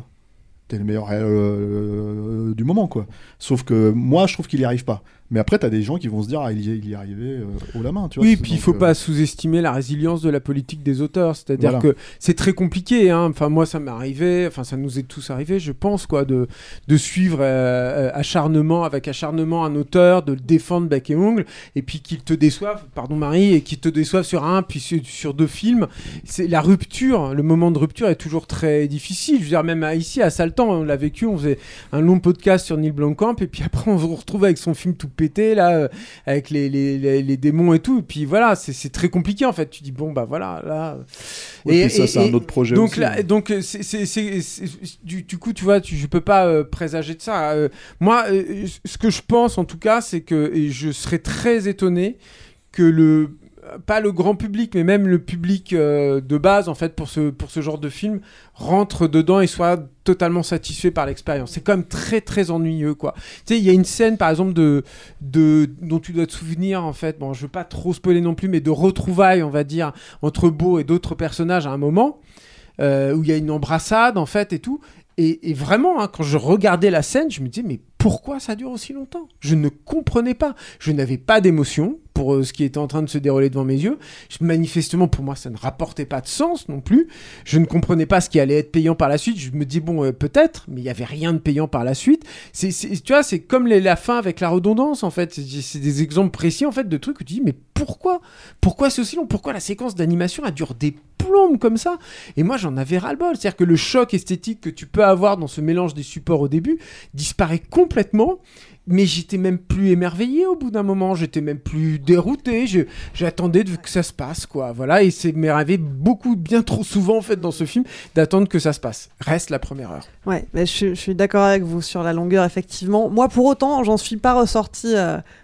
t'es le meilleur euh, du moment, quoi. Sauf que moi, je trouve qu'il y arrive pas. Mais après, t'as des gens qui vont se dire, ah, il y est, il y est arrivé euh, haut la main, tu vois.
Oui, puis il faut
euh,
pas sous-estimer la résilience de la politique des auteurs. C'est-à-dire
Voilà.
que c'est très compliqué. Hein. Enfin, moi, ça m'est arrivé. Enfin, ça nous est tous arrivé, je pense, quoi, de, de suivre euh, euh, acharnement avec acharnement un auteur, de le défendre bec et ongle, et puis qu'il te déçoive, pardon Marie, et qu'il te déçoive sur un, puis sur, deux films. C'est la rupture, le moment de rupture est toujours très difficile. Je veux dire, même ici à Saltan, on l'a vécu. On faisait un long podcast sur Neil Blomkamp, et puis (laughs) après, on se retrouve avec son film tout pété là. euh, avec les, les, les, les démons et tout. Et puis voilà, c'est c'est très compliqué en fait. Tu dis, bon, bah voilà, là.
Puis ça, c'est un autre projet
Donc,
aussi,
là,
hein.
donc euh, c'est- du, du coup, tu vois, tu, je peux pas euh, présager de ça. Euh, moi, euh, ce que je pense en tout cas, c'est que et je serais très étonné que le pas le grand public, mais même le public euh, de base, en fait, pour ce, pour ce genre de film, rentre dedans et soit totalement satisfait par l'expérience. C'est quand même très, très ennuyeux, quoi. Tu sais, il y a une scène, par exemple, de, de, dont tu dois te souvenir, en fait, bon, je veux pas trop spoiler non plus, mais de retrouvailles, on va dire, entre Beau et d'autres personnages à un moment, euh, où il y a une embrassade, en fait, et tout. Et, vraiment, hein, quand je regardais la scène, je me disais, mais pourquoi ça dure aussi longtemps? Je ne comprenais pas. Je n'avais pas d'émotion pour euh, ce qui était en train de se dérouler devant mes yeux. Manifestement, pour moi, ça ne rapportait pas de sens non plus. Je ne comprenais pas ce qui allait être payant par la suite. Je me dis, bon, euh, peut-être, mais il n'y avait rien de payant par la suite. C'est, tu vois, c'est comme les- la fin avec la redondance, en fait. C'est des exemples précis, en fait, de trucs où tu dis, mais pourquoi Pourquoi c'est aussi long Pourquoi la séquence d'animation, elle dure des plombes comme ça? Et moi, j'en avais ras-le-bol. C'est-à-dire que le choc esthétique que tu peux avoir dans ce mélange des supports au début disparaît complètement. Mais j'étais même plus émerveillé au bout d'un moment, j'étais même plus dérouté, j'attendais que ça se passe, quoi. Voilà, et c'est m'est beaucoup, bien trop souvent, en fait, dans ce film, d'attendre que ça se passe. Reste la première heure.
Ouais, je, suis- je suis d'accord avec vous sur la longueur, effectivement. Moi, pour autant, j'en suis pas ressorti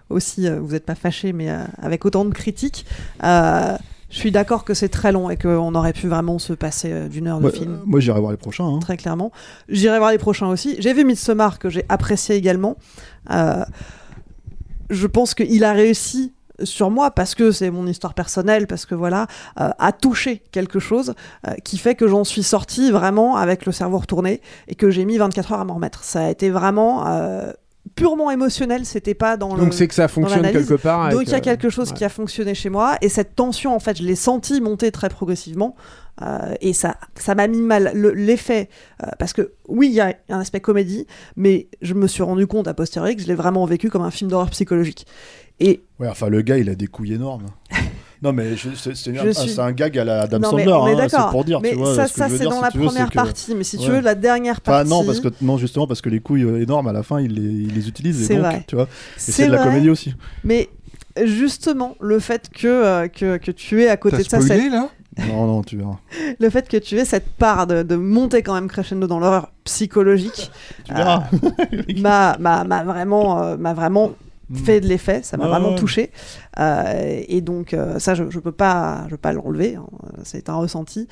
aussi, euh, vous n'êtes pas fâché, mais euh, avec autant de critiques. Euh, je suis d'accord que c'est très long et qu'on aurait pu vraiment se passer d'une heure de film.
euh, moi, j'irai voir les prochains. hein.
Très clairement. J'irai voir les prochains aussi. J'ai vu Midsommar que j'ai apprécié également. Euh, je pense qu'il a réussi sur moi parce que c'est mon histoire personnelle, parce que voilà, euh, à toucher quelque chose qui fait que j'en suis sortie vraiment avec le cerveau retourné et que j'ai mis 24 heures à m'en remettre. Ça a été vraiment purement émotionnel, c'était pas dans le.
Donc c'est que ça fonctionne quelque part.
Donc il y a
euh,
quelque chose
ouais.
qui a fonctionné chez moi et cette tension en fait je l'ai senti monter très progressivement euh, et ça ça m'a mis mal Le- l'effet euh, parce que oui il y a un aspect comédie mais je me suis rendu compte a posteriori que je l'ai vraiment vécu comme un film d'horreur psychologique et
Ouais, enfin, le gars, il a des couilles énormes. (laughs) non, mais c'est c'est
suis-
c'est un gag à la Adam
non, mais
Sandler, hein, c'est
d'accord.
pour dire,
mais
tu vois.
ça, c'est dans
si
la
veux, c'est
première
que-
partie mais si tu
Ouais.
veux la dernière partie
non, parce que, non, justement, parce que les couilles euh, énormes, à la fin, il les, il les utilise, et
C'est
donc,
vrai.
tu vois. Et
C'est
c'est de la comédie aussi.
mais justement le fait que euh, que, que tu es à côté de ça cette-
là?
Non, non, tu verras. (laughs)
le fait que tu aies cette part de, de monter quand même crescendo dans l'horreur psychologique euh, (laughs) m'a m'a- m'a vraiment euh, m'a vraiment fait de l'effet ça m'a vraiment touché. Euh, et donc euh, ça je, je peux pas je peux pas l'enlever hein, c'est un ressenti.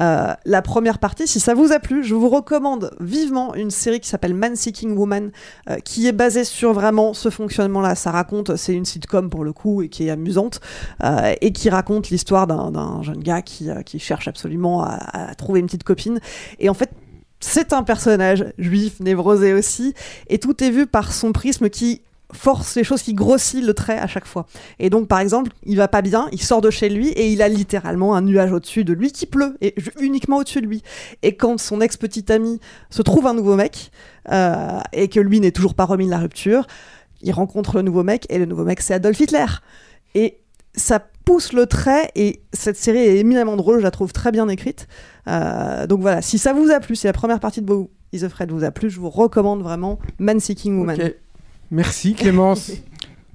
Euh, la première partie si ça vous a plu je vous recommande vivement une série qui s'appelle Man Seeking Woman qui est basée sur vraiment ce fonctionnement là ça raconte c'est une sitcom pour le coup et qui est amusante et qui raconte l'histoire d'un jeune gars qui, qui cherche absolument à, à trouver une petite copine. Et en fait c'est un personnage juif névrosé aussi et tout est vu par son prisme qui force les choses qui grossit le trait à chaque fois. Et donc, par exemple, il va pas bien, il sort de chez lui et il a littéralement un nuage au-dessus de lui qui pleut, et uniquement au-dessus de lui. Et quand son ex-petite amie se trouve un nouveau mec, euh, et que lui n'est toujours pas remis de la rupture, il rencontre le nouveau mec, et le nouveau mec, c'est Adolf Hitler. Et ça pousse le trait, et cette série est éminemment drôle, je la trouve très bien écrite. Euh, donc voilà, si ça vous a plu, si la première partie de Beau Is Afraid vous a plu, je vous recommande vraiment Man Seeking Woman.
Merci Clémence. (laughs)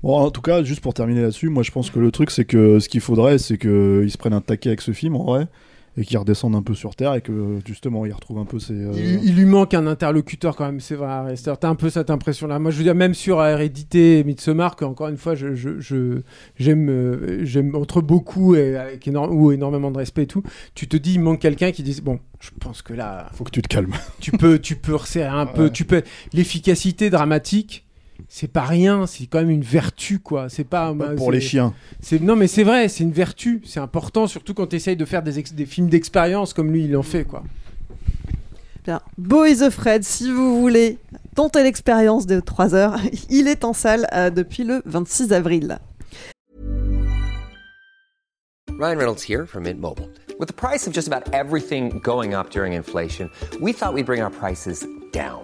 Bon, en tout cas, juste pour terminer là-dessus, moi je pense que le truc, c'est que ce qu'il faudrait, c'est qu'ils se prennent un taquet avec ce film, en vrai, et qu'ils redescendent un peu sur Terre, et que justement, ils retrouvent un peu ces. euh,
Il, il lui manque un interlocuteur quand même, c'est vrai. Arresteur. T'as un peu cette impression-là. Moi, je veux dire, même sur Hérédité et Midsommar, que, encore une fois, je, je, je- j'aime, euh, j'aime entre beaucoup et avec énorme, ou énormément de respect et tout. Tu te dis, il manque quelqu'un qui dise, bon, je pense que là,
Faut que tu te calmes.
tu peux, tu peux resserrer un peu. Tu peux l'efficacité dramatique. C'est pas rien, c'est quand même une vertu, quoi. C'est pas, bah,
pour
c'est-
les chiens.
C'est non, mais c'est vrai, c'est une vertu, c'est important, surtout quand tu essayes de faire des, ex- des films d'expérience comme lui il en fait, quoi.
Bien. Beau is Fred, si vous voulez tenter l'expérience de 3 heures, (laughs) il est en salle euh, depuis le 26 avril.
Ryan Reynolds here from Mint Mobile. With the price of just about everything going up during inflation, we thought we'd bring our prices down.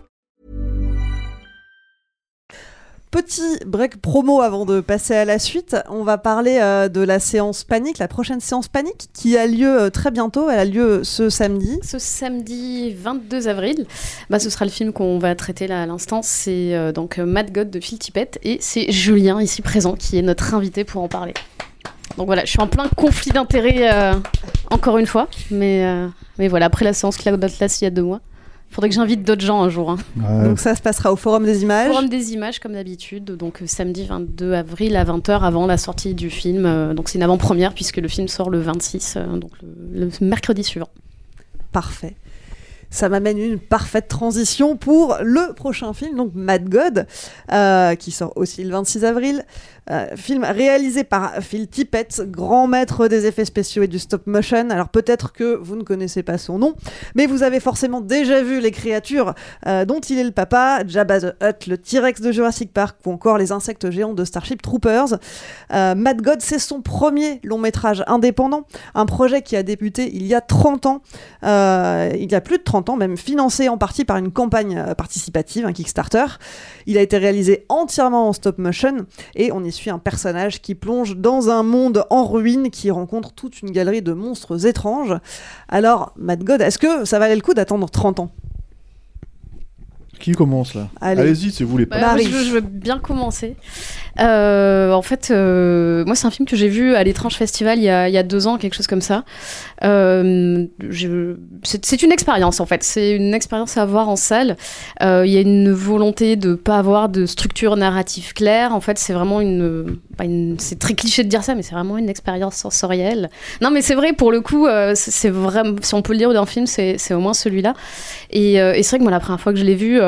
Petit break promo avant de passer à la suite. On va parler euh, de la séance panique, la prochaine séance panique qui a lieu euh, très bientôt. Elle a lieu ce samedi.
Ce samedi 22 avril, bah, ce sera le film qu'on va traiter là à l'instant. C'est euh, donc Mad God de Phil Tippett et c'est Julien ici présent qui est notre invité pour en parler. Donc voilà, je suis en plein conflit d'intérêts encore une fois, mais, mais voilà, après la séance Cloud Atlas il y a deux mois. Faudrait que j'invite d'autres gens un jour. hein.
Donc ça se passera au Forum des images.
Forum des images comme d'habitude, donc euh, samedi 22 avril à 20h avant la sortie du film. Euh, donc c'est une avant-première puisque le film sort le 26, euh, donc le, le mercredi suivant.
Parfait. Ça m'amène une parfaite transition pour le prochain film, donc Mad God, euh, qui sort aussi le 26 avril. Euh, film réalisé par Phil Tippett, grand maître des effets spéciaux et du stop motion. Alors peut-être que vous ne connaissez pas son nom, mais vous avez forcément déjà vu les créatures euh, dont il est le papa, Jabba the Hutt, le T-Rex de Jurassic Park ou encore les insectes géants de Starship Troopers. Mad God, c'est son premier long métrage indépendant, un projet qui a débuté il y a 30 ans, il y a plus de 30 même, financé en partie par une campagne euh, participative, un Kickstarter. Il a été réalisé entièrement en stop motion et on y suit un personnage qui plonge dans un monde en ruine qui rencontre toute une galerie de monstres étranges. Alors, Mad God, est-ce que ça valait le coup d'attendre 30 ans?
Qui commence là
Allez.
Allez-y, c'est vous les
Bah,
pas.
moi, je, veux- je veux bien commencer. Euh, en fait, euh, moi, c'est un film que j'ai vu à l'étrange festival il y, a, il y a deux ans, quelque chose comme ça. Euh, je- c'est c'est une expérience, en fait. C'est une expérience à voir en salle. Euh, Il y a une volonté de pas avoir de structure narrative claire. En fait, c'est vraiment une, c'est très cliché de dire ça, mais c'est vraiment une expérience sensorielle. Non, mais c'est vrai pour le coup, euh, c'est c'est vraiment, si on peut le dire d'un film, c'est c'est au moins celui-là. Et, euh, et c'est vrai que moi, la première fois que je l'ai vu.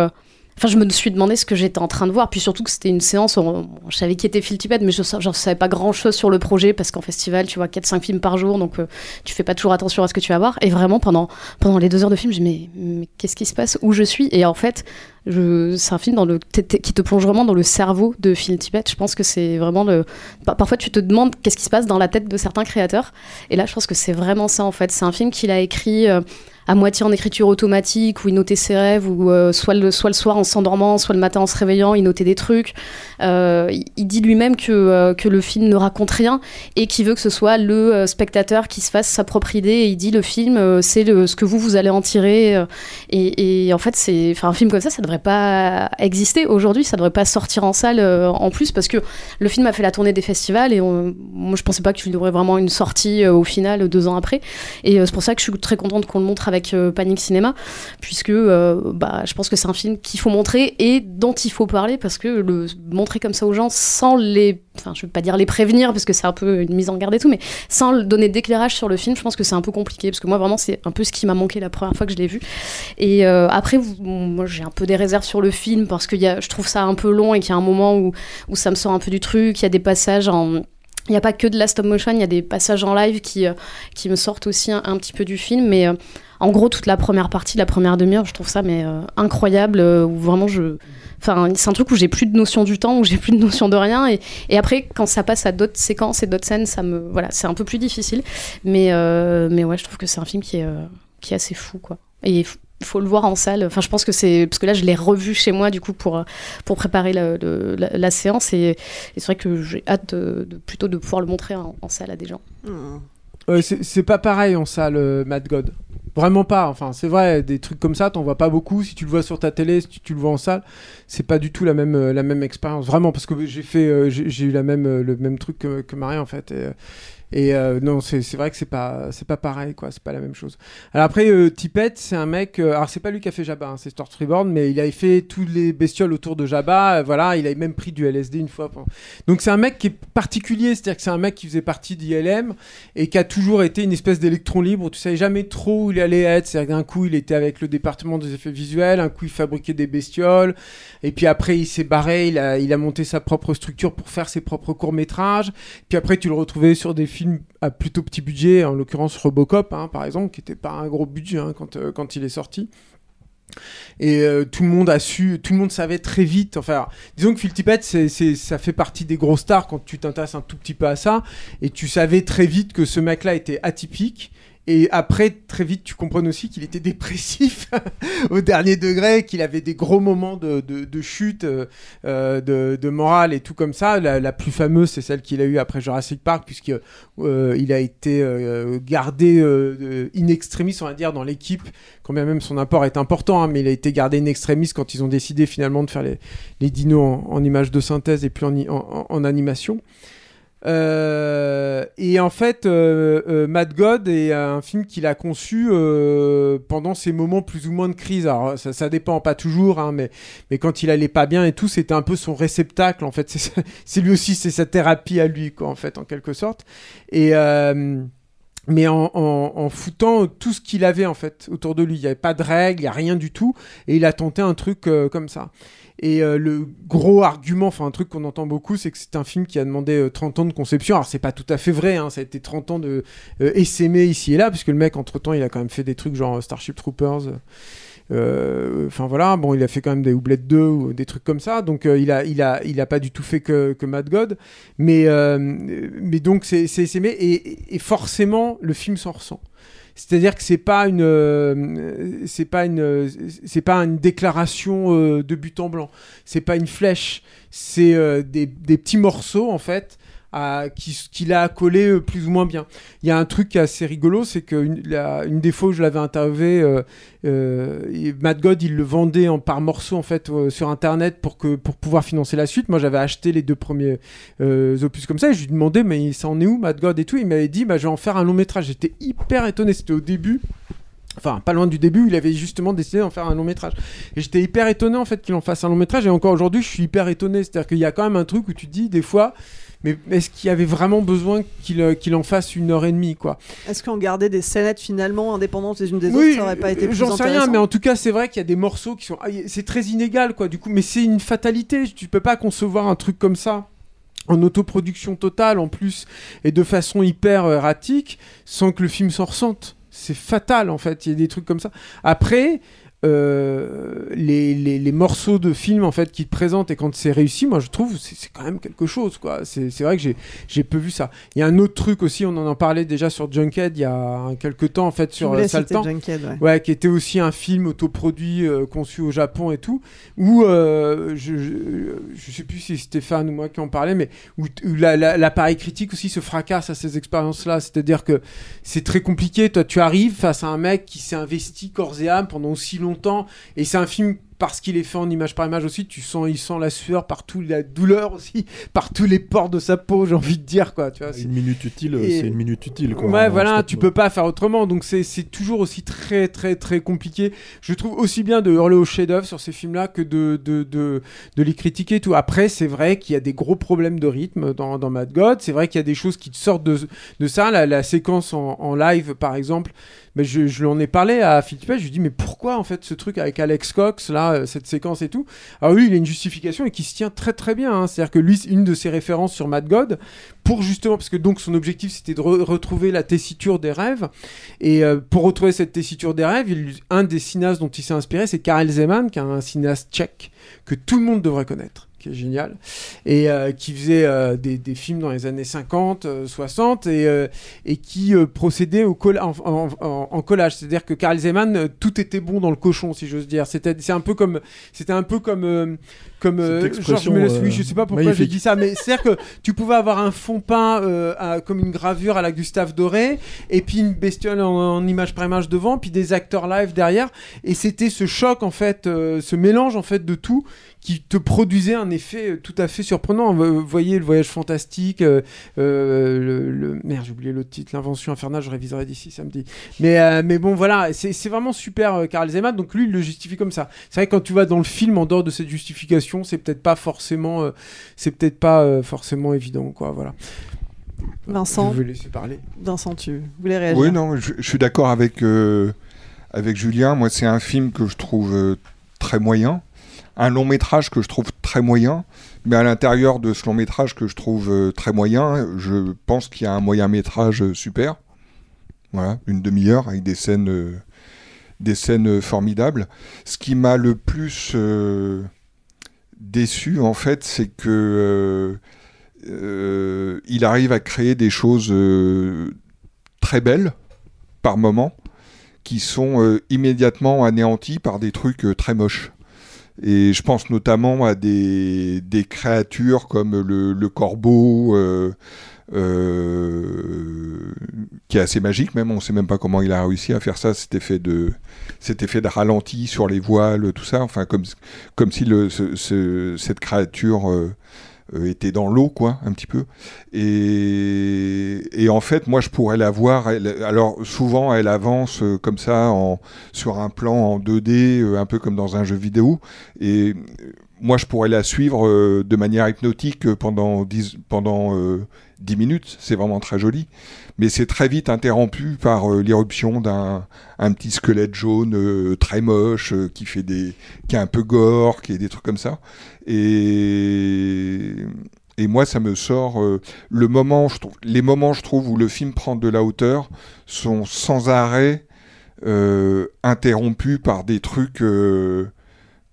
Enfin, je me suis demandé ce que j'étais en train de voir. Puis surtout que c'était une séance où je savais qui était Phil mais je ne savais pas grand chose sur le projet parce qu'en festival, tu vois 4-5 films par jour, donc euh, tu fais pas toujours attention à ce que tu vas voir. Et vraiment, pendant, pendant les deux heures de film, je me mais, mais qu'est-ce qui se passe? Où je suis? Et en fait, c'est un film dans le, qui te plonge vraiment dans le cerveau de Phil Tippett. Je pense que c'est vraiment le. par- Parfois, tu te demandes qu'est-ce qui se passe dans la tête de certains créateurs. Et là, je pense que c'est vraiment ça, en fait. C'est un film qu'il a écrit. euh, à moitié en écriture automatique, où il notait ses rêves, ou euh, soit, le, soir en s'endormant, soit le matin en se réveillant, il notait des trucs. Euh, il, dit lui-même que, le film ne raconte rien et qu'il veut que ce soit le spectateur qui se fasse sa propre idée. Et il dit le film, c'est ce que vous, vous allez en tirer. et, en fait, c'est, un film comme ça, ça devrait pas exister aujourd'hui, ça devrait pas sortir en salle euh, en plus, parce que le film a fait la tournée des festivals et moi, je pensais pas qu'il y aurait vraiment une sortie euh, au final deux ans après. Et euh, c'est pour ça que je suis très contente qu'on le montre avec Panic Cinéma, puisque bah, je pense que c'est un film qu'il faut montrer et dont il faut parler, parce que le montrer comme ça aux gens sans les, enfin, je veux pas dire les prévenir, parce que c'est un peu une mise en garde et tout, mais sans donner d'éclairage sur le film, je pense que c'est un peu compliqué, parce que moi vraiment c'est un peu ce qui m'a manqué la première fois que je l'ai vu. Et après, moi j'ai un peu des réserves sur le film, parce que y a, je trouve ça un peu long et qu'il y a un moment où, ça me sort un peu du truc, il y a des passages en il n'y a pas que de la stop motion, il y a des passages en live qui, euh, me sortent aussi un, petit peu du film. Mais euh, en gros, toute la première partie, la première demi-heure, je trouve ça mais euh, incroyable. vraiment, je. C'est un truc où j'ai plus de notion du temps, où j'ai plus de notion de rien. Et, après, quand ça passe à d'autres séquences et d'autres scènes, me. Voilà, c'est un peu plus difficile. Mais, mais ouais, je trouve que c'est un film qui est, qui est assez fou, quoi. Et il faut le voir en salle. Enfin, je pense que c'est parce que là, je l'ai revu chez moi du coup pour pour préparer la, la séance et, c'est vrai que j'ai hâte de, plutôt de pouvoir le montrer en, salle à des gens.
Ouais, c'est pas pareil en salle, euh, Mad God. Vraiment pas. Enfin, c'est vrai, des trucs comme ça, t'en vois pas beaucoup. Si tu le vois sur ta télé, si tu, le vois en salle, c'est pas du tout la même, euh, la même expérience. Vraiment, parce que j'ai fait, euh, j'ai eu la même, le même truc que, Marie en fait. Et euh, non, c'est vrai que c'est pas, c'est pas pareil, quoi. C'est pas la même chose. Alors après, euh, Tippett, c'est un mec. euh, alors c'est pas lui qui a fait Jabba, hein, c'est Star Freeborn, mais il avait fait tous les bestioles autour de Jabba. euh, voilà, il avait même pris du LSD une fois. Donc c'est un mec qui est particulier, c'est-à-dire que c'est un mec qui faisait partie d'ILM et qui a toujours été une espèce d'électron libre. Tu savais jamais trop où il allait être. C'est-à-dire qu'un coup il était avec le département des effets visuels, un coup il fabriquait des bestioles, et puis après il s'est barré. Il a, il a monté sa propre structure pour faire ses propres courts métrages. Puis après tu le retrouvais sur des films à plutôt petit budget, en l'occurrence Robocop hein, par exemple, qui était pas un gros budget hein, quand, euh, quand il est sorti. Et euh, tout le monde a su, tout le monde savait très vite. Enfin, disons que Phil Tippett, ça fait partie des gros stars quand tu t'intéresses un tout petit peu à ça. Et tu savais très vite que ce mec-là était atypique. Et après, très vite, tu comprends aussi qu'il était (laughs) dépressif au dernier degré, qu'il avait des gros moments de, de, chute, euh, de, morale et tout comme ça. La, plus fameuse, c'est celle qu'il a eue après Jurassic Park, puisque euh, a été euh, gardé in extremis, on va dire, dans l'équipe, quand bien même son apport est important, hein, mais il a été gardé in extremis quand ils ont décidé finalement de faire les, les dinos en, en images de synthèse et puis en- en animation. Euh, et en fait, euh, euh, Mad God est un film qu'il a conçu euh, pendant ces moments plus ou moins de crise. Alors ça, ça dépend pas toujours, hein, mais mais quand il allait pas bien et tout, c'était un peu son réceptacle. En fait, c'est lui aussi, c'est sa thérapie à lui, quoi, en fait, en quelque sorte. Et euh, mais en, foutant tout ce qu'il avait en fait autour de lui. Il n'y avait pas de règles, il n'y a rien du tout. Et il a tenté un truc comme ça. Et euh, le gros argument, enfin un truc qu'on entend beaucoup, c'est que c'est un film qui a demandé euh, 30 ans de conception. Alors c'est pas tout à fait vrai, hein, ça a été 30 ans de euh, essaimer ici et là, puisque le mec entre-temps il a quand même fait des trucs genre euh, Starship Troopers. euh, euh, Enfin voilà, bon, il a fait quand même des Houblettes 2 ou des trucs comme ça, donc euh, il a, il a, il a pas du tout fait que, que Mad God, mais, euh, mais donc c'est, essaimé et forcément le film s'en ressent. C'est-à-dire que c'est pas une, euh, c'est pas une, c'est pas une déclaration euh, de but en blanc. C'est pas une flèche. C'est euh, des petits morceaux en fait à- qui- qu'il a collé euh, plus ou moins bien. Il y a un truc qui est assez rigolo, c'est qu'une la- une des fois où je l'avais interviewé, euh, euh, God, il le vendait en par morceaux en fait euh, sur internet pour que pour pouvoir financer la suite. Moi, j'avais acheté les deux premiers opus comme ça et je lui demandais mais ça en est où Mad God et tout? Il m'avait dit bah je vais en faire un long métrage. J'étais hyper étonné. C'était au début. Enfin, pas loin du début, il avait justement décidé d'en faire un long métrage. Et j'étais hyper étonné en fait qu'il en fasse un long métrage. Et encore aujourd'hui, je suis hyper étonné. C'est-à-dire qu'il y a quand même un truc où tu dis des fois, mais est-ce qu'il y avait vraiment besoin qu'il euh, en fasse une heure et demie, quoi?
Est-ce qu'on gardait des scénettes finalement indépendantes les unes des
Oui,
autres, ça aurait pas été
euh,
plus
J'en sais rien, mais en tout cas, c'est vrai qu'il y a des morceaux qui sont. ah, C'est très inégal, quoi, du coup, mais c'est une fatalité. Tu peux pas concevoir un truc comme ça en autoproduction totale en plus et de façon hyper euh, erratique sans que le film s'en ressente. C'est fatal en fait, il y a des trucs comme ça. Après, euh, les, les- les morceaux de film en fait qui te présentent et quand c'est réussi, moi je trouve c'est quand même quelque chose quoi. C'est vrai que j'ai peu vu ça. Il y a un autre truc aussi, on en a parlé déjà sur Junkhead il y a quelques temps en fait sur euh, Saltan.
Junkhead, ouais.
Ouais, qui était aussi un film autoproduit euh, conçu au Japon et tout, où euh, je, je, je sais plus si c'est Stéphane ou moi qui en parlait, mais où, où la- la- l'appareil critique aussi se fracasse à ces expériences-là. C'est-à-dire que c'est très compliqué. Toi, tu arrives face à un mec qui s'est investi corps et âme pendant aussi longtemps, et c'est un film parce qu'il est fait en image par image aussi, tu sens, il sent la sueur partout, la douleur aussi, (laughs) par tous les pores de sa peau, j'ai envie de dire quoi. Tu vois, c'est-
Une minute utile,
Et-
c'est une minute utile. Quoi,
Ouais,
en
voilà, tu peux pas faire autrement. Donc c'est toujours aussi très, très, très compliqué. Je trouve aussi bien de hurler au chef-d'œuvre sur ces films-là que de, de, de, de les critiquer tout. Après, c'est vrai qu'il y a des gros problèmes de rythme dans, dans Mad God. C'est vrai qu'il y a des choses qui te sortent de, de ça. La, la séquence en, en live, par exemple, mais je, je lui en ai parlé à Philippe. Je lui dis, mais pourquoi en fait ce truc avec Alex Cox, là, euh, cette séquence et tout Alors lui, il a une justification et qui se tient très très bien. hein. C'est-à-dire que lui, une de ses références sur Mad God, pour justement, parce que donc son objectif c'était de re- retrouver la tessiture des rêves. Et euh, pour retrouver cette tessiture des rêves, un des cinéastes dont il s'est inspiré, c'est Karel Zeman, qui est un cinéaste tchèque que tout le monde devrait connaître qui est génial, et euh, qui faisait euh, des, des films dans les années 50, euh, 60, et, euh, et qui procédait au colla- en, en- en- en collage. C'est-à-dire que Karl Zeman, tout était bon dans le cochon, si j'ose dire. C'était, c'est un peu comme, c'était un peu comme, comme
Cette
George
expression,
Méliès.
euh,
Oui, je sais pas pourquoi j'ai dit ça, mais c'est-à-dire que tu pouvais avoir un fond peint à- comme une gravure à la Gustave Doré, et puis une bestiole en, image par image devant, puis des acteurs live derrière, et c'était ce choc en fait, ce mélange en fait de tout qui te produisait un effet euh, tout à fait surprenant. Vous voyez le voyage fantastique, euh, euh, le, le- merde, j'ai oublié le titre, l'invention infernale, je réviserai d'ici samedi. Mais, euh, mais bon, voilà, c'est vraiment super, euh, Karl Zeman. Donc lui, il le justifie comme ça. C'est vrai que quand tu vas dans le film, en dehors de cette justification, c'est peut-être pas forcément, euh, c'est peut-être pas euh, forcément évident, quoi. Voilà.
Vincent.
Je vais laisser parler.
Vincent, tu voulais réagir
Oui, non, je, je suis d'accord avec, euh, avec Julien. Moi, c'est un film que je trouve euh, très moyen. Un long métrage que je trouve très moyen. Mais à l'intérieur de ce long métrage que je trouve euh, très moyen, je pense qu'il y a un moyen métrage euh, super. Voilà, une demi-heure avec des scènes, euh, des scènes formidables. Ce qui m'a le plus déçu, en fait, c'est que il arrive à créer des choses très belles par moment qui sont immédiatement anéanties par des trucs très moches. Et je pense notamment à des, créatures comme le, corbeau, euh, euh, qui est assez magique même. On ne sait même pas comment il a réussi à faire ça, cet effet de, cet effet de ralenti sur les voiles, tout ça. Enfin, comme, comme si cette créature euh, était dans l'eau, quoi, un petit peu. Et, et en fait, moi, je pourrais la voir. alors, souvent, elle avance euh, comme ça, en, sur un plan en 2D, euh, un peu comme dans un jeu vidéo. Et euh, moi, je pourrais la suivre euh, de manière hypnotique euh, pendant 10, pendant, euh, 10 minutes. C'est vraiment très joli. Mais c'est très vite interrompu par euh, l'irruption d'un un petit squelette jaune euh, très moche euh, qui fait des qui est un peu gore, qui est des trucs comme ça. Et et moi, ça me sort le moment, je trouve, les moments, je trouve, où le film prend de la hauteur sont sans arrêt interrompus par des trucs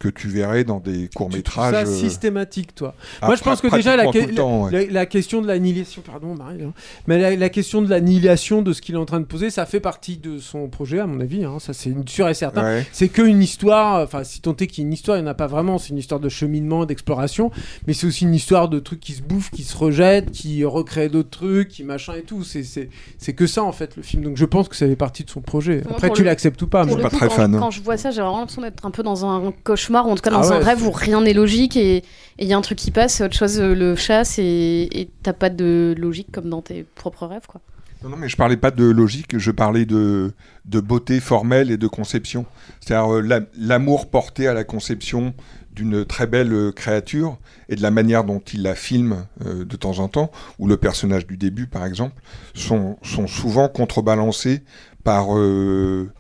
que tu verrais dans des courts
Ça
métrages.
systématique, toi? Moi, je pense que déjà la,
pratiquement
que-
tout le temps, ouais.
la, la question de l'annihilation, pardon, Marie, hein, mais la, la question de l'annihilation de ce qu'il est en train de poser, ça fait partie de son projet, à mon avis. hein, ça, c'est sûr et certain.
Ouais.
C'est qu'une histoire. Enfin, si tant est qu'il y ait une histoire, il n'y en a pas vraiment. C'est une histoire de cheminement, d'exploration, mais c'est aussi une histoire de trucs qui se bouffent, qui se rejettent, qui recréent d'autres trucs, qui machin et tout. C'est c'est c'est que ça en fait le film. Donc je pense que ça fait partie de son projet. Après, tu
le-
l'acceptes ou pas. Mais-
le coup, quand, Quand je vois ça, j'ai vraiment l'impression d'être un peu dans un cauchemar, ou en tout cas dans
Ah
un
ouais,
rêve où rien n'est logique et il y a un truc qui passe, autre chose euh, le chasse et t'as pas de logique comme dans tes propres rêves, quoi.
Non, non, mais je parlais pas de logique, je parlais de, de beauté formelle et de conception. C'est-à-dire euh, la- l'amour porté à la conception d'une très belle euh, créature et de la manière dont il la filme euh, de temps en temps, ou le personnage du début par exemple, sont, sont souvent contrebalancés par, euh,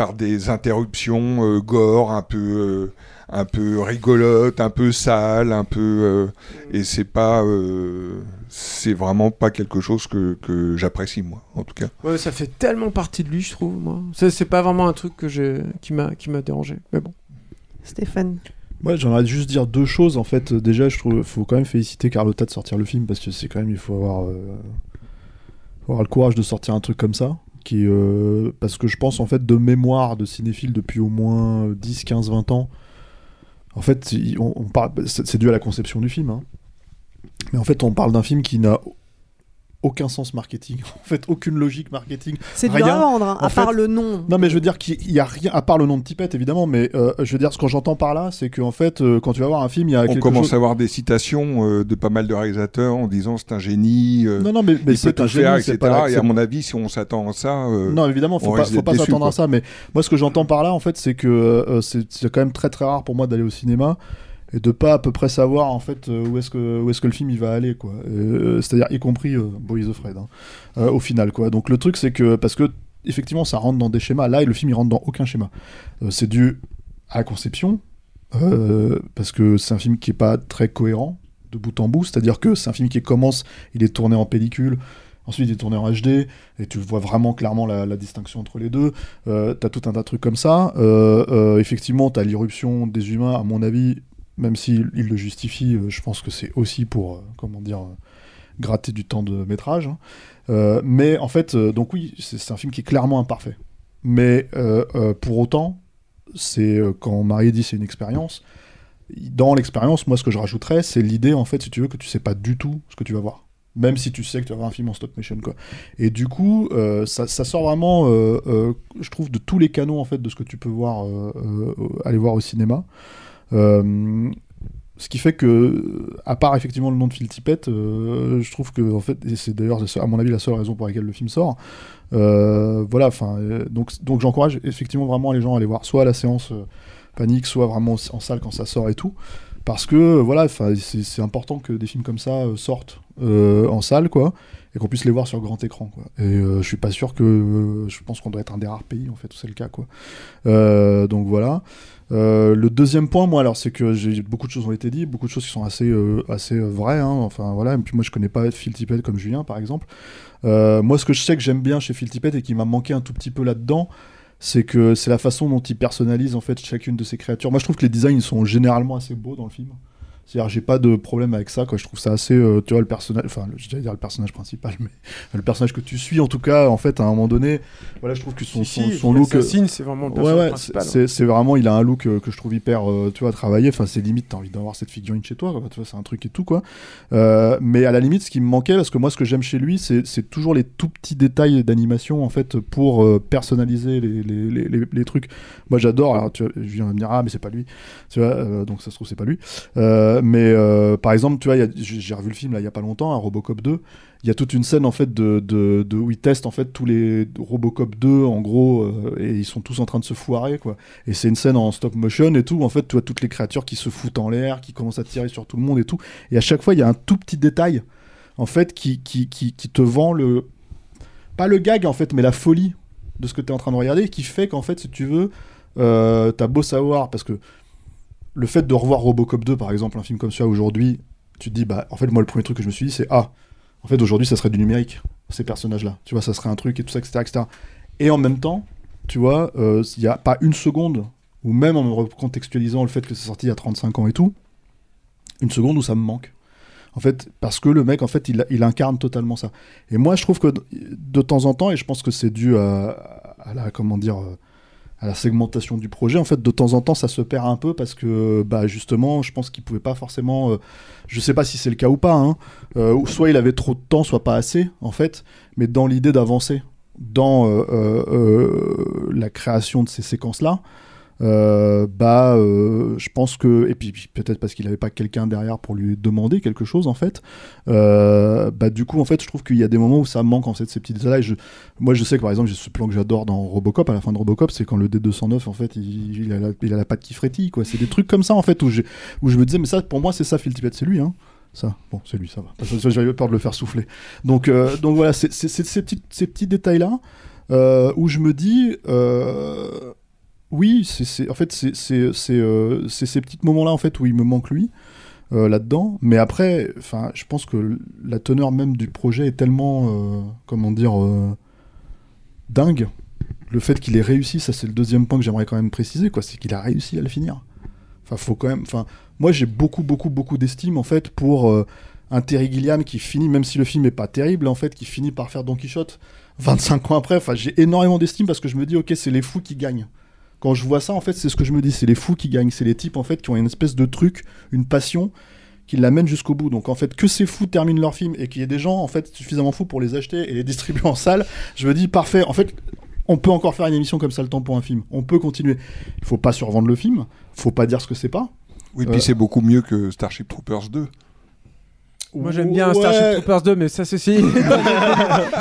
par des interruptions euh, gore un peu, euh, un peu rigolotes, un peu sales, un peu. euh, et c'est pas. euh, c'est vraiment pas quelque chose que, que j'apprécie, moi, en tout cas.
Ouais, ça fait tellement partie de lui, je trouve. Moi, c'est pas vraiment un truc que j'ai qui m'a qui m'a dérangé. Mais bon.
Stéphane.
Moi, j'aimerais juste dire deux choses. En fait, déjà, je trouve, faut quand même féliciter Carlotta de sortir le film parce que c'est quand même, il faut avoir, euh, faut avoir le courage de sortir un truc comme ça. Euh, parce que je pense en fait de mémoire de cinéphile depuis au moins 10, 15, 20 ans. En fait, c'est dû à la conception du film. hein. Mais en fait, on parle d'un film qui n'a aucun sens marketing, (laughs) en fait, aucune logique marketing.
C'est dur
rien.
à vendre, hein,
En
à
fait-
part le nom.
Non, mais je veux dire qu'il y a rien, à part le nom de Tipette, évidemment, mais euh, je veux dire, ce que j'entends par là, c'est qu'en fait, euh, quand tu vas voir un film, il y a
On commence
chose...
à avoir des citations euh, de pas mal de réalisateurs en disant c'est un génie. euh,
Non, non, mais- mais c'est un
faire,
génie, c'est
etc.
pas
Et
c'est-
à mon avis, si on s'attend à ça. euh,
Non, évidemment, faut pas, faut pas s'attendre à ça. Mais moi, ce que j'entends par là, en fait, c'est que euh, c'est quand même très très rare pour moi d'aller au cinéma et de pas à peu près savoir en fait euh, où est-ce que où est-ce que le film il va aller quoi. Euh, C'est-à-dire y compris euh, Boys of Fred hein, au final quoi. Donc le truc c'est que parce que effectivement ça rentre dans des schémas. Là, le film il rentre dans aucun schéma. C'est dû à la conception parce que c'est un film qui est pas très cohérent de bout en bout. C'est-à-dire que c'est un film qui commence, il est tourné en pellicule. Ensuite, il est tourné en HD, et tu vois vraiment clairement la, la distinction entre les deux. Euh, t'as tout un tas de trucs comme ça. Euh, euh, effectivement, t'as l'irruption des humains, à mon avis, même s'il il le justifie, euh, je pense que c'est aussi pour, euh, comment dire, euh, gratter du temps de métrage. hein. Mais en fait, donc oui, c'est un film qui est clairement imparfait. Mais pour autant, c'est quand Marie dit c'est une expérience, dans l'expérience, moi, ce que je rajouterais, c'est l'idée, en fait, si tu veux, que tu sais pas du tout ce que tu vas voir. Même si tu sais que tu vas voir un film en stop motion, quoi. Et du coup, ça, sort vraiment, je trouve, de tous les canons, en fait, de ce que tu peux voir, aller voir au cinéma. Euh, ce qui fait que, à part effectivement le nom de Phil Tippett, euh, je trouve que, en fait, c'est d'ailleurs, à mon avis, la seule raison pour laquelle le film sort. euh, voilà, enfin, donc, donc j'encourage effectivement vraiment les gens à aller voir soit la séance panique, soit vraiment en salle quand ça sort et tout. Parce que voilà, c'est important que des films comme ça sortent en salle, quoi, et qu'on puisse les voir sur grand écran, quoi. Et euh, je suis pas sûr que, je pense qu'on doit être un des rares pays en fait où c'est le cas, quoi. Donc voilà. Euh, le deuxième point, moi, alors, c'est que j'ai beaucoup de choses ont été dites, beaucoup de choses qui sont assez, euh, assez euh, vraies. hein. Enfin voilà. Et puis moi, je connais pas Phil Tippett comme Julien, par exemple. Moi, ce que je sais que j'aime bien chez Phil Tippett et qui m'a manqué un tout petit peu là-dedans, c'est que c'est la façon dont il personnalise en fait chacune de ses créatures. Moi, je trouve que les designs sont généralement assez beaux dans le film. C'est-à-dire, j'ai pas de problème avec ça. Quoi. Je trouve ça assez, euh, tu vois, le personnage, enfin, je vais dire le personnage principal, (laughs) mais le personnage que tu suis, en tout cas, en fait, à un moment donné, voilà, je trouve que son,
Si,
son,
si,
son look,
c'est vraiment le
ouais,
personnage
ouais,
principal,
c'est- vraiment, il a un look euh, que je trouve hyper, euh, tu vois, travaillé. Enfin, c'est limite, t'as envie d'avoir cette figurine chez toi, quoi. Tu vois, c'est un truc et tout, quoi. Euh, mais à la limite, ce qui me manquait, parce que moi, ce que j'aime chez lui, c'est c'est toujours les tout petits détails d'animation, en fait, pour euh, personnaliser les, les, les, trucs. Moi, j'adore. Alors, tu vois, je viens de me dire, ah, mais c'est pas lui. Tu vois, donc ça se trouve, c'est pas lui. Euh, mais euh, par exemple, tu vois, j'ai revu le film là il y a pas longtemps, un Robocop 2. Il y a toute une scène en fait de, où ils testent en fait tous les Robocop 2 en gros euh, et ils sont tous en train de se foirer quoi. Et c'est une scène en stop motion et tout. En fait, tu vois toutes les créatures qui se foutent en l'air, qui commencent à tirer sur tout le monde et tout. Et à chaque fois, il y a un tout petit détail en fait qui, qui, qui, qui te vend le pas le gag en fait, mais la folie de ce que tu es en train de regarder, qui fait qu'en fait, si tu veux, euh, t'as beau savoir parce que le fait de revoir Robocop 2 par exemple, un film comme ça aujourd'hui, tu te dis bah en fait moi le premier truc que je me suis dit c'est ah en fait aujourd'hui ça serait du numérique ces personnages là, tu vois ça serait un truc et tout ça etc etc. Et en même temps, tu vois, euh, il n'y a pas une seconde ou même en me recontextualisant le fait que c'est sorti il y a 35 ans et tout, une seconde où ça me manque. En fait, parce que le mec, en fait, il, incarne totalement ça. Et moi, je trouve que de, de temps en temps, et je pense que c'est dû à, à la, comment dire, euh, à la segmentation du projet, en fait, de temps en temps, ça se perd un peu parce que, bah, justement, je pense qu'il pouvait pas forcément, euh, je sais pas si c'est le cas ou pas, hein, euh, soit il avait trop de temps, soit pas assez, en fait, mais dans l'idée d'avancer dans euh, la création de ces séquences-là, euh, bah, euh, je pense que, et puis, peut-être parce qu'il n'avait pas quelqu'un derrière pour lui demander quelque chose, en fait, euh, bah, du coup, en fait, je trouve qu'il y a des moments où ça manque, en fait, ces petits détails. Je, moi, je sais que, par exemple, j'ai ce plan que j'adore dans Robocop, à la fin de Robocop, c'est quand le D209, en fait, il, il a, la, patte qui frétille, quoi. C'est des trucs comme ça, en fait, où, où je me disais, mais ça, pour moi, c'est ça, Phil Tippett, c'est lui, hein. Ça, bon, c'est lui, ça va. J'avais peur de le faire souffler. Donc, donc voilà, c'est ces petits, ces petits détails-là où je me dis, oui, c'est en fait, euh, c'est ces petits moments-là en fait où il me manque lui euh, là-dedans. Mais après, enfin, je pense que la teneur même du projet est tellement, euh, comment dire, dingue. Le fait qu'il ait réussi, ça c'est le deuxième point que j'aimerais quand même préciser, quoi, c'est qu'il a réussi à le finir. Enfin, faut quand même. Enfin, moi j'ai beaucoup, beaucoup, beaucoup d'estime en fait pour un Terry Gilliam qui finit, même si le film est pas terrible, en fait, qui finit par faire Don Quichotte 25 ans après. Enfin, j'ai énormément d'estime parce que je me dis, ok, c'est les fous qui gagnent. Quand je vois ça, en fait, c'est ce que je me dis, c'est les fous qui gagnent, c'est les types en fait qui ont une espèce de truc, une passion qui l'amène jusqu'au bout. Donc en fait, que ces fous terminent leur film et qu'il y ait des gens en fait suffisamment fous pour les acheter et les (laughs) distribuer en salle, je me dis parfait. En fait, on peut encore faire une émission comme ça le temps pour un film. On peut continuer. Il faut pas survendre le film. Faut pas dire ce que c'est pas.
Oui, puis
Euh,
c'est beaucoup mieux que Starship Troopers 2.
Moi j'aime bien
Ouais.
Starship Troopers 2, mais ça ceci. (laughs) (laughs) non,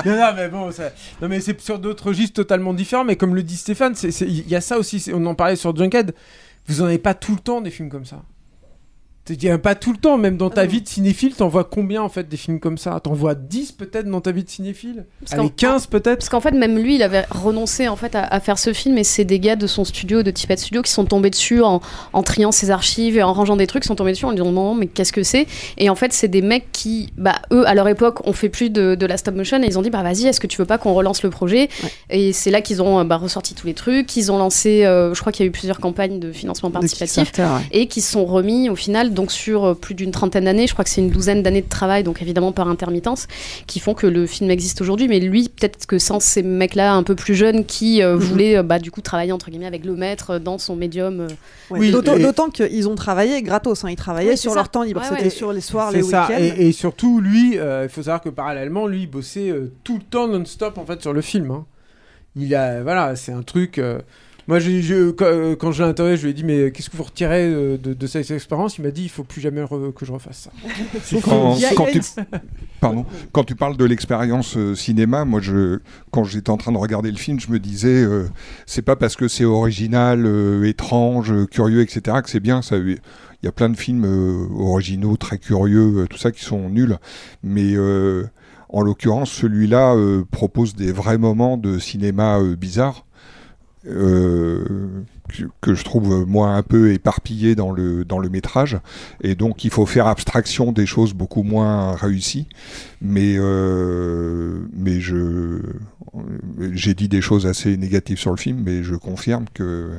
non, mais bon, ça... non, mais c'est sur d'autres registres totalement différents. Mais comme le dit Stéphane, il y a ça aussi. On en parlait sur Junkhead. Vous en avez pas tout le temps des films comme ça. Il pas tout le temps, même dans ta vie de cinéphile, t'en vois combien en fait des films comme ça? T'en vois 10 peut-être dans ta vie de cinéphile? Allez,
qu'en-
15 peut-être?
Parce qu'en fait, même lui, il avait renoncé en fait à, à faire ce film, et c'est des gars de son studio, de Tippett Studio, qui sont tombés dessus en, en triant ses archives et en rangeant des trucs, sont tombés dessus en disant non, mais qu'est-ce que c'est? Et en fait, c'est des mecs qui, bah, eux, à leur époque, ont fait plus de, de la stop motion, et ils ont dit, bah vas-y, est-ce que tu veux pas qu'on relance le projet? Et c'est là qu'ils ont euh, bah, ressorti tous les trucs, qu'ils ont lancé, euh, je crois qu'il y a eu plusieurs campagnes de financement participatif,
ouais.
et qui se sont remis au final donc sur euh, plus d'une trentaine d'années, je crois que c'est une douzaine d'années de travail, donc évidemment par intermittence, qui font que le film existe aujourd'hui. Mais lui, peut-être que sans ces mecs-là un peu plus jeunes qui euh,
Mhm.
voulaient euh, bah, du coup travailler entre guillemets avec le maître dans son médium. euh,
Ouais, D'autant d'autant qu'ils ont travaillé gratos, hein, ils travaillaient
Oui,
sur leur temps libre,
Ouais,
c'était
ouais.
sur les soirs, les week-ends.
Et, et surtout, lui, euh, il faut savoir que parallèlement, lui, il bossait euh, tout le temps non-stop en fait sur le film. hein. Il a, voilà, c'est un truc. euh, Moi, je- quand, euh, je l'ai interrogé, je lui ai dit mais qu'est-ce que vous retirez euh, de, de cette expérience? Il m'a dit il faut plus jamais re- que je refasse ça. (laughs)
Quand, tu, pardon, quand tu parles de l'expérience euh, cinéma, moi, je, quand j'étais en train de regarder le film, je me disais, euh, c'est pas parce que c'est original, euh, étrange, curieux, etc., que c'est bien. Ça, il y a plein de films euh, originaux, très curieux, euh, tout ça, qui sont nuls. Mais euh, en l'occurrence, celui-là euh, propose des vrais moments de cinéma euh, bizarre. Euh, que, je trouve moi un peu éparpillé dans le dans le métrage. Et donc il faut faire abstraction des choses beaucoup moins réussies. Mais euh, mais je j'ai dit des choses assez négatives sur le film mais je confirme que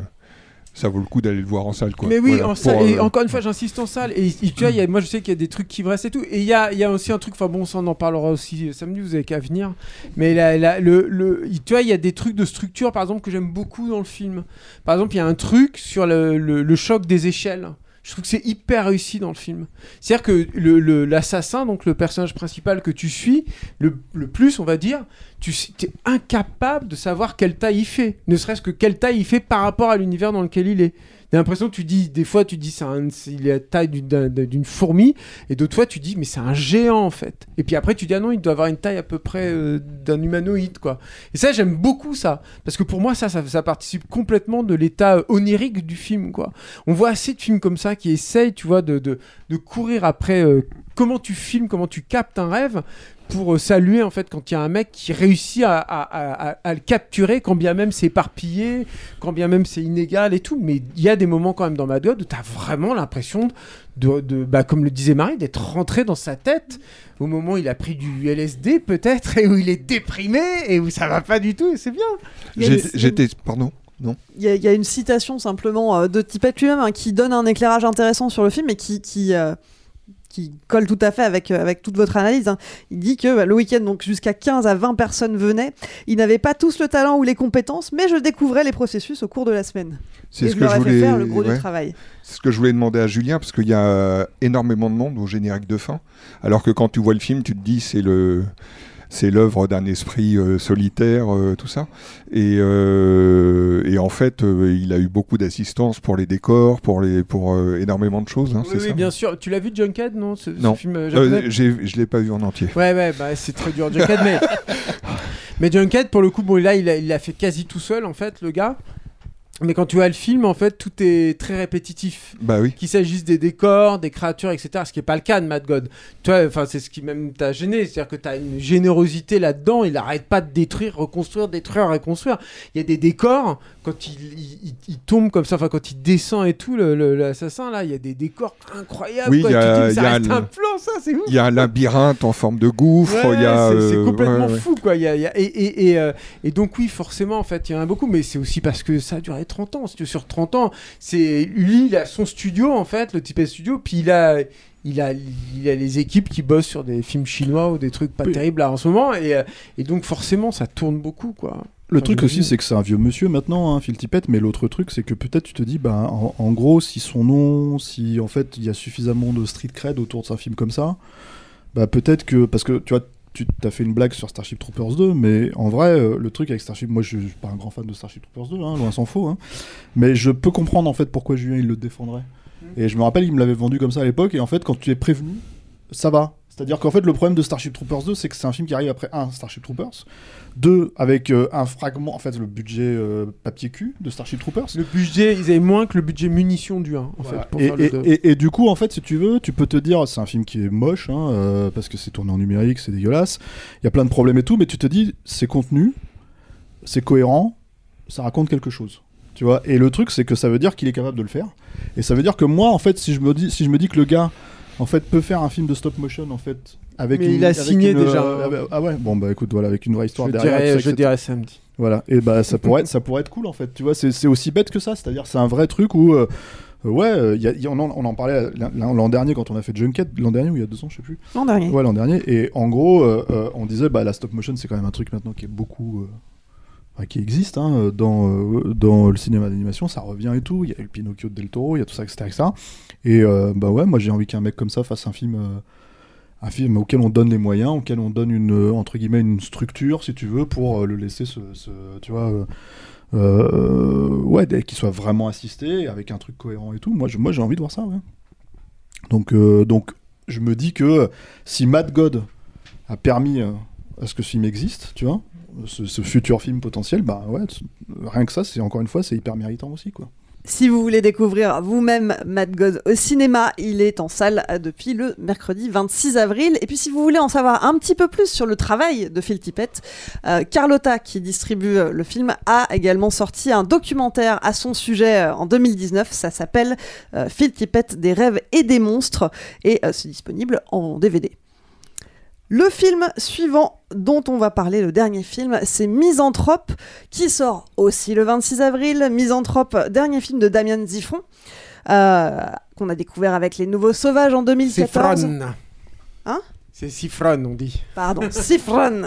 ça vaut le coup d'aller le voir en salle quoi.
Mais oui,
Voilà,
en salle, et
euh,
encore une fois, j'insiste en salle. Et, et tu vois, il y a- moi je sais qu'il y a des trucs qui me restent et tout. Et il y a, il y a aussi un truc, enfin bon, ça on en parlera aussi euh, samedi, vous avez qu'à venir. Mais le, le, il- tu vois, il y a des trucs de structure, par exemple, que j'aime beaucoup dans le film. Par exemple, il y a un truc sur le, le- le choc des échelles. Je trouve que c'est hyper réussi dans le film. C'est-à-dire que l'assassin, donc le personnage principal que tu suis, le, le plus, on va dire, tu es incapable de savoir quelle taille il fait. Ne serait-ce que quelle taille il fait par rapport à l'univers dans lequel il est. T'as l'impression que tu dis, des fois tu dis c'est il est la taille d'une- d'un- d'une fourmi, et d'autres fois tu dis mais c'est un géant en fait. Et puis après tu dis ah non il doit avoir une taille à peu près euh, d'un humanoïde quoi. Et ça j'aime beaucoup ça, parce que pour moi ça, ça, ça participe complètement de l'état euh, onirique du film quoi. On voit assez de films comme ça qui essayent tu vois de, de, de courir après euh, comment tu filmes, comment tu captes un rêve pour euh, saluer en fait quand il y a un mec qui réussit à, à- à- à- à le capturer quand bien même c'est éparpillé, quand bien même c'est inégal et tout. Mais il y a des moments quand même dans Mad God où tu as vraiment l'impression de, de- bah, comme le disait Marie, d'être rentré dans sa tête au moment où il a pris du LSD peut-être et où il est déprimé et où ça va pas du tout et c'est bien.
J'étais pardon non
Il y, a- il y a une citation simplement euh, de Tippett lui-même hein, qui donne un éclairage intéressant sur le film et qui, qui, euh, qui colle tout à fait avec, euh, avec toute votre analyse. hein. Il dit que bah, le week-end, donc jusqu'à 15 à 20 personnes venaient. Ils n'avaient pas tous le talent ou les compétences, mais je découvrais les processus au cours de la semaine.
C'est ce
je
que
leur
je
fait
voulais
faire le gros
ouais.
du travail.
C'est ce que je voulais demander à Julien parce qu'il y a énormément de monde au générique de fin. Alors que quand tu vois le film, tu te dis c'est le c'est l'œuvre d'un esprit euh, solitaire, euh, tout ça. Et, euh, et en fait, il a eu beaucoup d'assistance pour les décors, pour les pour énormément de choses. hein,
Oui,
c'est
oui,
ça
bien sûr. Tu l'as vu Junkhead non ce, ce
Non,
film
je l'ai pas vu en entier.
Ouais, ouais, bah, c'est très dur, Junkhead, mais... (laughs) mais Junkhead, pour le coup, bon, là, il l'a fait quasi tout seul, en fait, le gars. Mais quand tu vois le film, en fait, tout est très répétitif.
Bah oui.
Qu'il s'agisse des décors, des créatures, etc. Ce qui n'est pas le cas de Mad God. Tu vois, enfin, c'est ce qui même t'a gêné. C'est-à-dire que tu as une générosité là-dedans. Il n'arrête pas de détruire, reconstruire, détruire, reconstruire. Il y a des décors, quand il, il- il- il tombe comme ça, enfin, quand il descend et tout, l'assassin, là, il y a des décors incroyables.
Oui, il y a,
ça reste un plan, ça, c'est ouf.
il y a un labyrinthe en forme de gouffre.
Ouais,
a,
c'est-
euh,
complètement
ouais, ouais.
fou quoi. Il y a- il y a- et, et, et, euh, et donc oui, forcément en fait, il y en a beaucoup, mais c'est aussi parce que ça a duré 30 ans. Sur 30 ans, c'est lui, il a son studio en fait, le type studio, puis il a il a, il a les équipes qui bossent sur des films chinois ou des trucs pas
Oui.
terribles là en ce moment, et, euh, et donc forcément ça tourne beaucoup quoi.
Le
Enfin,
truc aussi, c'est que c'est un vieux monsieur maintenant, hein, Phil Tippett, mais l'autre truc, c'est que peut-être tu te dis, bah, en, en gros, si son nom, si en fait il y a suffisamment de street cred autour de un film comme ça, bah peut-être que. Parce que tu vois, tu as fait une blague sur Starship Troopers 2, mais en vrai, euh, le truc avec Starship. Moi, je je suis pas un grand fan de Starship Troopers 2, hein, loin s'en faut, hein, mais je peux comprendre en fait pourquoi Julien il le défendrait. Et je me rappelle, il me l'avait vendu comme ça à l'époque, et en fait, quand tu es prévenu, ça va. C'est-à-dire qu'en fait, le problème de Starship Troopers 2, c'est que c'est un film qui arrive après un Starship Troopers, deux avec euh, un fragment, en fait, le budget euh, papier cul de Starship Troopers.
Le budget, ils avaient moins que le budget munitions du 1 en
Voilà.
fait. Pour
Et,
faire le
et-
deux.
et- et du coup, en fait, si tu veux, tu peux te dire, c'est un film qui est moche, hein, euh, parce que c'est tourné en numérique, c'est dégueulasse, il y a plein de problèmes et tout, mais tu te dis, c'est contenu, c'est cohérent, ça raconte quelque chose. Tu vois? Et le truc, c'est que ça veut dire qu'il est capable de le faire. Et ça veut dire que moi, en fait, si je me dis, si je me dis que le gars, en fait, peut faire un film de stop motion, en fait, avec
Mais
une-
il a
avec
signé
une,
déjà.
euh, ah ouais, bon bah écoute, voilà, avec une vraie histoire
Je
derrière.
dirais- je dirais samedi.
Voilà, et bah ça (laughs) pourrait, être, ça pourrait être cool en fait. Tu vois, c'est c'est aussi bête que ça. C'est-à-dire, c'est un vrai truc où, euh, Euh, ouais, il y a- il y a- on, en, on en parlait l'an- dernier quand on a fait Junket, l'an dernier ou il y a deux ans, je sais plus.
L'an dernier.
Ouais, l'an dernier. Et en gros, euh, euh, on disait, bah, la stop motion, c'est quand même un truc maintenant qui est beaucoup. Qui existe hein, dans, euh, dans le cinéma d'animation, ça revient et tout. Il y a le Pinocchio de Del Toro, il y a tout ça, etc. etc. Et euh, bah ouais, moi j'ai envie qu'un mec comme ça fasse un film. euh, un film auquel on donne les moyens, auquel on donne une euh, entre guillemets une structure, si tu veux, pour le laisser se, se- tu vois, ouais, qu'il soit vraiment assisté avec un truc cohérent et tout. Moi, moi j'ai envie de voir ça. Donc, donc, je me dis que si Mad God a permis à ce que ce film existe, tu vois, ce, futur film potentiel, bah ouais, rien que ça, c'est encore une fois, c'est hyper méritant aussi, quoi.
Si vous voulez découvrir vous-même Mad God au cinéma, il est en salle euh, depuis le mercredi 26 avril. Et puis si vous voulez en savoir un petit peu plus sur le travail de Phil Tippett, euh, Carlotta, qui distribue euh, le film, a également sorti un documentaire à son sujet en 2019. Ça s'appelle Phil Tippett, des rêves et des monstres. Et c'est disponible en DVD. Le film suivant dont on va parler, le dernier film, c'est Misanthrope, qui sort aussi le 26 avril. Misanthrope, dernier film de Damien Ziffron, euh, qu'on a découvert avec Les Nouveaux Sauvages en 2014.
Sifron.
Hein?
C'est Sifron, on dit.
Pardon, Sifron.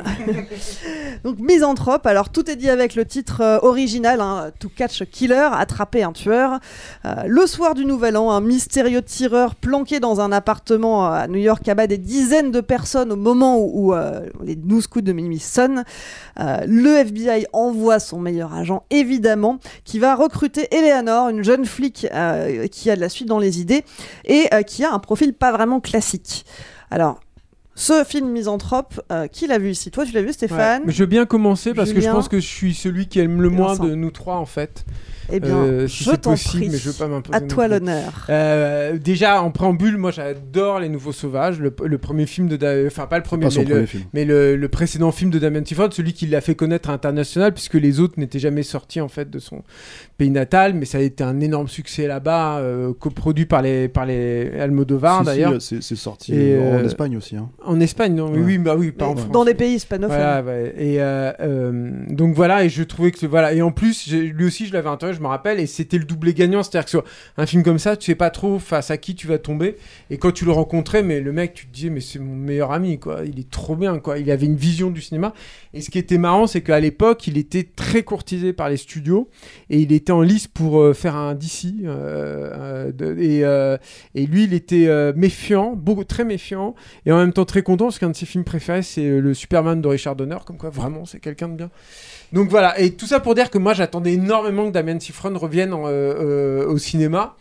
(laughs) Donc Misanthrope, alors tout est dit avec le titre euh, original, hein, To Catch a Killer, attraper un tueur. Euh, le soir du Nouvel An, un mystérieux tireur planqué dans un appartement à New York abat des dizaines de personnes au moment où, où, euh, les 12 coups de minuit sonnent. Le FBI envoie son meilleur agent, évidemment, qui va recruter Eleanor, une jeune flic qui a de la suite dans les idées et qui a un profil pas vraiment classique. Alors, ce film Misanthrope, euh, qui l'a vu ici? Toi, tu l'as vu, Stéphane?
Ouais, je veux bien commencer parce que je pense que je suis celui qui aime le moins de nous trois en fait.
Eh bien,
Euh, si
je t'en prie.
mais je veux pas.
À toi l'honneur.
Euh, déjà en préambule, moi j'adore Les Nouveaux Sauvages, le, le premier film de, Da- enfin pas le premier,
pas
mais,
premier
le,
film.
mais le, le précédent film de Damien Tiford, celui qui l'a fait connaître à l'international, puisque les autres n'étaient jamais sortis en fait de son pays natal, mais ça a été un énorme succès là-bas, euh, coproduit par les par les Almodovar
Si,
d'ailleurs.
c'est sorti
Et,
euh, en Espagne aussi. Hein.
En Espagne, non, oui,
Ouais.
oui, bah oui, pas en
Mais
France.
Dans des pays hispanophones.
Voilà, ouais. Et euh, euh, donc voilà, et je trouvais que voilà, et en plus, lui aussi, je l'avais interrogé, je me rappelle, et c'était le doublé gagnant, c'est-à-dire que sur un film comme ça, tu sais pas trop face à qui tu vas tomber, et quand tu le rencontrais, mais le mec, tu te disais, mais c'est mon meilleur ami, quoi, il est trop bien, quoi, il avait une vision du cinéma, et ce qui était marrant, c'est qu'à l'époque, il était très courtisé par les studios, et il était en lice pour euh, faire un DC, euh, euh, et, lui, il était méfiant, beaucoup, très méfiant, et en même temps très content, parce qu'un de ses films préférés, c'est le Superman de Richard Donner, comme quoi vraiment c'est quelqu'un de bien. Donc voilà, et tout ça pour dire que moi j'attendais énormément que Damien Sifron revienne en, euh, euh, au cinéma.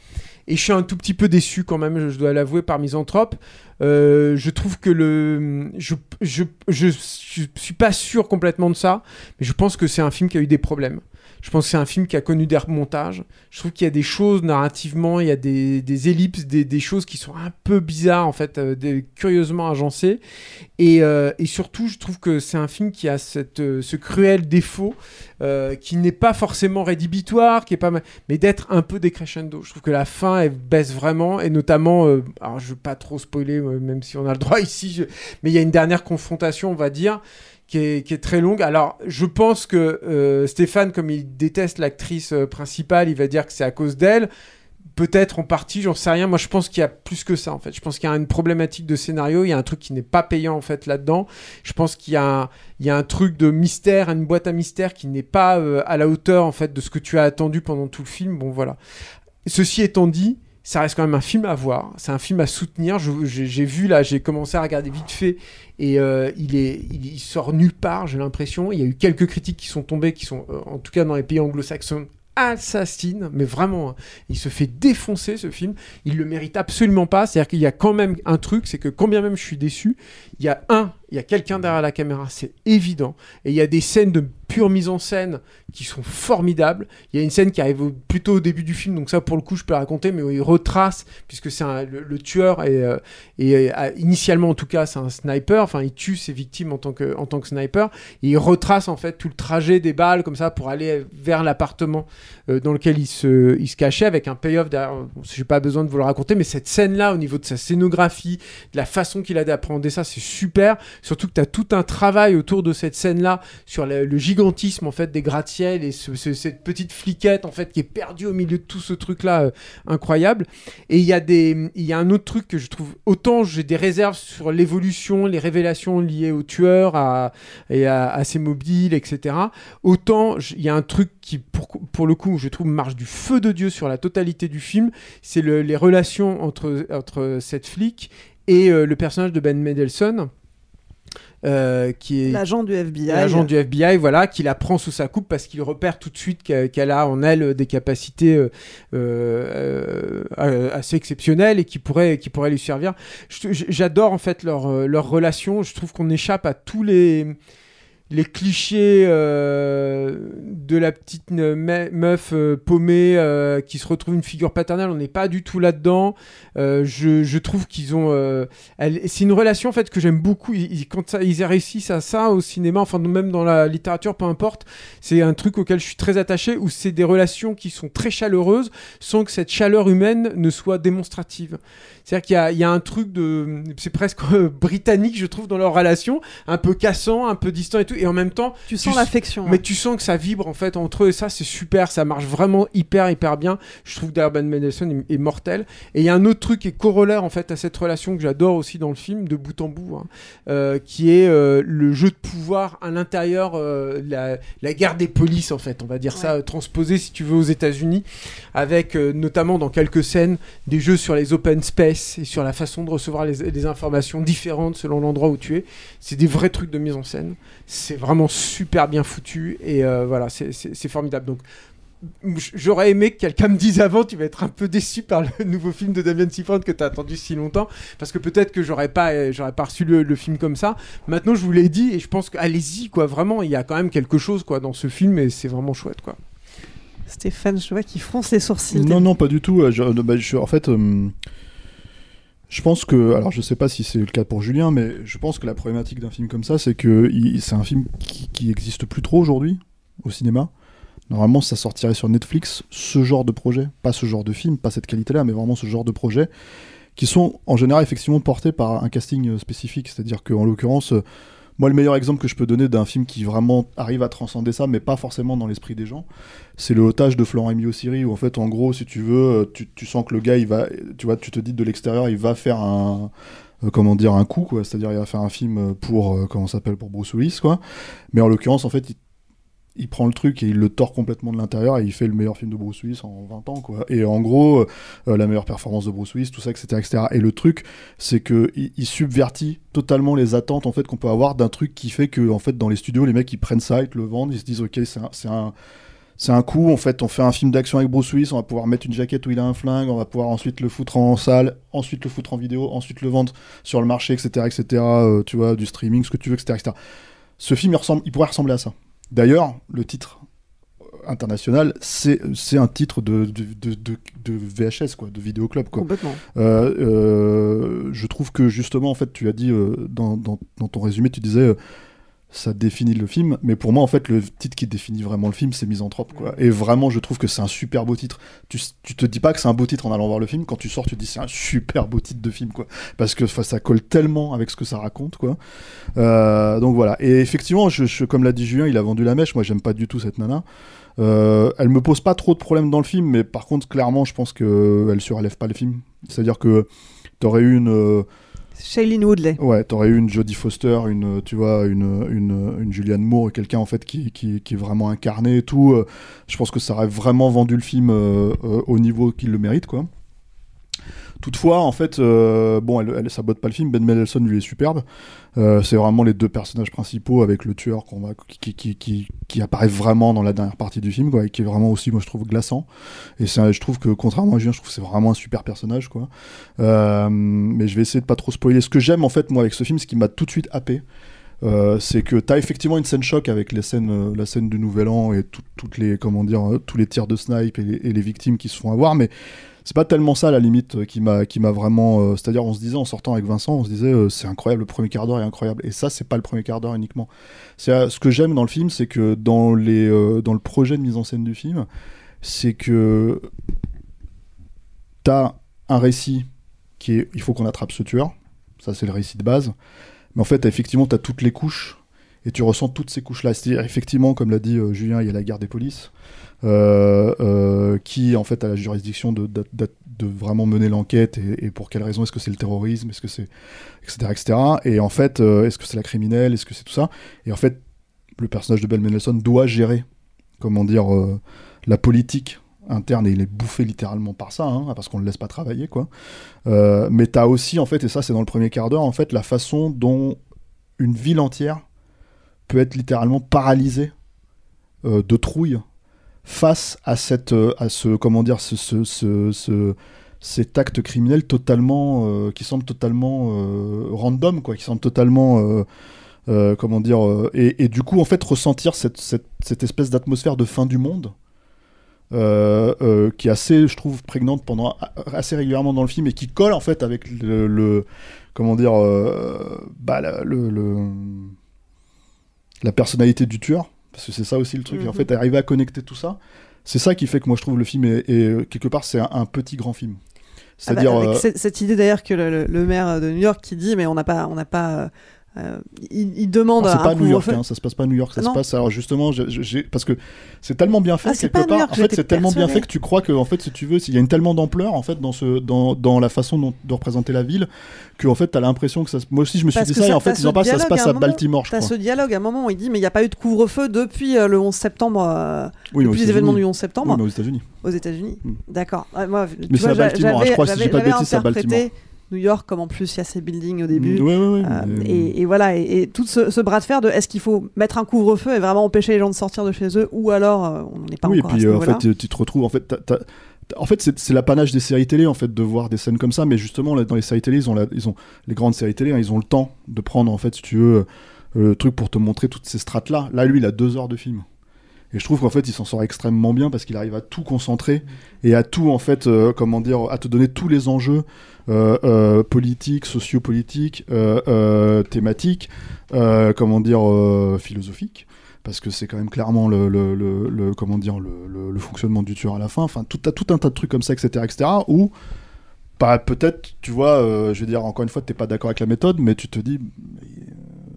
Et je suis un tout petit peu déçu quand même, je, dois l'avouer, par Misanthrope. Euh, je trouve que le. Je, je, je, je suis pas sûr complètement de ça, mais je pense que c'est un film qui a eu des problèmes. Je pense que c'est un film qui a connu des remontages. Je trouve qu'il y a des choses narrativement, il y a des, ellipses, des, choses qui sont un peu bizarres, en fait, euh, curieusement agencées. Et, euh, et surtout, je trouve que c'est un film qui a euh, ce cruel défaut qui n'est pas forcément rédhibitoire, qui est pas mal, mais d'être un peu décrescendo. Je trouve que la fin, elle baisse vraiment, et notamment, alors je veux pas trop spoiler, même si on a le droit (laughs) ici, mais il y a une dernière confrontation, on va dire, qui est, très longue. Alors, je pense que euh, Stéphane, comme il déteste l'actrice euh, principale, il va dire que c'est à cause d'elle. Peut-être en partie, j'en sais rien. Moi, je pense qu'il y a plus que ça, en fait. Je pense qu'il y a une problématique de scénario. Il y a un truc qui n'est pas payant, en fait, là-dedans. Je pense qu'il y, a un- truc de mystère, une boîte à mystère qui n'est pas euh, à la hauteur, en fait, de ce que tu as attendu pendant tout le film. Bon, voilà. Ceci étant dit, ça reste quand même un film à voir. C'est un film à soutenir. J'ai vu là, j'ai commencé à regarder vite fait et euh, il, sort nulle part, j'ai l'impression. Il y a eu quelques critiques qui sont tombées, qui sont, euh, en tout cas dans les pays anglo-saxons, assassines, mais vraiment, hein. il se fait défoncer ce film. Il le mérite absolument pas. C'est-à-dire qu'il y a quand même un truc, c'est que quand bien même je suis déçu, il y a un, il y a quelqu'un derrière la caméra, c'est évident. Et il y a des scènes de pure mise en scène qui sont formidables. Il y a une scène qui arrive plutôt au début du film, donc ça pour le coup je peux la raconter, mais où il retrace, puisque c'est le, tueur et, euh, euh, initialement en tout cas c'est un sniper, enfin il tue ses victimes en tant que, sniper, et il retrace en fait tout le trajet des balles comme ça pour aller vers l'appartement euh, dans lequel il se, cachait avec un payoff derrière. Bon, pas besoin de vous le raconter, mais cette scène-là, au niveau de sa scénographie, de la façon qu'il a d'appréhender ça, c'est super. Surtout que tu as tout un travail autour de cette scène-là sur le, gigantisme en fait des gratte-ciel et ce- ce- cette petite fliquette en fait qui est perdue au milieu de tout ce truc là incroyable. Et il y a des, y a un autre truc que je trouve autant j'ai des réserves sur l'évolution, les révélations liées au tueur à, et à, à ses mobiles, etc. Autant il y a un truc qui pour, pour le coup je trouve marche du feu de dieu sur la totalité du film, c'est le- les relations entre entre cette flic et euh, le personnage de Ben Mendelsohn. Euh, qui est
L'agent du FBI.
L'agent du FBI, voilà, qui la prend sous sa coupe parce qu'il repère tout de suite qu'elle a en elle des capacités euh, euh, euh, assez exceptionnelles et qui pourraient, qui pourraient lui servir. J'adore en fait leur, euh, leur relation. Je trouve qu'on échappe à tous les les clichés euh, de la petite meuf euh, paumée euh, qui se retrouve une figure paternelle, on n'est pas du tout là-dedans. Je, trouve qu'ils ont... c'est une relation en que j'aime beaucoup. Ils, quand ils réussissent à ça au cinéma, enfin même dans la littérature, peu importe, c'est un truc auquel je suis très attaché, où c'est des relations qui sont très chaleureuses, sans que cette chaleur humaine ne soit démonstrative. C'est-à-dire qu'il y a, il y a un truc de... C'est presque euh, britannique, je trouve, dans leur relation, un peu cassant, un peu distant et tout, et en même temps...
Tu sens l'affection,
Mais tu sens que ça vibre, en fait, entre eux, et ça, c'est super, ça marche vraiment hyper, hyper bien. Je trouve d'Urban Mendelsohn est, est mortel. Et il y a un autre truc qui est corollaire, en fait, à cette relation que j'adore aussi dans le film, de bout en bout, hein, euh, qui est euh, le jeu de pouvoir à l'intérieur, la, la guerre des polices, en fait, on va dire ça, transposé, si tu veux, aux États-Unis, avec notamment dans quelques scènes des jeux sur les open space et sur la façon de recevoir les, les informations différentes selon l'endroit où tu es. C'est des vrais trucs de mise en scène. C'est vraiment super bien foutu et euh, voilà, c'est- formidable. Donc, J'aurais aimé que quelqu'un me dise avant, tu vas être un peu déçu par le (laughs) nouveau film de Damien Sifron que tu as attendu si longtemps, parce que peut-être que j'aurais pas, euh, j'aurais pas reçu le, le film comme ça. Maintenant, je vous l'ai dit et je pense que allez-y quoi, vraiment, il y a quand même quelque chose quoi dans ce film et c'est vraiment chouette quoi.
Stéphane, je vois qu'il fronce les sourcils.
Non, non, pas du tout. Euh, je- bah, je- en fait, euh, je pense que, alors je sais pas si c'est le cas pour Julien, mais je pense que la problématique d'un film comme ça, c'est que c'est un film qui, qui existe plus trop aujourd'hui au cinéma. Normalement, ça sortirait sur Netflix, ce genre de projet, pas ce genre de film, pas cette qualité-là, mais vraiment ce genre de projet, qui sont en général effectivement portés par un casting euh, spécifique. C'est-à-dire qu'en l'occurrence, moi, le meilleur exemple que je peux donner d'un film qui vraiment arrive à transcender ça, mais pas forcément dans l'esprit des gens, c'est le otage de Florent Emilio Siri, où en fait, en gros, si tu veux, euh, tu, sens que le gars, tu vois, te dis de l'extérieur, il va faire un, euh, comment dire, un coup, quoi. C'est-à-dire, il va faire un film pour, euh, comment s'appelle, pour Bruce Willis, quoi. Mais en l'occurrence, en fait, il, il prend le truc et il le tord complètement de l'intérieur et il fait le meilleur film de Bruce Willis en 20 ans, quoi. Et en gros, euh, la meilleure performance de Bruce Willis, tout ça, etc., etc. Et le truc, c'est que il, subvertit totalement les attentes, en fait, qu'on peut avoir d'un truc qui fait que, en fait, dans les studios, les mecs, ils prennent ça, ils te le vendent, ils se disent, ok, c'est un, c'est un, coup, en fait, on fait un film d'action avec Bruce Willis, on va pouvoir mettre une jaquette où il a un flingue, on va pouvoir ensuite le foutre en salle, ensuite le foutre en vidéo, ensuite le vendre sur le marché, etc., etc., euh, tu vois, du streaming, ce que tu veux, etc., etc. Ce film, il pourrait ressembler à ça. D'ailleurs, le titre international, c'est un titre de, de, de, de- de VHS, quoi, de vidéoclub. Quoi.
Complètement.
Euh, euh, je trouve que justement, en fait, tu as dit euh, dans, dans, dans ton résumé, tu disais ça définit le film, mais pour moi, en fait, le titre qui définit vraiment le film, c'est Misanthrope, quoi. Et vraiment, je trouve que c'est un super beau titre. Tu, tu te dis pas que c'est un beau titre en allant voir le film, quand tu sors, tu te dis c'est un super beau titre de film, quoi. Parce que ça colle tellement avec ce que ça raconte, quoi. Euh, donc voilà. Et effectivement, je, je- comme l'a dit Julien, il a vendu la mèche. Moi, j'aime pas du tout cette nana. Euh, elle me pose pas trop de problèmes dans le film, mais par contre, clairement, je pense que elle surélève pas le film. C'est-à-dire que t'aurais eu une. euh,
Shailene Woodley.
Ouais, t'aurais eu une Jodie Foster, une, tu vois, une, une, Julianne Moore, quelqu'un en fait qui, qui, qui est vraiment incarné et tout. Euh, je pense que ça aurait vraiment vendu le film euh, euh, au niveau qu'il le mérite, quoi. Toutefois, en fait, euh, bon, elle, elle sabote pas le film. Ben Mendelsohn lui est superbe. Euh, c'est vraiment les deux personnages principaux avec le tueur qui, apparaît vraiment dans la dernière partie du film, quoi, et qui est vraiment aussi, moi, je trouve glaçant. Et je trouve que, contrairement à Julien, je trouve que c'est vraiment un super personnage, quoi. Euh, mais je vais essayer de pas trop spoiler. Ce que j'aime, en fait, moi, avec ce film, ce qui m'a tout de suite happé, c'est que t'as effectivement une scène choc avec les scènes, la scène du Nouvel An et tout- toutes les, comment dire, tous les tirs de snipe et les, et les victimes qui se font avoir, mais c'est pas tellement ça la limite euh, qui m'a qui m'a vraiment euh, c'est-à-dire on se disait en sortant avec Vincent on se disait euh, c'est incroyable le premier quart d'heure est incroyable. Et ça c'est pas le premier quart d'heure uniquement. C'est ce que j'aime dans le film c'est que dans les dans le projet de mise en scène du film c'est que t'as un récit qui est il faut qu'on attrape ce tueur. Ça c'est le récit de base. Mais en fait effectivement t'as toutes les couches et tu ressens toutes ces couches-là. C'est-à-dire, effectivement, comme l'a dit Julien, il y a la guerre des polices, qui en fait a la juridiction de, vraiment mener l'enquête et, pour quelle raison est-ce que c'est le terrorisme, est-ce que c'est etc etc. Et en fait, euh, est-ce que c'est la criminelle, est-ce que c'est tout ça Et en fait, le personnage de Ben Mendelsohn doit gérer, comment dire, euh, la politique interne et il est bouffé littéralement par ça, hein, parce qu'on le laisse pas travailler quoi. Euh, mais t'as aussi en fait, et ça c'est dans le premier quart d'heure, en fait, la façon dont une ville entière peut être littéralement paralysée euh, de trouille face à cette euh, à ce comment dire ce, ce, ce- ce- cet acte criminel totalement euh, qui semble totalement euh, random quoi qui semble totalement euh, euh, comment dire euh, et, et du coup en fait ressentir cette, cette, cette espèce d'atmosphère de fin du monde qui est assez je trouve prégnante pendant assez régulièrement dans le film et qui colle en fait avec le, le- comment dire bah, le, le- la personnalité du tueur parce que c'est ça aussi le truc en
Mhm.
fait arriver à connecter tout ça c'est ça qui fait que moi je trouve le film est, est- quelque part c'est un, un petit grand film
Ah bah,
c'est-à-dire euh,
cette, idée d'ailleurs que le, le- le maire de New York qui dit mais on n'a pas on n'a pas euh, il, il demande
Ah, c'est pas à New York, hein, ça se passe pas à New York, ça
Ah
se
non.
passe. Alors justement, j'ai- j'ai- parce que c'est tellement bien fait
Ah, c'est
quelque
à
part.
York,
en fait,
j'étais
c'est tellement bien fait que tu crois que, en fait, si tu veux, il y a une tellement d'ampleur en fait dans ce, dans, dans la façon dont, de représenter la ville, que en fait, t'as l'impression que ça. se- Moi aussi, je me suis
Parce
dit ça, et en fait, ils en parlent, ça se passe à
moment-
Baltimore,
T'as ce dialogue à un moment où il dit mais il n'y a pas eu de couvre-feu depuis euh, le 11 septembre, euh,
Oui,
depuis les événements du 11 septembre.
Oui, mais aux États-Unis.
Aux États-Unis. D'accord. Moi, tu
Mais c'est
vois,
à Baltimore, hein, je crois, si
j'avais-
pas de bêtises, c'est à Baltimore.
New York, comme en plus il y a ces buildings au début.
Ouais, ouais, ouais,
Euh,
mais-
et, et voilà, et, et tout ce, ce bras de fer de est-ce qu'il faut mettre un couvre-feu et vraiment empêcher les gens de sortir de chez eux, ou alors euh, on n'est pas
oui, et
à
puis
ce
euh, en fait, tu- te retrouves en fait. En fait, c'est c'est l'apanage des séries télé en fait de voir des scènes comme ça, mais justement là, dans les séries télé, ils ont, la- ils ont les grandes séries télé, hein, ils ont le temps de prendre en fait, si tu veux, euh, le truc pour te montrer toutes ces strates là. Là, lui, il a deux heures de film. Et je trouve qu'en fait, il s'en sort extrêmement bien parce qu'il arrive à tout concentrer et à tout, en fait, euh, comment dire, à te donner tous les enjeux euh, euh, politiques, sociopolitiques, euh, thématiques, euh, comment dire, philosophiques. Parce que c'est quand même clairement le, comment dire, le, fonctionnement du tueur à la fin. Enfin, tout, tout un tas de trucs comme ça, etc., etc. Où, bah, peut-être, tu vois, je veux dire, encore une fois, t'es pas d'accord avec la méthode, mais tu te dis,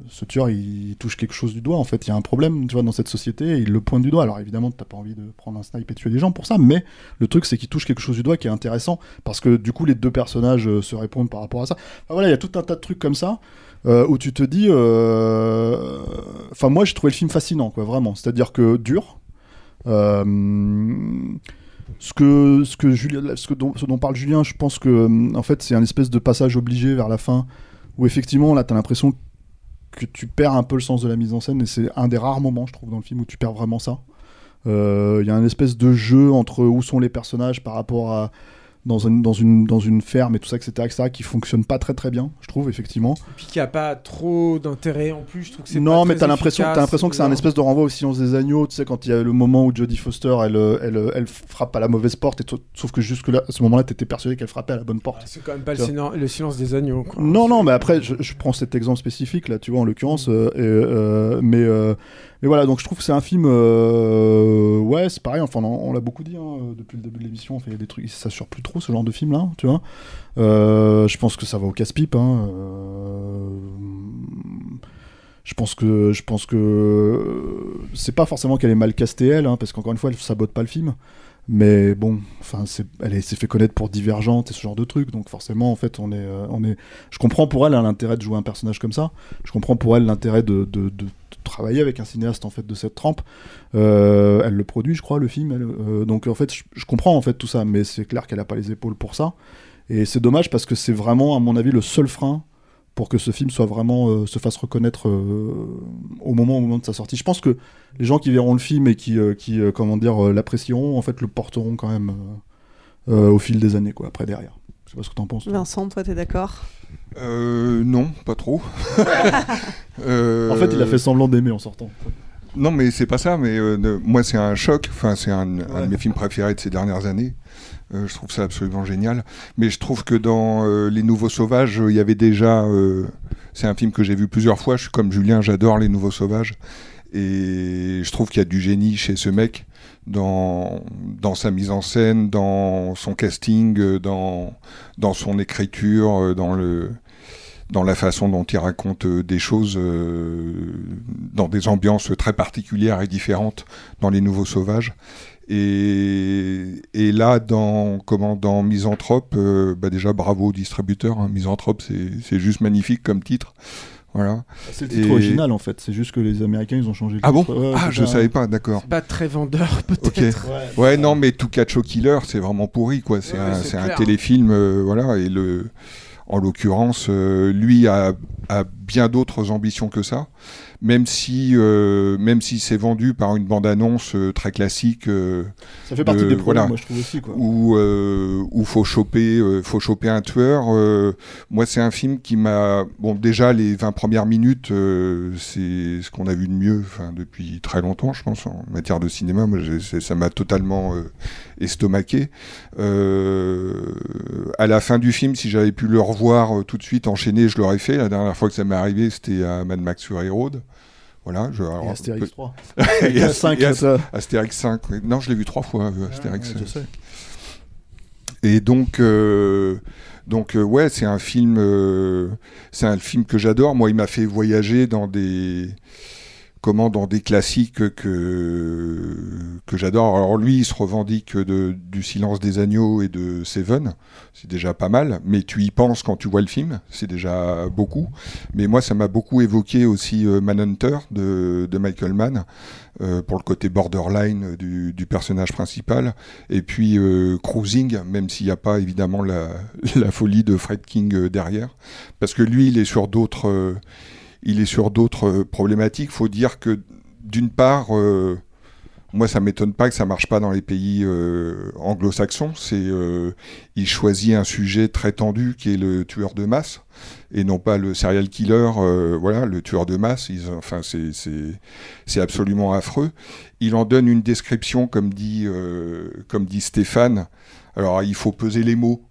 ce tueur, il touche quelque chose du doigt. En fait, il y a un problème, tu vois, dans cette société, et il le pointe du doigt. Alors évidemment, t'as pas envie de prendre un snipe et tuer des gens pour ça, mais le truc, c'est qu'il touche quelque chose du doigt qui est intéressant, parce que du coup, les deux personnages euh, se répondent par rapport à ça. Enfin, voilà, il y a tout un tas de trucs comme ça. euh, où tu te dis, euh, enfin moi j'ai trouvé le film fascinant, quoi, vraiment. C'est-à-dire que dur, ce que ce que Julien, ce ce dont parle Julien, je pense que en fait c'est un espèce de passage obligé vers la fin où effectivement là t'as l'impression que tu perds un peu le sens de la mise en scène et c'est un des rares moments je trouve dans le film où tu perds vraiment ça. Euh, Il y a un espèce de jeu entre où sont les personnages par rapport à dans une, dans une, dans une ferme et tout ça, etc., etc., qui fonctionne pas très très bien, je trouve, effectivement.
Puis qu'il n'y a pas trop d'intérêt en plus, je trouve que c'est
Non,
pas
mais t'as l'impression, t'as l'impression que c'est un espèce de renvoi au silence des agneaux. Tu sais, quand il y a le moment où Jodie Foster, elle, euh, elle, euh, elle frappe à la mauvaise porte, et sauf que jusque là, à ce moment-là, t'étais persuadé qu'elle frappait à la bonne porte.
C'est quand même pas le, silence des agneaux. Quoi.
Non, non, mais après, je, je prends cet exemple spécifique là, tu vois, en l'occurrence, euh, et, euh, mais, euh, mais voilà, donc je trouve que c'est un film, euh, ouais, c'est pareil, enfin, on, on l'a beaucoup dit hein, depuis le début de l'émission, y a des trucs, ça sort plus trop ce genre de film là, tu vois. Euh, je pense que ça va au casse-pipe, hein, euh, je pense que je pense que c'est pas forcément qu'elle est mal castée elle, hein, parce qu'encore une fois, elle sabote pas le film. Mais bon, enfin, elle est- s'est fait connaître pour Divergente et ce genre de trucs, donc forcément, en fait, on est, euh, on est. Je comprends pour elle hein, l'intérêt de jouer un personnage comme ça. Je comprends pour elle l'intérêt de, travailler avec un cinéaste en fait de cette trempe. Euh, elle le produit, je crois, le film. elle, euh, donc en fait, je, je comprends en fait tout ça, mais c'est clair qu'elle a pas les épaules pour ça. Et c'est dommage parce que c'est vraiment, à mon avis, le seul frein pour que ce film soit vraiment euh, se fasse reconnaître euh, au moment au moment de sa sortie. Je pense que les gens qui verront le film et qui, euh, qui euh, comment dire, euh, l'apprécieront, en fait, le porteront quand même euh, euh, au fil des années, quoi, après derrière. Je sais pas ce que t'en penses. toi.
Vincent, toi, t'es d'accord?
Euh, non, pas trop. (laughs) Euh,
En fait, il a fait semblant d'aimer en sortant.
Non, mais c'est pas ça. Mais euh, moi, c'est un choc. Enfin, c'est un, un de mes films préférés de ces dernières années. Euh, je trouve ça absolument génial. Mais je trouve que dans euh, Les Nouveaux Sauvages, il y avait déjà. euh, c'est un film que j'ai vu plusieurs fois. Je suis comme Julien, j'adore Les Nouveaux Sauvages. Et je trouve qu'il y a du génie chez ce mec dans, sa mise en scène, dans son casting, dans, son écriture, dans la façon dont il raconte des choses dans des ambiances très particulières et différentes dans Les Nouveaux Sauvages. Et, et là, dans, comment, dans Misanthrope, euh, bah déjà bravo au distributeur. hein. Misanthrope, c'est juste magnifique comme titre. Voilà.
C'est le titre
Et-
original en fait, c'est juste que les Américains ils ont changé le
Ah bon.
Ouais,
Ah, je
pas-
savais pas, d'accord.
Pas très vendeur, (laughs)
Ok.
peut-être.
Ouais, non, mais To Catch a Killer, c'est vraiment pourri, quoi. C'est
Ouais,
un, un téléfilm, euh, voilà. Et le, en l'occurrence, euh, lui a, a bien d'autres ambitions que ça. Même si, euh, même si c'est vendu par une bande-annonce euh, très classique. euh,
Ça fait partie
de-
des problèmes,
voilà,
moi, je trouve aussi, quoi.
Où, faut choper, faut choper un tueur. moi, c'est un film qui m'a, bon, déjà les 20 premières minutes, c'est ce qu'on a vu de mieux, depuis très longtemps, je pense, en matière de cinéma. Moi, ça m'a totalement estomaqué. À la fin du film, si j'avais pu le revoir tout de suite enchaîné, je l'aurais fait. La dernière fois que ça m'est arrivé, c'était à Mad Max Fury Road. Voilà, je, alors,
Astérix 3. (laughs)
et
Il y a
Ast-
cinq,
et Ast-
ça.
Astérix 5. oui. Non, je l'ai vu trois fois, euh, Astérix.
ouais, je sais.
Et donc, euh, donc euh, ouais, c'est un film, euh, c'est un film que j'adore. Moi, il m'a fait voyager dans des, comment, dans des classiques que que j'adore. Alors lui, il se revendique de, du Silence des agneaux et de Seven. C'est déjà pas mal, mais tu y penses quand tu vois le film, c'est déjà beaucoup. Mais moi, ça m'a beaucoup évoqué aussi euh, Manhunter de, de Michael Mann euh, pour le côté borderline du, du personnage principal. Et puis euh, Cruising, même s'il n'y a pas évidemment (laughs) la, folie de Fred King derrière, parce que lui, il est sur d'autres, il est sur d'autres euh, problématiques. Faut dire que d'une part, euh, moi, ça m'étonne pas que ça marche pas dans les pays euh, anglo-saxons. C'est, euh, il choisit un sujet très tendu qui est le tueur de masse et non pas le serial killer. euh, voilà, le tueur de masse. Ils, enfin, c'est, absolument affreux. Il en donne une description, comme dit, comme dit Stéphane. Alors, il faut peser les mots.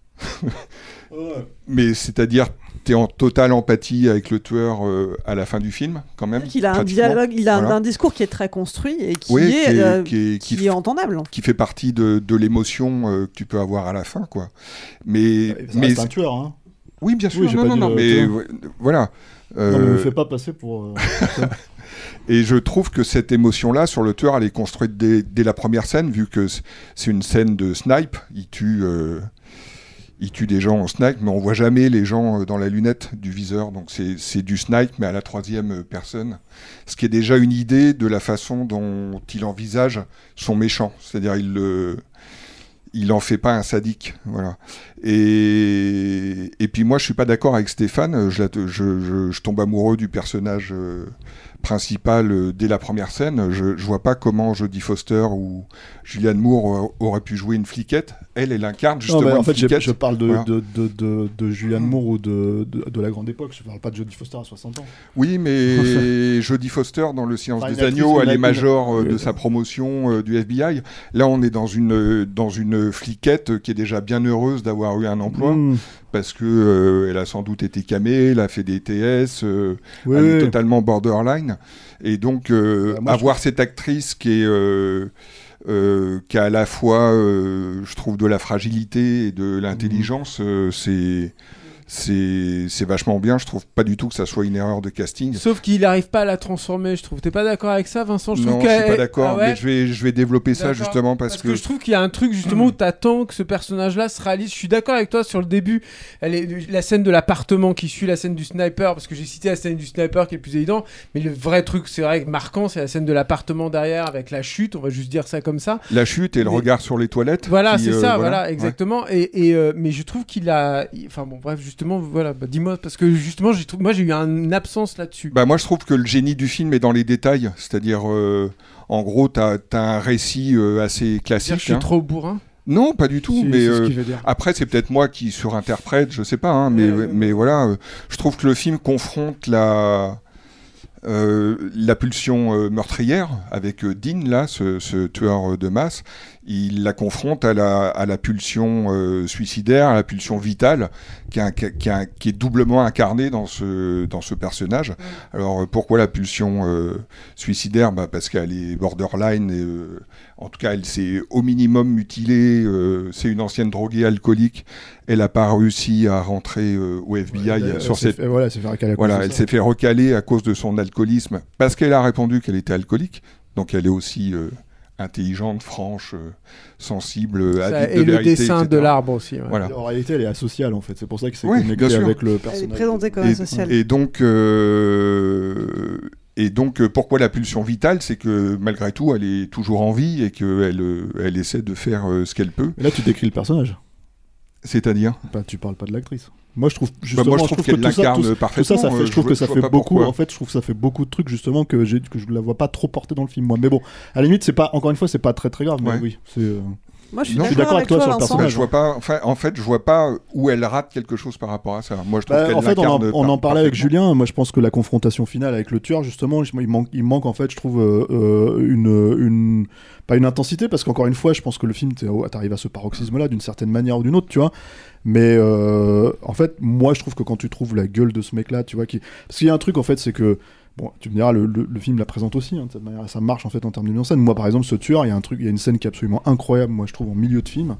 Mais c'est-à-dire, tu es en totale empathie avec le tueur euh, à la fin du film, quand même.
Il a un dialogue, il a un-
Voilà.
un discours qui est très construit et qui
Oui,
est,
qui est-
euh,
qui est-
qui
qui
est entendable.
qui fait partie de, de l'émotion euh, que tu peux avoir à la fin, quoi. Mais,
Ça
mais
reste un tueur, hein.
Oui, bien sûr.
Oui,
non,
pas
non, non,
le
mais voilà.
Non, mais me fais pas passer pour. (laughs)
et je trouve que cette émotion-là sur le tueur, elle est construite dès, dès la première scène, vu que c'est une scène de snipe. Il tue, euh, il tue des gens en snipe, mais on voit jamais les gens euh, dans la lunette du viseur. Donc c'est du snipe, mais à la troisième euh, personne. Ce qui est déjà une idée de la façon dont il envisage son méchant. C'est-à-dire, il le il en fait pas un sadique, voilà. Et, et puis moi, je suis pas d'accord avec Stéphane. Je, je- je tombe amoureux du personnage euh, principal euh, dès la première scène. Je, je vois pas comment Jodie Foster ou Julianne Moore aura- auraient pu jouer une fliquette. Elle, elle incarne
Non,
justement
mais en
une
fait, je,
fliquette.
je parle de,
Voilà.
de, de, Julianne Moore ou de, la grande époque. Je parle pas de Jodie Foster à 60 ans.
Oui, mais (laughs) Jodie Foster dans Le Silence
Enfin,
des agneaux, elle est majeure euh,
une-
de sa promotion euh, du FBI. Là, on est dans une euh, dans une fliquette qui est déjà bien heureuse d'avoir eu un emploi
Mm.
parce que euh, elle a sans doute été camée, elle a fait des TS, euh,
Oui,
elle est totalement borderline. Et donc euh,
je
avoir cette actrice qui est euh, euh, qui a à la fois, euh, je trouve, de la fragilité et de l'intelligence, euh, c'est c'est vachement bien. Je trouve pas du tout que ça soit une erreur de casting.
Sauf qu'il n'arrive pas à la transformer, je trouve. T'es pas d'accord avec ça, Vincent? Je trouve
non, je suis pas d'accord,
Ah ouais?
mais je vais, je vais développer ça justement parce,
que... je trouve qu'il y a un truc justement où t'attends que ce personnage-là se réalise. Je suis d'accord avec toi sur le début. Elle est... La scène de l'appartement qui suit la scène du sniper, parce que j'ai cité la scène du sniper qui est le plus évident, mais le vrai truc, c'est vrai, marquant, c'est la scène de l'appartement derrière avec la chute, on va juste dire ça comme ça.
la chute et le regard sur les toilettes.
Voilà, c'est
euh,
ça, voilà, exactement. Et, et, euh, mais je trouve qu'il a, enfin bon, bref, justement, voilà, bah, dis-moi parce que justement, j'ai moi, j'ai eu un- une absence là-dessus.
Bah moi je trouve que le génie du film est dans les détails, c'est-à-dire euh, en gros t'as as un récit euh, assez classique.
je suis
hein.
trop bourrin.
Non, pas du tout.
Si,
mais
ce
euh, après c'est peut-être moi qui surinterprète, je sais pas. hein, mais mais voilà, je trouve que le film confronte la euh, la pulsion euh, meurtrière avec euh, Dean là, ce, ce tueur de masse. Il la confronte à la, à la pulsion euh, suicidaire, à la pulsion vitale, qui, est qui, qui doublement incarnée dans ce, dans ce personnage. Alors euh, pourquoi la pulsion euh, suicidaire? Bah, Parce qu'elle est borderline et euh, en tout cas, elle s'est au minimum mutilée. euh, c'est une ancienne droguée alcoolique. Elle n'a pas réussi à rentrer euh, au FBI
elle- elle
sur
s'est
cette.
fait- voilà, elle s'est fait recaler à cause
Voilà,
de
elle s'est fait recaler à cause de son alcoolisme parce qu'elle a répondu qu'elle était alcoolique. Donc elle est aussi euh, intelligente, franche, euh, sensible,
Ça-
avide
et
de
le
vérité,
dessin
etc.
de l'arbre aussi, ouais.
Voilà.
En réalité, elle est asociale en fait. C'est pour ça que c'est
Oui,
connecté
bien sûr.
avec le
Elle est
personnage.
présentée comme
et,
asociale.
et donc, euh, et donc, euh, pourquoi la pulsion vitale? C'est que malgré tout, elle est toujours en vie et qu'elle elle essaie de faire ce qu'elle peut.
Mais là, tu décris le personnage.
C'est-à-dire?
Bah, tu parles pas de l'actrice. Moi, je trouve
Bah,
justement,
moi, je trouve
que tout ça- tout- tout
parfaitement,
ça, ça fait, je trouve
je
que ça fait
pas
beaucoup.
pourquoi.
En fait, je trouve que ça fait beaucoup de trucs justement que j'ai que je la vois pas trop porter dans le film moi. Mais bon, à la limite, c'est pas encore une fois, c'est pas très très grave. Mais
Ouais.
oui, c'est. euh,
Moi, je suis d'accord avec toi,
sur le personnage.
je vois pas. Enfin, en fait, je vois pas où elle rate quelque chose par rapport à ça. Moi, je trouve
Bah, en fait, on en, on parlait avec. Julien. Moi, je pense que la confrontation finale avec le tueur, justement, il manque, il manque en fait, je trouve, euh, euh, une, une, pas une intensité, parce qu'encore une fois, je pense que le film, t'arrives à ce paroxysme-là d'une certaine manière ou d'une autre, tu vois. Mais euh, en fait, moi, je trouve que quand tu trouves la gueule de ce mec-là, tu vois, qui... parce qu'il y a un truc, en fait, c'est que Bon, tu me diras, le, film la présente aussi, hein, de cette manière, ça marche en fait en termes de mise en scène. Moi, par exemple, ce tueur, il y a un truc, il y a une scène qui est absolument incroyable, moi je trouve, en milieu de film,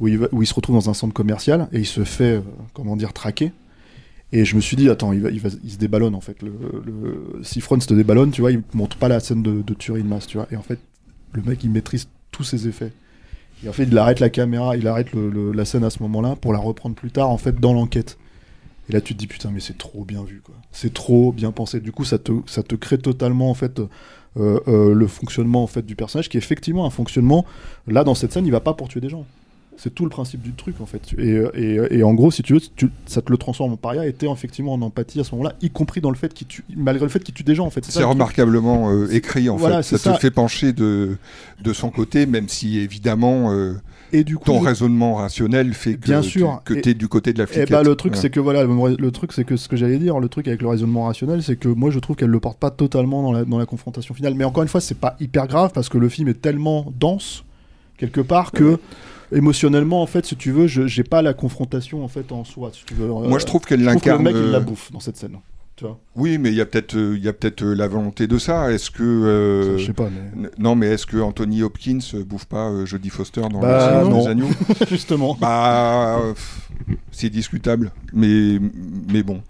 où il, se retrouve dans un centre commercial et il se fait, euh, comment dire, traquer. Et je me suis dit, attends, il, va, se déballonne en fait. Le, si Franz se déballonne, tu vois, il montre pas la scène de, de tuerie masse, tu vois. Et en fait, le mec, il maîtrise tous ses effets. Et en fait, il arrête la caméra, il arrête la scène à ce moment-là pour la reprendre plus tard, en fait, dans l'enquête. Et là, tu te dis, putain, mais c'est trop bien vu, quoi. C'est trop bien pensé. Du coup, ça te, ça te crée totalement, en fait, euh, euh, le fonctionnement, en fait, du personnage, qui est effectivement un fonctionnement. Là, dans cette scène, il va pas pour tuer des gens. C'est tout le principe du truc, en fait. Et, et, et en gros, si tu veux, tu- ça te le transforme en paria et t'es effectivement en empathie à ce moment-là, y compris dans le fait qu'il tue, malgré le fait qu'il tue des gens, en fait.
C'est remarquablement euh, écrit en
Voilà,
fait. Ça,
ça.
te fait pencher de, de son côté, même si évidemment euh,
Et du coup,
ton raisonnant rationnel fait que,
Bien
tu-
sûr.
que
Et-
tu es du côté de la
Et
fliquette.
bah le truc c'est que voilà le, le truc c'est que ce que j'allais dire le truc avec le raisonnement rationnel c'est que moi je trouve qu'elle le porte pas totalement dans la, dans la confrontation finale mais encore une fois c'est pas hyper grave parce que le film est tellement dense quelque part que émotionnellement en fait si tu veux je j'ai pas la confrontation en fait en soi si tu veux.
Moi, je trouve qu'elle
que
l'incarne,
le mec il la
euh,
bouffe dans cette scène
Oui, mais il y a peut-être euh, il y peut-être euh, la volonté de ça. Est-ce que euh,
je sais pas, mais-
non, mais est-ce que Anthony Hopkins bouffe pas euh, Jodie Foster dans
Bah,
le des (laughs) agneaux?
Justement.
Bah, c'est discutable, mais mais bon.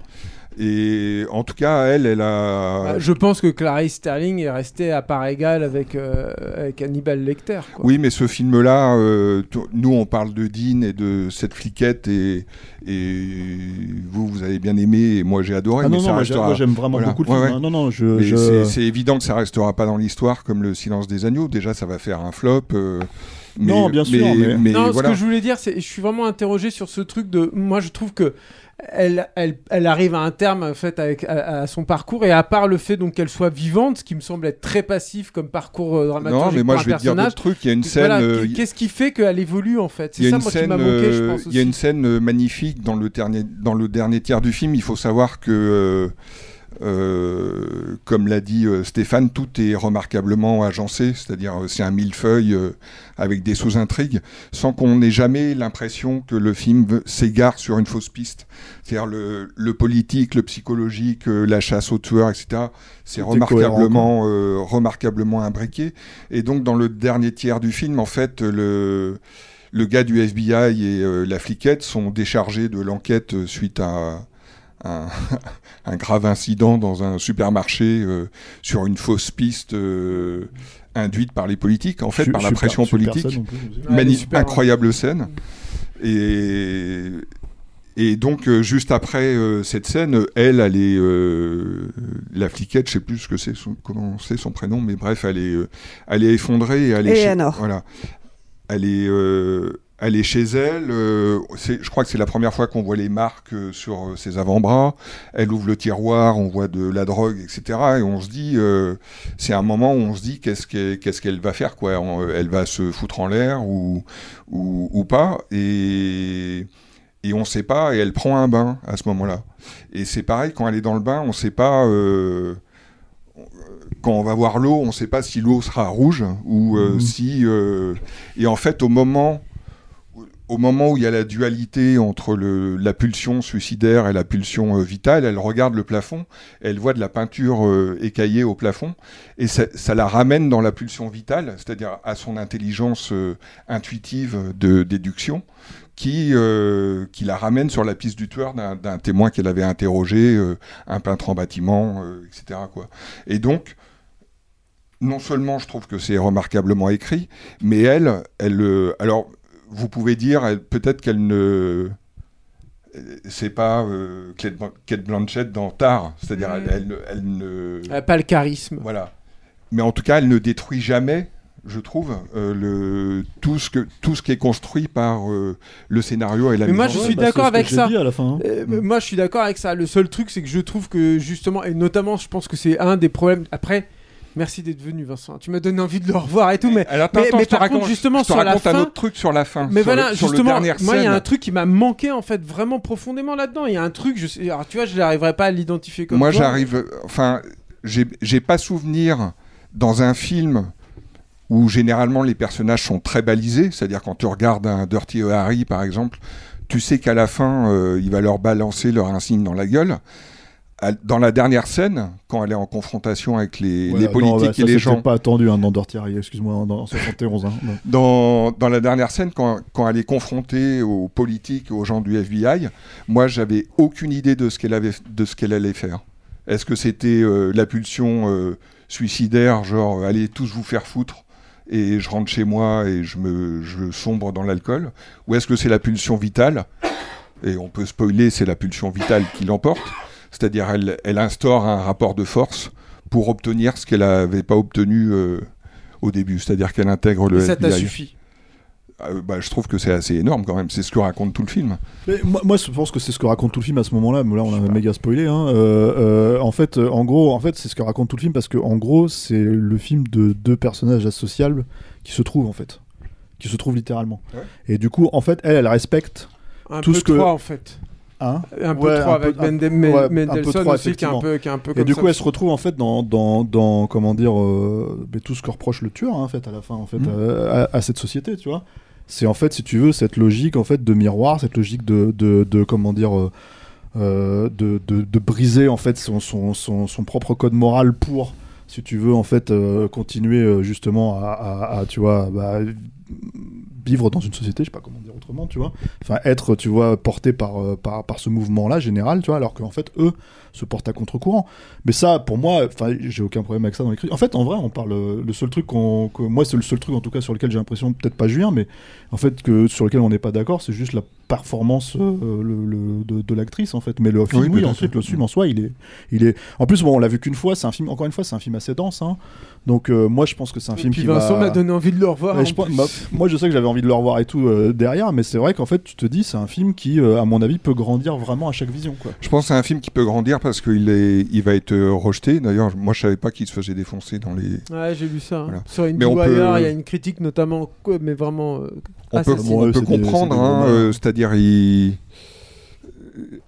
Et en tout cas, elle, elle a.
Bah, je pense que Clarice Sterling est restée à part égale avec, euh, avec Hannibal Lecter. quoi.
Oui, mais ce film-là, euh, nous, on parle de Dean et de cette fliquette, et, et vous, vous avez bien aimé, et moi, j'ai adoré.
Ah
mais
non,
ça
non,
restera-
moi, j'aime vraiment beaucoup le film, hein. Non, non, je-
Mais
je-
c'est- évident que ça restera pas dans l'histoire comme le Silence des agneaux. Déjà, ça va faire un flop. euh, mais-
Non, bien sûr, mais-
non,
voilà.
ce que je voulais dire, c'est je suis vraiment interrogé sur ce truc de. Moi, je trouve que elle, elle, elle arrive à un terme en fait avec à, à son parcours et à part le fait donc qu'elle soit vivante, ce qui me semble être très passif comme parcours euh, dramaturgique
Non, mais moi, je vais te dire d'autres trucs. Il y a une
Voilà,
scène, euh,
qu'est- Qu'est-ce qui fait qu'elle évolue en fait? C'est
a
ça
une
moi qui m'a manqué, je
euh,
pense.
Il y a
aussi.
une scène magnifique dans le dernier, dans le dernier tiers du film. Il faut savoir que, euh, euh, comme l'a dit euh, Stéphane, tout est remarquablement agencé, c'est-à-dire euh, c'est un millefeuille avec des sous-intrigues, sans qu'on n'ait jamais l'impression que le film s'égare sur une fausse piste. C'est-à-dire le, le politique, le psychologique, la chasse aux tueurs, etc. C'est remarquablement, remarquablement imbriqué. Et donc dans le dernier tiers du film, en fait, le le gars du FBI et euh, la fliquette sont déchargés de l'enquête suite à un, (laughs) un grave incident dans un supermarché euh, sur une fausse piste euh, induite par les politiques, en fait,
Su-
par la pression politique.
plus,
incroyable scène. Et, et donc, euh, juste après euh, cette scène, elle, elle est euh, la fliquette, je sais plus ce que c'est, son- comment c'est son prénom, mais bref, elle est, euh, elle est effondrée. Et elle est chez-
Eleanor.
voilà. Elle est, euh, elle est chez elle. euh, je crois que c'est la première fois qu'on voit les marques euh, sur euh, ses avant-bras. Elle ouvre le tiroir, on voit de la drogue, etc. Et on se dit, euh, c'est un moment où on se dit qu'est-ce qu'elle va faire, quoi. Elle va se foutre en l'air ou, ou, ou pas. Et, et on sait pas. Et elle prend un bain à ce moment-là. Et c'est pareil, quand elle est dans le bain, on sait pas. euh, quand on va voir l'eau, on ne sait pas si l'eau sera rouge ou euh,
Mhm.
si. euh, Et en fait, au moment, au moment où il y a la dualité entre le, la pulsion suicidaire et la pulsion euh, vitale, elle regarde le plafond, elle voit de la peinture euh, écaillée au plafond, et ça, ça la ramène dans la pulsion vitale, c'est-à-dire à son intelligence euh, intuitive de déduction, qui, qui la ramène sur la piste du tueur d'un témoin qu'elle avait interrogé, un peintre en bâtiment, etc. Quoi. Et donc, non seulement je trouve que c'est remarquablement écrit, mais elle, elle, alors vous pouvez dire elle- peut-être qu'elle ne, c'est pas euh, Kate Blan- Kate Blanchett dans Tar, c'est-à-dire
Mm.
elle, elle, ne- elle ne,
Elle a pas le charisme.
voilà. Mais en tout cas, elle ne détruit jamais, je trouve, euh, le, tout, ce que, tout ce qui est construit par euh, le scénario et la
Mais
mise
moi,
en
je
scène.
suis
bah,
d'accord
c'est ce que
avec ça.
dit à la fin, hein.
Euh, Moi, je suis d'accord avec ça. Le seul truc, c'est que je trouve que justement, et notamment, je pense que c'est un des problèmes. Après, merci d'être venu, Vincent. Tu m'as donné envie de le revoir et tout, mais,
Alors,
mais, par
raconte-
contre, justement,
je te
sur la
raconte un
fin.
autre truc sur la fin.
Mais
sur
voilà,
le-
justement, moi, il y a un truc qui m'a manqué en fait vraiment profondément là-dedans. Il y a un truc, je sais, alors tu vois, je n'arriverai pas à l'identifier comme
Moi, j'arrive. Enfin, j'ai j'ai pas souvenir dans un film où généralement les personnages sont très balisés, c'est-à-dire quand tu regardes un Dirty Harry par exemple, tu sais qu'à la fin euh, il va leur balancer leur insigne dans la gueule. Dans la dernière scène, quand elle est en confrontation avec les,
Ouais,
les
non,
politiques
bah, ça,
et les gens,
pas attendu hein, dans Dirty Harry, excuse-moi, en- en 71. hein. Non.
dans, dans la dernière scène, quand, quand elle est confrontée aux politiques, aux gens du FBI, moi, j'avais aucune idée de ce qu'elle avait, de ce qu'elle allait faire. Est-ce que c'était euh, la pulsion euh, suicidaire, genre allez tous vous faire foutre et je rentre chez moi et je me je sombre dans l'alcool, ou est-ce que c'est la pulsion vitale? Et on peut spoiler, c'est la pulsion vitale qui l'emporte, c'est-à-dire elle, elle instaure un rapport de force pour obtenir ce qu'elle n'avait pas obtenu euh, au début, c'est-à-dire qu'elle intègre le
Et ça t'a suffi?
Euh, bah, je trouve que c'est assez énorme quand même. C'est ce que raconte tout le film.
Mais moi, moi, je pense que c'est ce que raconte tout le film à ce moment-là. Mais là, on a méga spoilé. Hein. Euh, euh, en fait, en gros, en fait, c'est ce que raconte tout le film parce que, en gros, c'est le film de deux personnages associables qui se trouvent en fait, qui se trouvent littéralement.
Ouais.
Et du coup, en fait, elle, elle respecte
Un
tout
peu
ce que.
trois en fait.
Hein
Un peu
Ouais,
trop
un
avec
peu- un-
Mende-
ouais, un
Mendelssohn
trop,
aussi qui est un peu, qui est un peu
Et
comme
du
ça
coup, elle se retrouve en fait dans, dans, dans comment dire, euh, mais tout ce que reproche le tueur hein, en fait à la fin en fait
Mhm.
euh, à, à cette société, tu vois. C'est en fait, si tu veux, cette logique en fait de miroir, cette logique de, de, de comment dire, euh, euh, de, de, de briser en fait son, son, son, son propre code moral pour, si tu veux, en fait, euh, continuer euh, justement à, à- à, tu vois, bah, vivre dans une société, je sais pas comment dire tu vois. Enfin, être, tu vois, porté par, euh, par, par ce mouvement-là général, tu vois, alors qu'en fait, eux se portent à contre-courant. Mais ça, pour moi, enfin, j'ai aucun problème avec ça dans l'écrit. En fait, en vrai, on parle. euh, Le seul truc qu'on. que- moi, c'est le seul truc, en tout cas, sur lequel j'ai l'impression, peut-être pas Julien, mais en fait, que sur lequel on n'est pas d'accord, c'est juste la performance euh, le- le- de, de l'actrice, en fait. Mais le film,
Oui,
oui, ensuite, le film en soi, il est. Il est... En plus, bon, on l'a vu qu'une fois, c'est un film, encore une fois, c'est un film assez dense, hein. Donc, euh, moi, je pense que c'est un
Et
film
puis
qui
Vincent
va-
m'a donné envie de le revoir.
Ouais,
en
je pense-
plus.
bah, moi, je sais que j'avais envie de le revoir et tout euh, derrière, mais c'est vrai qu'en fait, tu te dis, c'est un film qui, euh, à mon avis, peut grandir vraiment à chaque vision, quoi.
Je pense que c'est un film qui peut grandir parce qu'il est, il va être euh, rejeté. D'ailleurs, moi, je savais pas qu'il se faisait défoncer dans les.
Ouais, j'ai lu ça. hein.
Voilà.
Sur IndieWire,
peut-
il y a une critique notamment, mais vraiment. euh,
On peut.
Bon,
on comprendre, hein, euh, c'est-à-dire, il...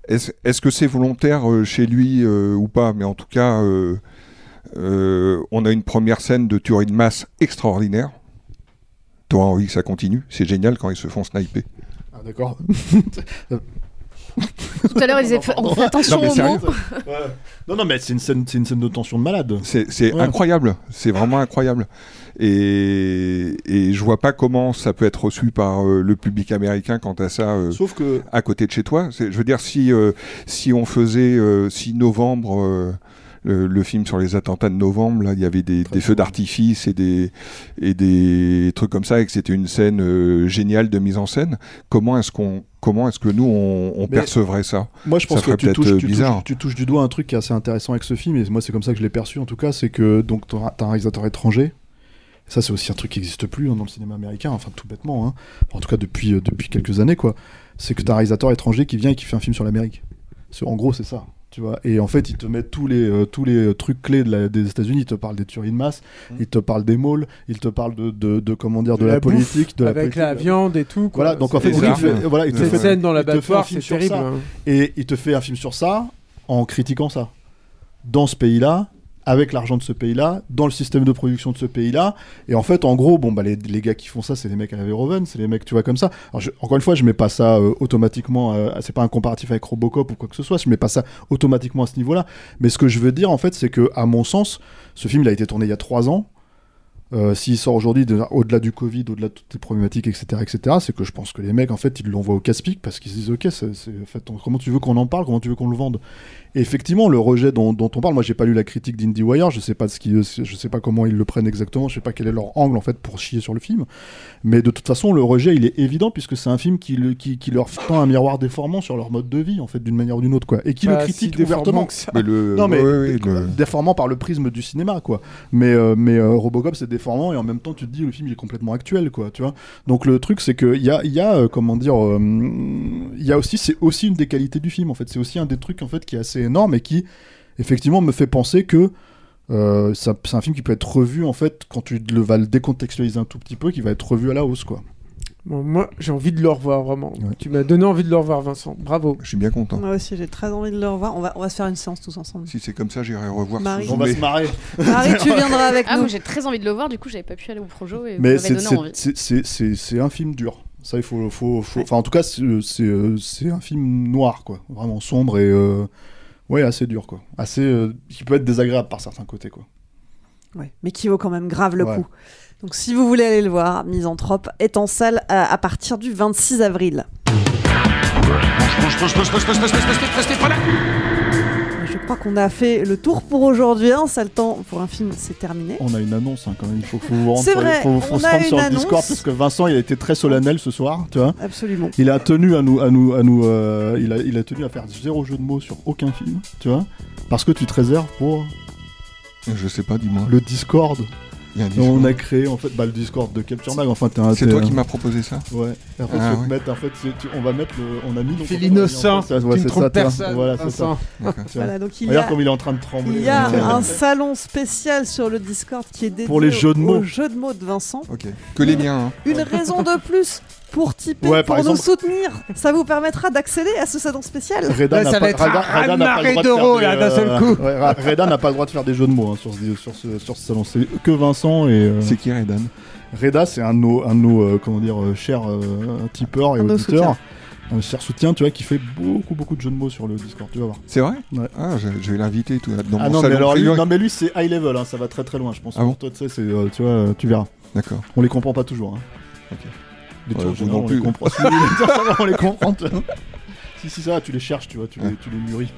est-ce que c'est volontaire euh, chez lui euh, ou pas? Mais en tout cas, euh, euh, on a une première scène de tuerie de masse extraordinaire. Toi, envie que ça continue. C'est génial quand ils se font sniper.
Ah, d'accord. (laughs) (laughs)
Tout à l'heure, ils disaient on fait attention
Non, mais
aux
sérieux.
mots.
Non, non, mais c'est une scène, c'est une scène de tension de malade.
C'est c'est
Ouais.
incroyable, c'est vraiment incroyable. Et, et je vois pas comment ça peut être reçu par euh, le public américain quant à ça euh,
Sauf que.
à côté de chez toi. C'est- Je veux dire, si, euh, si on faisait, euh, si novembre, euh, le, le film sur les attentats de novembre, là, il y avait des, des feux d'artifice et des, et des trucs comme ça, et que c'était une scène euh, géniale de mise en scène, comment est-ce qu'on comment est-ce que nous on, percevrait ça?
Moi, je
Ça
pense que
ferait
tu touches,
euh,
tu, touches, tu touches du doigt un truc qui est assez intéressant avec ce film, et moi, c'est comme ça que je l'ai perçu en tout cas, c'est que donc t'as t'as un réalisateur étranger. Ça, c'est aussi un truc qui n'existe plus hein, dans le cinéma américain, enfin tout bêtement, hein. en tout cas depuis, euh, depuis quelques années, quoi. C'est que t'as un réalisateur étranger qui vient et qui fait un film sur l'Amérique. En gros, c'est ça. Tu vois, et en fait, il te met tous les, euh, tous les trucs clés de la- des États-Unis. Il te parle des tueries de masse, il te parle des malls, il te parle de, de, de comment dire, de, la,
bouffe,
politique, de la
avec
politique,
la
de-
viande et tout. quoi.
Voilà, donc en fait, il fait, voilà, il te fait,
scène dans
film
c'est
sur
terrible. hein.
Et il te fait un film sur ça en critiquant ça. Dans ce pays-là, avec l'argent de ce pays-là, dans le système de production de ce pays-là. Et en fait, en gros, bon, bah, les, gars qui font ça, c'est les mecs à Verhoeven, c'est les mecs, tu vois, comme ça. Encore une fois, je mets pas ça euh, automatiquement, euh, c'est pas un comparatif avec Robocop ou quoi que ce soit, je mets pas ça automatiquement à ce niveau-là. Mais ce que je veux dire, en fait, c'est que, à mon sens, ce film, il a été tourné il y a trois ans. Euh, S'il sort aujourd'hui, de- au-delà du Covid, au-delà de toutes les problématiques, etc., etc., c'est que je pense que les mecs, en fait, ils l'envoient au casse-pique parce qu'ils se disent, ok, c'est, c'est- en fait, on- comment tu veux qu'on en parle, comment tu veux qu'on le vende? Et effectivement, le rejet dont, dont on parle, moi, j'ai pas lu la critique d'IndieWire, je sais pas ce qui, je sais pas comment ils le prennent exactement, je sais pas quel est leur angle en fait pour chier sur le film, mais de toute façon, le rejet, il est évident puisque c'est un film qui, le- qui, qui leur tend un miroir déformant sur leur mode de vie, en fait, d'une manière ou d'une autre, quoi, et qui le critique
déformant
ouvertement.
que ça.
Mais le-
Non, mais
ouais, ouais,
dé-
le-
déformant par le prisme du cinéma, quoi. Mais, euh, mais euh, Robocop, c'est et en même temps, tu te dis, le film il est complètement actuel, quoi, tu vois. Donc le truc, c'est qu'il y a, il y a euh, comment dire, euh, il y a aussi, c'est aussi une des qualités du film, en fait. C'est aussi un des trucs, en fait, qui est assez énorme et qui, effectivement, me fait penser que euh, c'est un film qui peut être revu, en fait, quand tu le, vas le décontextualiser un tout petit peu, qui va être revu à la hausse, quoi.
Bon, moi, j'ai envie de le revoir, vraiment. Tu m'as donné envie de le revoir, Vincent. Bravo.
Je suis bien content.
Moi aussi, j'ai très envie de le revoir. On va, on va se faire une séance tous ensemble.
Si c'est comme ça, j'irai revoir.
Marie.
On va se marrer.
Marie, tu (laughs) viendras avec
Ah,
nous.
moi j'ai très envie de le voir, du coup j'avais pas pu aller au Projo et
Mais c'est
m'avez donné
c'est-
envie.
c'est- c'est- c'est- c'est un film dur. Ça, il faut. faut, faut- Enfin, en tout cas, c'est c'est, c'est un film noir, quoi. Vraiment sombre et. euh, Ouais, assez dur, quoi. Assez. euh, qui peut être désagréable par certains côtés, quoi.
Ouais, mais qui vaut quand même grave le
Ouais.
coup. Donc si vous voulez aller le voir, Misanthrope est en salle à, à partir du 26 avril. Je crois qu'on a fait le tour pour aujourd'hui. Un sale temps pour un film, c'est terminé.
On a une annonce, hein, quand même. Il faut, faut vous rendre,
C'est vrai,
faut, faut
on
se
a
rendre
une
sur le
annonce.
Discord parce que Vincent, il a été très solennel ce soir, tu vois.
Absolument.
Il a tenu à nous, à nous, à nous, euh, il a, il a tenu à faire zéro jeu de mots sur aucun film, tu vois, parce que tu te réserves pour
Je sais pas, dis-moi.
le Discord.
Il y a un
Et
Discord.
On a créé en fait bah, le Discord de Capture Mag. Enfin,
C'est toi qui m'as proposé ça
Ouais. Et en fait,
Ah,
je vais te
ouais.
mettre, en fait, c'est- tu- on va mettre le, on a mis. va-
l'innocent,
ça,
tu
ouais,
ne
c'est
trompes
ça, tu vois.
personne,
Voilà, c'est ça.
Voilà, donc il y
Regarde
a-
comme il est en train de trembler.
Il y a
Ouais.
un salon spécial sur le Discord qui est dédié
Pour les jeux de
au-
mots.
aux jeux de mots de Vincent.
Ok. Que les miens. hein.
Une raison de plus (laughs) pour tiper,
Ouais,
pour nous soutenir. Ça vous permettra d'accéder à ce salon spécial.
Reda n'a
ça
pas, le droit de faire
d'euros,
des,
là, d'un seul coup.
ouais, Ra- Reda n'a pas le droit de faire des jeux de mots hein, sur, ce, sur, ce, sur ce salon. C'est que Vincent et. euh,
C'est qui Redan?
Reda, c'est un de nos, un de nos euh, comment dire, euh, chers euh, tipeurs et
Un
auditeurs. Un cher soutien, tu vois, qui fait beaucoup, beaucoup de jeux de mots sur le Discord, tu vas voir.
C'est vrai?
Ouais.
Ah, je, je vais l'inviter tout dans
ah
mon
non, mais alors lui, non, mais lui, c'est high level, hein, ça va très très loin, je pense.
Ah bon?
Pour toi, tu sais, c'est, tu vois, tu verras.
D'accord.
On les comprend pas toujours. Hein.
Ok.
Les tours,
vous non
on
plus.
les comprend. (laughs) Si, les tours, on les comprend. tu vois. (laughs) Si, si, ça va, tu les cherches, tu vois, tu, les, tu les mûris.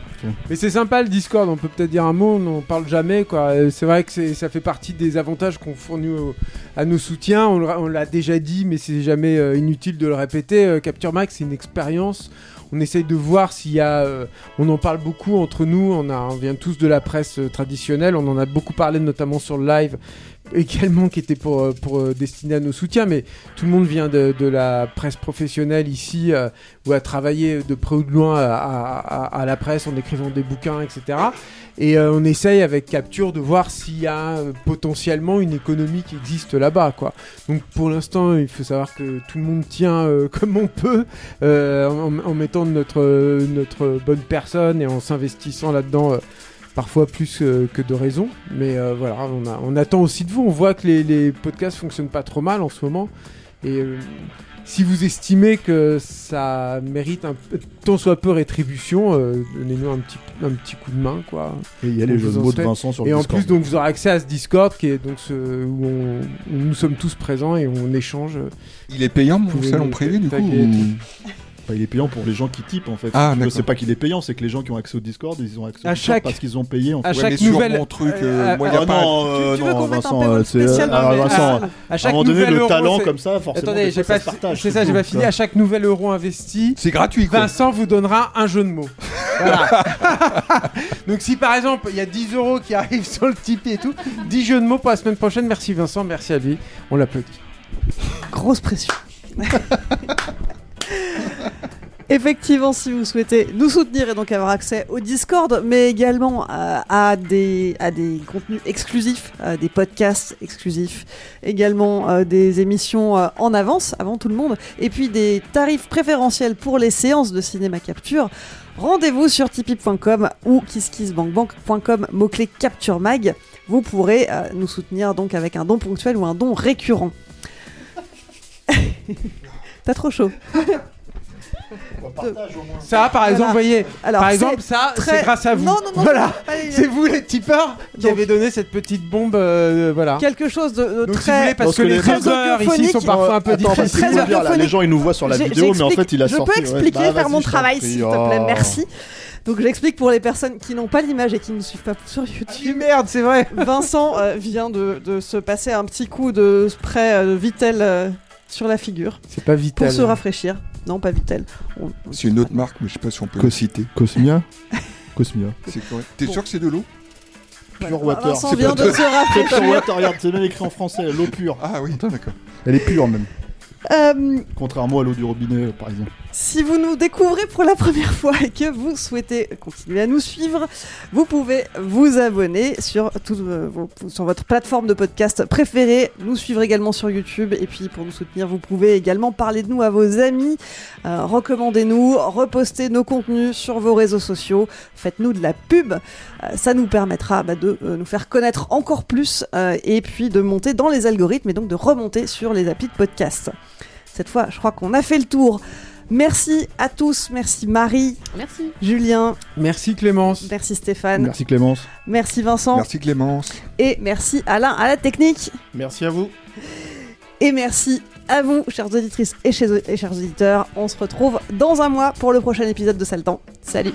Mais c'est sympa le Discord, on peut peut-être dire un mot, on n'en parle jamais quoi. Euh, C'est vrai que ça fait partie des avantages qu'on fournit au- à nos soutiens, on, l'a- on l'a déjà dit mais c'est jamais euh, inutile de le répéter. Euh, Capture Max c'est une expérience, on essaye de voir s'il y a... euh, on en parle beaucoup entre nous, on, a, on vient tous de la presse euh, traditionnelle, on en a beaucoup parlé notamment sur le live également qui était pour, euh, pour euh, destiné à nos soutiens, mais tout le monde vient de, de la presse professionnelle ici, euh, ou a travaillé de près ou de loin à, à- à- la presse en écrivant des bouquins, etc. Et euh, on essaye avec Capture de voir s'il y a euh, potentiellement une économie qui existe là-bas, quoi. Donc pour l'instant, il faut savoir que tout le monde tient euh, (laughs) comme on peut, en, en mettant notre, notre bonne personne et en s'investissant là-dedans. Parfois plus euh, que de raison. Mais euh, voilà, on, a- on attend aussi de vous. On voit que les, les podcasts fonctionnent pas trop mal en ce moment. Et euh, si vous estimez que ça mérite un peu- tant soit peu rétribution, euh, donnez-nous un petit, un petit coup de main, quoi.
Et il y a les jeux de
en
mots de. Vincent sur
Et
le
en
Discord.
plus, donc, vous aurez accès à ce Discord qui est donc ce, où, on- où nous sommes tous présents et on échange.
Il est payant mon salon privé du coup
Bah, il est payant pour les gens qui typent en fait.
Ah,
sais pas qu'il est payant, c'est que les gens qui ont accès au Discord, ils ont accès au
À
Discord
chaque-
parce qu'ils ont payé. En fait.
à
Ouais,
chaque
sur
nouvelle-
mon truc,
euh,
euh,
à-
moi,
à-
y a
Ah
pas-
non, euh,
Tu- tu veux
non,
un
Vincent, euh,
spécial
Vincent,
à-
à,
à chaque
un moment donné,
nouvelle
le
euro,
talent comme ça, forcément,
Attendez, j'ai pas, c'est ça, j'ai pas fini. À chaque nouvel euro investi,
C'est gratuit quoi.
Vincent vous donnera un jeu de mots. Voilà. (laughs) (laughs) Donc si par exemple il y a 10 euros qui arrivent sur le Tipeee et tout, 10 jeux de mots pour la semaine prochaine. Merci Vincent, merci à lui. On l'applaudit.
Grosse pression. (laughs) (laughs) Effectivement, si vous souhaitez nous soutenir et donc avoir accès au Discord, mais également euh, à, des, à des contenus exclusifs, à des podcasts exclusifs, également euh, des émissions euh, en avance avant tout le monde, et puis des tarifs préférentiels pour les séances de cinéma capture. Rendez-vous sur tipeee.com ou kisskissbankbank.com, mot-clé capture mag. Vous pourrez euh, nous soutenir donc avec un don ponctuel ou un don récurrent. (laughs) T'as trop chaud.
Ça, par exemple,
Voilà.
vous voyez,
Alors,
par
c'est
exemple, ça,
très-
c'est grâce à vous.
Non, non, non,
voilà. C'est vous les tipeurs qui avez donné cette petite bombe, euh, voilà.
Quelque chose de, de
Donc, si
très.
vous voulez, parce
Parce
que
que
les traducteurs ici sont parfois un peu difficiles.
Très
dire, là, les gens ils nous voient sur la vidéo, mais en fait il a
je
sorti.
peux
ouais.
expliquer,
Bah,
faire mon
je
travail, s'il te plaît,
Oh.
merci. Donc j'explique pour les personnes qui n'ont pas l'image et qui ne suivent pas sur YouTube.
Merde, c'est vrai.
Vincent euh, vient de, de se passer un petit coup de spray euh, Vitel euh, sur la figure
C'est pas vital.
pour se rafraîchir. Non, pas Vitel. On-
C'est une autre marque, mais je sais pas si on peut
Co-
le citer.
Cosmia (laughs) Cosmia.
C'est correct. T'es sûr que c'est de l'eau
Pure
Voilà,
water.
Vincent
C'est
vient
pas
de se
C'est
rafraîchir.
pure water, regarde, c'est même écrit en français, l'eau pure.
Ah oui, d'accord.
Elle est pure même.
Euh,
Contrairement à l'eau du robinet, par exemple.
Si vous nous découvrez pour la première (laughs) fois et que vous souhaitez continuer à nous suivre, vous pouvez vous abonner sur, tout, euh, vos- sur votre plateforme de podcast préférée, nous suivre également sur YouTube et puis pour nous soutenir, vous pouvez également parler de nous à vos amis, euh, recommandez-nous, repostez nos contenus sur vos réseaux sociaux, faites-nous de la pub, ça nous permettra bah, de nous faire connaître encore plus et puis de monter dans les algorithmes et donc de remonter sur les applis de podcast. Cette fois, je crois qu'on a fait le tour. Merci à tous, merci Marie,
Merci.
Julien,
Merci Clémence.
merci Stéphane,
Merci Clémence.
merci Vincent
Merci Clémence.
et merci Alain à la technique.
Merci à vous.
Et merci à vous, chères auditrices et, chez- et chers auditeurs. On se retrouve dans un mois pour le prochain épisode de Saltan. Salut